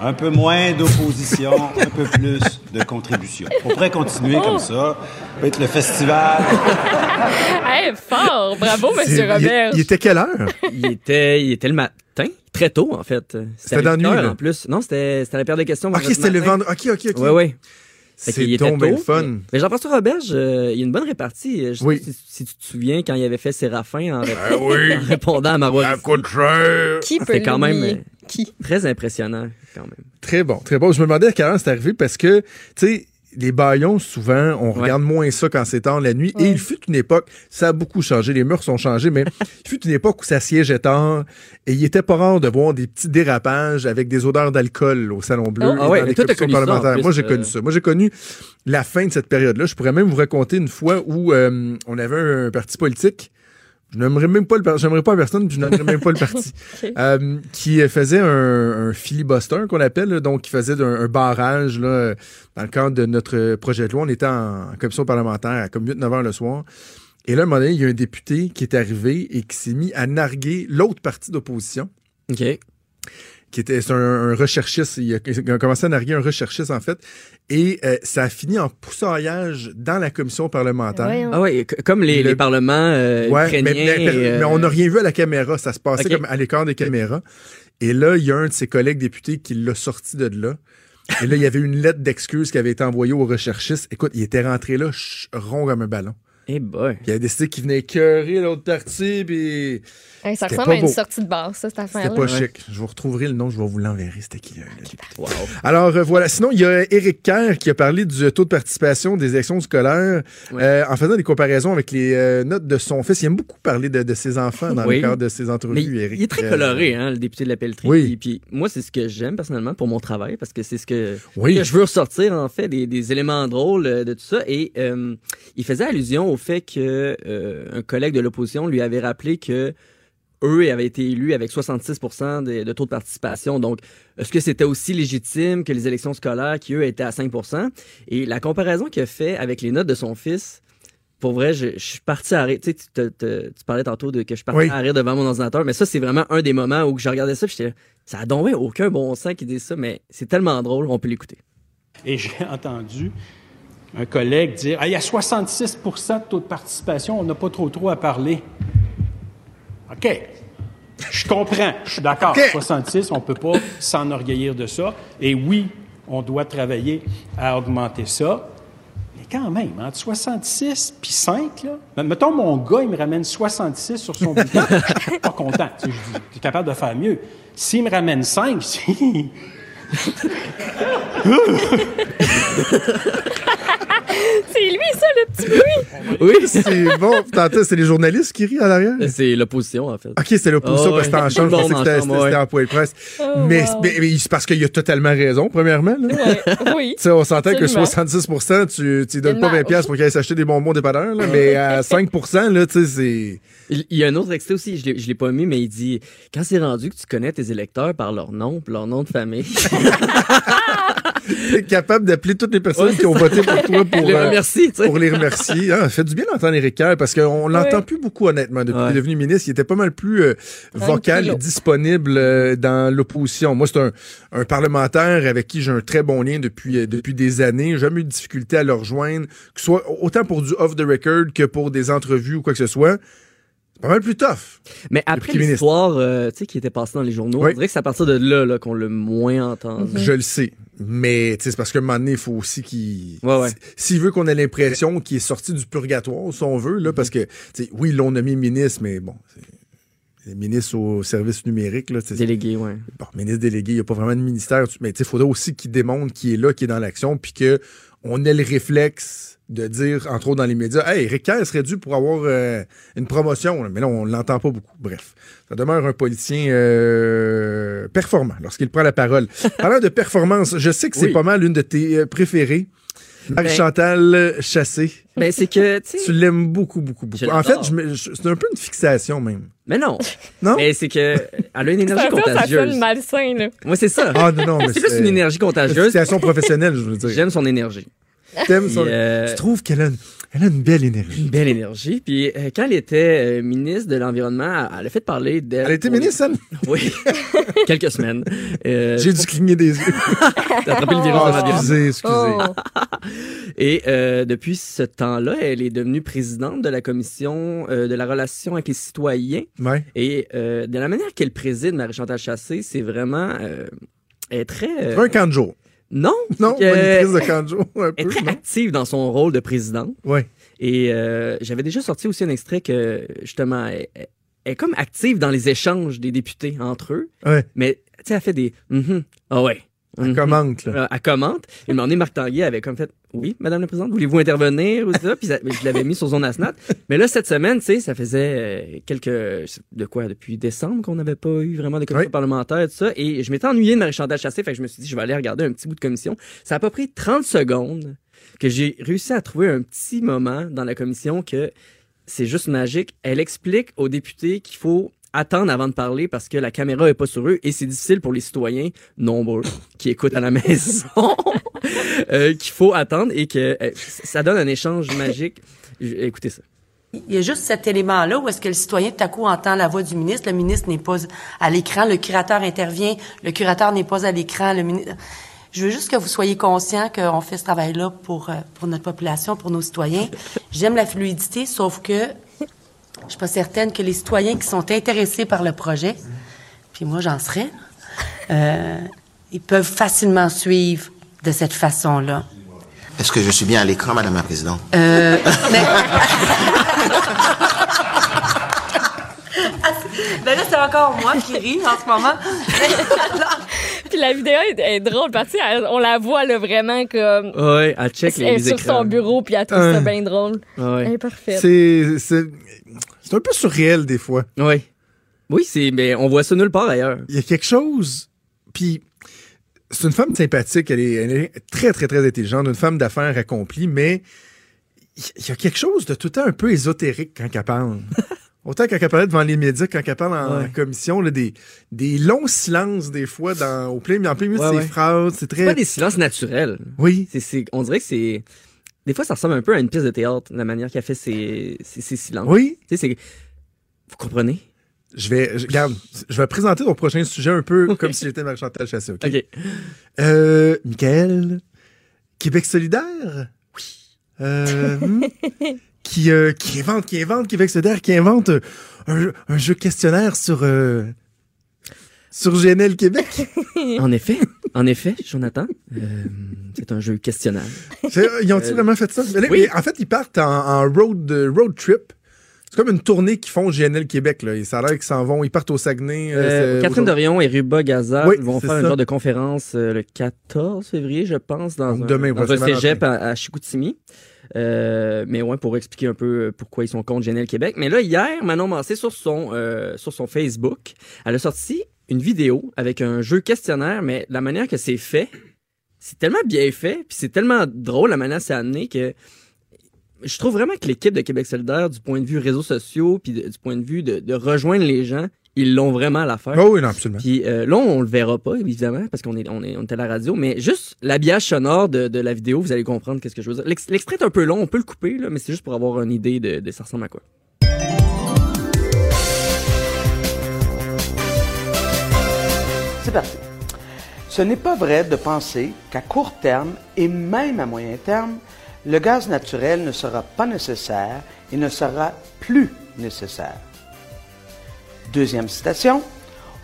Un peu moins d'opposition, un peu plus de contribution. On pourrait continuer comme ça. Ça peut être le festival. hey, fort! Bravo, Monsieur il- Robert. Il, était quelle heure? il était, il était le matin, très tôt en fait. C'était dans nuit, en plus. Non, c'était c'était la période de questions. Ok, c'était le vendredi. Ok, ok, ok. Oui, oui. C'est bien le fun. Mais, mais Jean-François Roberge, euh, il y a une bonne répartie. Je sais Oui. pas si, si tu te souviens quand il avait fait Séraphin en, Ben oui. en répondant à Marois. Ça coûte cher. Qui peut C'était quand même euh, Qui? très impressionnant quand même. Très bon, très bon. Je me demandais à quelle heure c'est arrivé parce que, tu sais, les baillons, souvent, on regarde moins ça quand c'est tard la nuit. Et il fut une époque, ça a beaucoup changé, les mœurs ont changé, mais il fut une époque où ça siégeait tard et il était pas rare de voir des petits dérapages avec des odeurs d'alcool au Salon Bleu. Oh, et ah ouais, dans mais les commissions parlementaires. plus, Moi, j'ai euh. connu ça. Moi, j'ai connu la fin de cette période-là. Je pourrais même vous raconter une fois où euh, on avait un parti politique. Je n'aimerais même pas le j'aimerais pas personne, puis je n'aimerais même pas le parti. Euh, qui faisait un, un filibuster qu'on appelle, là, donc qui faisait un, un barrage là, dans le cadre de notre projet de loi. On était en, en commission parlementaire à comme 8-9 heures le soir. Et là, à un moment donné, il y a un député qui est arrivé et qui s'est mis à narguer l'autre parti d'opposition. OK. Qui était c'est un, un recherchiste. Il a, il a commencé à narguer un recherchiste, en fait. Et euh, ça a fini en poussaillage dans la commission parlementaire. Ah ouais, comme les, Le- les parlements euh, Ouais, ukrainiens. mais, mais- et, euh, mais on n'a rien vu à la caméra. Ça se passait comme à l'écart des caméras. Et là, il y a un de ses collègues députés qui l'a sorti de là. Et là, il y avait une lettre d'excuse qui avait été envoyée au recherchiste. Écoute, il était rentré là ch- rond comme un ballon. Eh boy. Puis il a décidé qu'il venait écœurer l'autre partie, puis... Hey, ça ressemble à pas une beau. sortie de bar, ça, cette affaire-là. C'était pas chic. Je vous retrouverai le nom, je vais vous l'enverrer, c'était qui, le député. Alors, euh, voilà. Sinon, il y a Éric Kerr qui a parlé du taux de participation des élections scolaires euh, en faisant des comparaisons avec les euh, notes de son fils. Il aime beaucoup parler de, de ses enfants dans Oui. le cadre de ses entrevues, Mais Éric. il est très Euh, coloré, hein, le député de la Pelletrie. Oui. Puis, puis moi, c'est ce que j'aime personnellement pour mon travail, parce que c'est ce que, Oui. que je veux ressortir, en fait, des, des éléments drôles euh, de tout ça. Et euh, il faisait allusion au fait que euh, un collègue de l'opposition lui avait rappelé que eux avaient été élus avec 66 de, de taux de participation. Donc, est-ce que c'était aussi légitime que les élections scolaires qui, eux, étaient à 5 Et la comparaison qu'il a fait avec les notes de son fils, pour vrai, je, je suis parti à rire. Tu sais, tu, te- te- tu parlais tantôt de que je suis parti Oui. à rire devant mon ordinateur, mais ça, c'est vraiment un des moments où je regardais ça, j'étais ça a donc aucun bon sens qui dit ça, mais c'est tellement drôle, on peut l'écouter. Et j'ai entendu un collègue dire Ah, il y a 66% de taux de participation, on n'a pas trop trop à parler. OK. Je comprends, je suis d'accord. OK. 66, on ne peut pas s'enorgueillir de ça. Et oui, on doit travailler à augmenter ça. Mais quand même, entre 66 puis 5, là, mettons mon gars, il me ramène 66 sur son bulletin, je suis pas content. Tu sais, je es capable de faire mieux. S'il me ramène 5, C'est lui, ça, le petit bruit. Oui, c'est bon. C'est les journalistes qui rient en arrière. C'est l'opposition, en fait. OK, c'est l'opposition Ah parce que c'était en chambre. Je pensais que c'était en point de presse. Oh, mais, wow. mais- mais c'est parce qu'il a totalement raison, premièrement. là. Ouais, oui. Tu sais, on s'entend que Absolument. 66 tu lui donnes pas 20 marge. pièces pour qu'il aille s'acheter des bonbons dépanneurs, là, mais à 5 là, tu sais, c'est... Il y a un autre extrait aussi, je l'ai- je l'ai pas mis, mais il dit Quand c'est rendu que tu connais tes électeurs par leur nom, puis leur nom de famille. T'es capable d'appeler toutes les personnes Ouais, qui ont voté pour toi pour, Les euh, remercier, sais. pour les remercier. Ah, fait du bien d'entendre Éric Kerr parce qu'on l'entend Ouais. plus beaucoup, honnêtement, depuis Ouais. qu'il est devenu ministre. Il était pas mal plus euh, vocal et disponible euh, dans l'opposition. Moi, c'est un, un parlementaire avec qui j'ai un très bon lien depuis, euh, depuis des années. J'ai jamais eu de difficulté à le rejoindre, que ce soit autant pour du off the record que pour des entrevues ou quoi que ce soit. C'est pas mal plus tough. Mais après l'histoire euh, tu sais, qui était passée dans les journaux, Oui. on dirait que c'est à partir de là, là qu'on l'a moins entendu. Je le sais. Mais c'est parce qu'à un moment donné, il faut aussi qu'il. Ouais, ouais. s- S'il veut qu'on ait l'impression qu'il est sorti du purgatoire, si on veut, là, parce que, oui, ils l'ont nommé ministre, mais bon. ministre au service numérique, là. Délégué, ouais. Bon, ministre délégué, il n'y a pas vraiment de ministère. Mais il faudrait aussi qu'il démontre qu'il est là, qu'il est dans l'action, puis qu'on ait le réflexe de dire, entre autres dans les médias, Hey, Rick Kerr serait dû pour avoir euh, une promotion. Mais là, on l'entend pas beaucoup. Bref, ça demeure un politicien euh, performant lorsqu'il prend la parole. Parlant de performance, je sais que c'est Oui. pas mal une de tes euh, préférées. Marie-Chantal Chassé. Ben, c'est que, tu l'aimes beaucoup, beaucoup, beaucoup. En fait, c'est un peu une fixation, même. Mais non. Non? Mais c'est que elle a une énergie Ça, ça, ça contagieuse. sonne malsain, là. Moi, c'est ça. Ah, non, non, mais c'est plus une énergie contagieuse. Fixation professionnelle, je veux dire. J'aime son énergie. T'aimes son- euh, Tu trouves qu'elle a, une- elle a une belle énergie. Une belle énergie. Puis euh, quand elle était euh, ministre de l'Environnement, elle a fait parler d'elle. Elle était pour- ministre, elle? Oui. Quelques semaines. Euh, J'ai dû cligner des yeux. T'as attrapé le virus Ah, de l'environnement. excusez, excusez. Et euh, depuis ce temps-là, elle est devenue présidente de la commission euh, de la relation avec les citoyens. Ouais. Et euh, de la manière qu'elle préside Marie-Chantal Chassé, c'est vraiment... euh, elle est très... euh, un camp de jour? Non. Non, que- monitrice de un Elle est peu, très non? active dans son rôle de présidente. Ouais. Et euh, j'avais déjà sorti aussi un extrait que, justement, elle, est comme active dans les échanges des députés entre eux. Ouais. Mais, tu sais, elle fait des Mhm. Ah ouais. Elle Mhm. commente, là. Euh, Elle commente. Et un moment donné, Marc Tanguay avait comme fait Oui, Madame la Présidente, voulez-vous intervenir ou ça? Puis ça- je l'avais mis sur zone ASNAT. Mais là, cette semaine, tu sais, ça faisait euh, quelques. De quoi Depuis décembre qu'on n'avait pas eu vraiment de commission parlementaire et tout ça. Et je m'étais ennuyé de Marie-Chantal Chassé, fait que je me suis dit, je vais aller regarder un petit bout de commission. Ça a pas pris 30 secondes que j'ai réussi à trouver un petit moment dans la commission que c'est juste magique. Elle explique aux députés qu'il faut attendre avant de parler parce que la caméra est pas sur eux et c'est difficile pour les citoyens nombreux qui écoutent à la maison euh, qu'il faut attendre et que euh, ça donne un échange magique. Écoutez ça. Il y a juste cet élément-là où est-ce que le citoyen tout à coup entend la voix du ministre, le ministre n'est pas à l'écran, le curateur intervient, le curateur n'est pas à l'écran, le ministre... Je veux juste que vous soyez conscient qu'on fait ce travail-là pour, euh, pour notre population, pour nos citoyens. J'aime la fluidité, sauf que je suis pas certaine que les citoyens qui sont intéressés par le projet, puis moi j'en serais, euh, ils peuvent facilement suivre de cette façon-là. Est-ce que je suis bien à l'écran, Madame la Présidente? Euh, Ben là, c'est encore moi qui ris en ce moment. Puis la vidéo est, est drôle parce que on la voit là, vraiment comme. Ouais, elle check les, elle sur son bureau puis elle trouve ça bien drôle. Ouais. Elle est parfaite. C'est c'est c'est un peu surréel des fois. Oui. Oui, c'est mais on voit ça nulle part ailleurs. Il y a quelque chose. Puis c'est une femme sympathique. Elle est, elle est très très très intelligente, une femme d'affaires accomplie, mais il y a quelque chose de tout le temps un peu ésotérique quand elle parle. Autant quand elle parlait devant les médias, quand elle parle en Ouais. commission, là, des, des longs silences des fois dans, au plein, en plein milieu Ouais, de ses ouais. phrases. C'est très. pas des silences naturels. Oui. C'est, on dirait que c'est. Des fois, ça ressemble un peu à une pièce de théâtre, la manière qu'elle fait ses, ses, ses silences. Oui. Tu sais, c'est. Vous comprenez? Je vais, je, regarde, je vais présenter ton prochain sujet un peu comme si j'étais Marie-Chantal Chassé, OK? OK. Euh, Michael, Québec solidaire? Oui. Euh, hmm, qui, euh, qui invente, qui invente Québec solidaire, qui invente euh, un, un jeu questionnaire sur, euh, sur GNL Québec. En effet, en effet, Jonathan, euh, c'est un jeu questionnable. C'est- Ils ont-ils Euh, vraiment fait ça? Là, oui. en fait, ils partent en, en road, road trip. C'est comme une tournée qu'ils font GNL Québec. Là. Et ça a l'air qu'ils s'en vont. Ils partent au Saguenay. euh, Catherine. Dorion et Ruba Gaza Oui, vont faire ça. une genre de conférence euh, le 14 février, je pense, dans Donc un, demain, dans un cégep à, à Chicoutimi. Euh, mais ouais, pour expliquer un peu euh, pourquoi ils sont contre GNL Québec. Mais là, hier, Manon Massé, sur son, euh, sur son Facebook, elle a sorti une vidéo avec un jeu questionnaire, mais la manière que c'est fait, c'est tellement bien fait, puis c'est tellement drôle la manière que c'est amené que je trouve vraiment que l'équipe de Québec solidaire, du point de vue réseaux sociaux, puis du point de vue de rejoindre les gens, ils l'ont vraiment à l'affaire. Oh oui, non, absolument. Puis euh, là, on le verra pas, évidemment, parce qu'on est, on est, on est à la radio, mais juste l'habillage sonore de, de la vidéo, vous allez comprendre qu'est-ce que je veux dire. L'ex- L'extrait est un peu long, on peut le couper, là, mais c'est juste pour avoir une idée de, de ça ressemble à quoi. C'est parti. Ce n'est pas vrai de penser qu'à court terme et même à moyen terme, le gaz naturel ne sera pas nécessaire et ne sera plus nécessaire. Deuxième citation.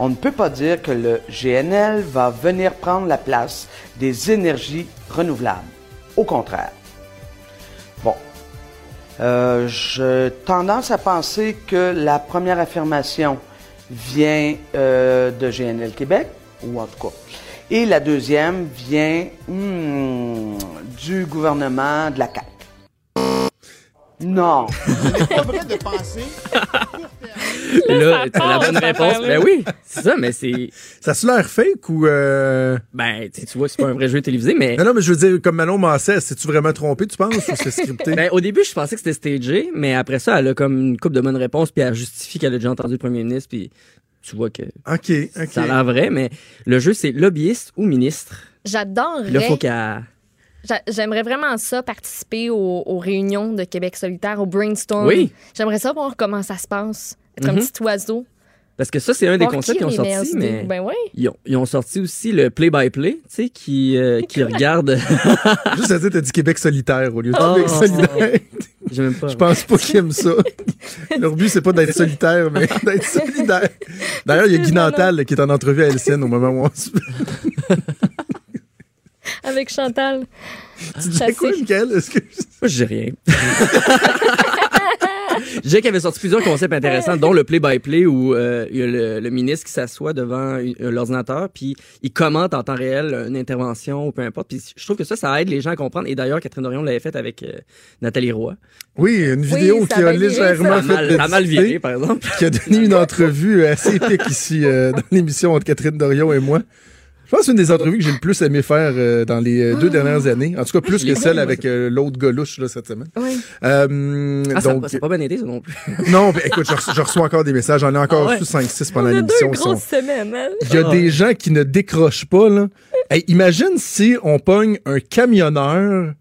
On ne peut pas dire que le GNL va venir prendre la place des énergies renouvelables. Au contraire. Bon. Euh, tendance à penser que la première affirmation vient euh, de GNL Québec, ou en tout cas. Et la deuxième vient hmm, du gouvernement de la CAQ. Non. Là, t'as la bonne réponse. Ben oui, c'est ça, mais c'est. Ça se l'air fake ou. euh, Ben, tu vois, c'est pas un vrai jeu télévisé, mais. Non, non, mais je veux dire, comme Manon Massé, c'est-tu vraiment trompé, tu penses, ou c'est scripté? Ben, au début, je pensais que c'était stagé, mais après ça, elle a comme une coupe de bonnes réponses, puis elle justifie qu'elle a déjà entendu le premier ministre, puis tu vois que OK, OK. ça a l'air vrai, mais le jeu, c'est lobbyiste ou ministre. Puis là, faut qu'elle. J'aimerais vraiment ça, participer aux, aux réunions de Québec solidaire, au brainstorm. Oui. J'aimerais ça voir comment ça se passe. Un Mhm. petit oiseau. Parce que ça, c'est un des concepts qui qu'ils ont sorti, mais. Ben oui. Ils ont, ils ont sorti aussi le play-by-play, tu sais, qui, euh, qui regarde. Juste à dire, t'as dit Québec solitaire au lieu de Oh. Québec solidaire. Même pas. Je pense pas qu'ils aiment ça. Leur but, c'est pas d'être solitaire, mais d'être solidaire. D'ailleurs, il y a Guy Nantal qui est en entrevue à LCN au moment où on se... Avec Chantal. Tu disais quoi, Michael? Que... Moi, je dis rien. Je disais qu'il avait sorti plusieurs concepts intéressants, dont le play-by-play où euh, il y a le, le ministre qui s'assoit devant une- euh, l'ordinateur, puis il commente en temps réel une intervention ou peu importe. Puis je trouve que ça, ça aide les gens à comprendre. Et d'ailleurs, Catherine Dorion l'avait fait avec euh, Nathalie Roy. Oui, une vidéo qui a légèrement fait mal- mal par exemple. Qui a donné une entrevue assez épique ici euh, dans l'émission entre Catherine Dorion et moi. Je pense que c'est une des entrevues que j'ai le plus aimé faire euh, dans les euh, deux dernières années. En tout cas, plus l'ai que celle avec euh, l'autre gaulouche là, cette semaine. Oui. Euh, Ah, ça n'a pas, bien été, ça non plus. non, mais écoute, je, reçois- je reçois encore des messages. J'en ai encore Ah ouais? reçu 5-6 pendant l'émission. Sont- semaines. hein? Il y a des gens qui ne décrochent pas, là. Hey, imagine si on pogne un camionneur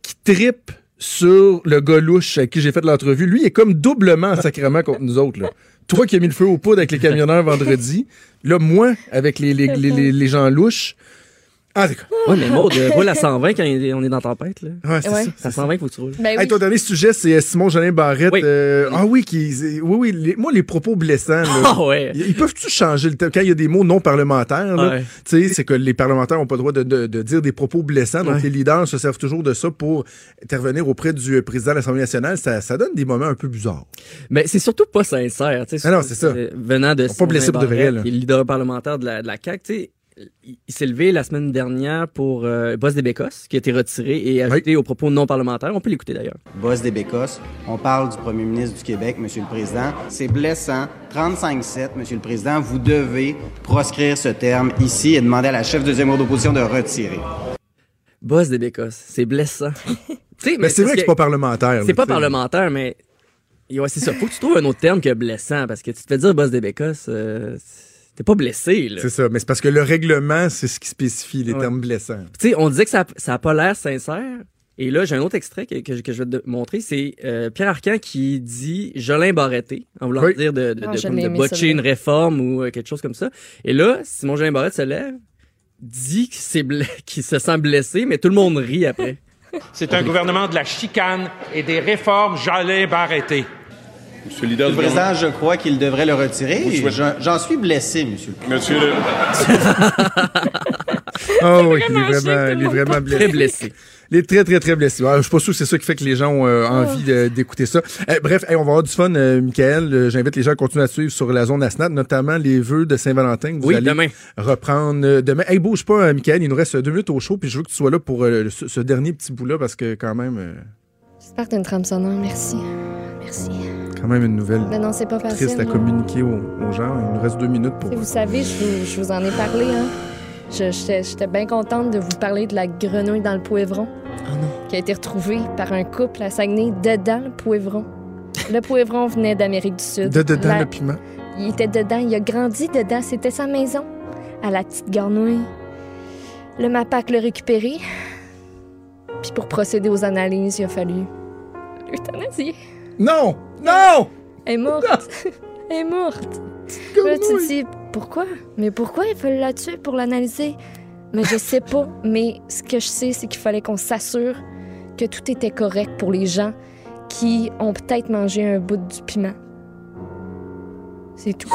qui tripe sur le gars louche avec qui j'ai fait l'entrevue. Lui, il est comme doublement sacrément contre nous autres, là. Toi qui as mis le feu au poudre avec les camionneurs vendredi. Là, moi, avec les- les gens louches. Ah, d'accord. Ouais, mais Maud, euh, roule à 120 quand on est dans tempête, là. Ouais, c'est Ouais. ça. C'est à 120 qu'il faut que tu roules. Ben Hey, oui. ton dernier sujet, c'est euh, Simon Jolin Barrette. Oui. euh, ah oui, qui, oui, oui. les- moi, les propos blessants. là, Ah ouais. Ils ils peuvent-tu changer le thème? Quand il y a des mots non parlementaires, Ouais. tu sais, c'est que les parlementaires n'ont pas le droit de, de- de dire des propos blessants. Donc, Ouais. les leaders se servent toujours de ça pour intervenir auprès du président de l'Assemblée nationale. Ça, ça donne des moments un peu bizarres. Mais c'est surtout pas sincère. tu sais, Ah non, c'est ça. Venant de sont pas blessés pour de vrai, Barrette, là. qui est le leader parlementaire de la, de la CAQ, tu sais, il, s'est levé la semaine dernière pour euh, Boss des Bécosses, qui a été retiré et ajouté aux propos non parlementaires. On peut l'écouter d'ailleurs. Boss des Bécosses. On parle du premier ministre du Québec, Monsieur le Président. C'est blessant. 35-7, Monsieur le Président. Vous devez proscrire ce terme ici et demander à la chef de deuxième d'opposition de retirer. Boss des Bécosses, c'est blessant. Mais c'est vrai que c'est pas parlementaire. C'est pas parlementaire, mais ouais, c'est ça. Faut que tu trouves un autre terme que blessant, parce que tu te fais dire boss des Bécosses, euh, t'es pas blessé, là. C'est ça. Mais c'est parce que le règlement, c'est ce qui spécifie les Ouais. termes blessants. Tu sais, on disait que ça, ça a pas l'air sincère. Et là, j'ai un autre extrait que, que, je- que je vais te montrer. C'est euh, Pierre Arcan qui dit Jolin Barretté, en voulant Oui. dire de, de, Ah, de- comme de botcher une réforme ou euh, quelque chose comme ça. Et là, Simon Jolin Barrette se lève, dit qu'il se sent blessé, mais tout le monde rit après. C'est un gouvernement de la chicane et des réformes Jalais Barreté. Monsieur le leader le du Président, gouvernement. je crois qu'il devrait le retirer. Souhaitez- J'en suis blessé, Monsieur le Président. Monsieur le... Oh oui, il est Vraiment il est vraiment blessé. Très blessé. Il est très, très, très blessé. Ah, je suis pas sûr que c'est ça qui fait que les gens ont euh, Ah. envie de- d'écouter ça. Eh, bref, hey, on va avoir du fun, euh, Michael. Euh, J'invite les gens à continuer à suivre sur la zone ASNAT, notamment les vœux de Saint-Valentin. Oui, allez demain. reprendre euh, demain. Hey, bouge pas, euh, Michael. Il nous reste deux minutes au show, puis je veux que tu sois là pour euh, ce, ce dernier petit bout-là, parce que quand même, euh, J'espère que t'as une trame sonore. Merci. Merci. Quand même une nouvelle Mais non, c'est pas facile. triste à communiquer aux, aux gens. Il nous reste deux minutes pour. Vous savez, je vous, je vous en ai parlé. Hein? Je- J'étais bien contente de vous parler de la grenouille dans le poivron. Qui a été retrouvée par un couple à Saguenay dedans le poivron. Le poivron venait d'Amérique du Sud. De dedans La- le piment. Il était dedans, il a grandi dedans, c'était sa maison. À la petite grenouille. Le MAPAC l'a récupéré. Puis pour procéder aux analyses, il a fallu l'euthanasier. Non! Non! Elle est morte. Elle est morte. Là, tu te dis, pourquoi? Mais pourquoi il fallait la tuer pour l'analyser? Mais je sais pas. Mais ce que je sais, c'est qu'il fallait qu'on s'assure que tout était correct pour les gens qui ont peut-être mangé un bout du piment. C'est tout.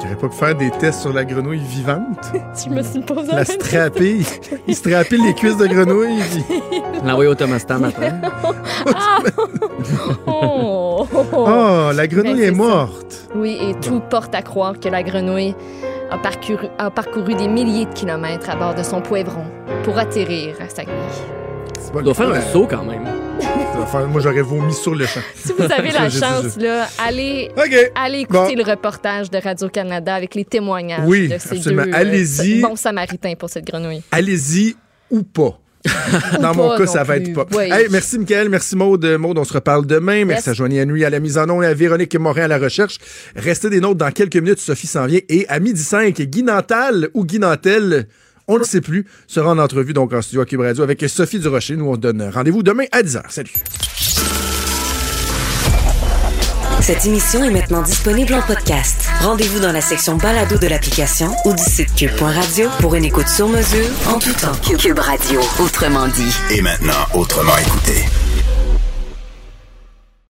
Il aurait pas pu faire des tests sur la grenouille vivante? Tu me suis posé La même strapper. Il les cuisses de grenouille. puis- L'envoyer au Thomas Tam après. Ah! Oh! Oh, la grenouille Ben, est morte. Oui, et tout porte à croire que la grenouille a parcouru, a parcouru des milliers de kilomètres à bord de son poivron pour atterrir à Saguenay. Doit le faire un saut quand même. Moi, j'aurais vomi sur le champ. Si vous avez la chance, là, allez, allez écouter Bon. le reportage de Radio-Canada avec les témoignages Oui, de ces absolument. deux Allez-y. bons samaritains pour cette grenouille. Allez-y ou pas. Dans Ou mon pas cas, ça va plus. être pas. Oui. Hey, merci, Michael. Merci, Maude. Maude, on se reparle demain. Merci Yes. à Joanie Henry à la mise en onde et à Véronique Morin à la recherche. Restez des nôtres dans quelques minutes. Sophie s'en vient. Et à midi 5, Guy Nantal ou Guy Nantel, on ne le sait plus, sera en entrevue donc en studio à Cube Radio avec Sophie Durocher. Nous, on se donne rendez-vous demain à 10h. Salut. Cette émission est maintenant disponible en podcast. Rendez-vous dans la section balado de l'application ou du site cube.radio pour une écoute sur mesure en tout temps. Cube Radio, autrement dit. Et maintenant, autrement écouté.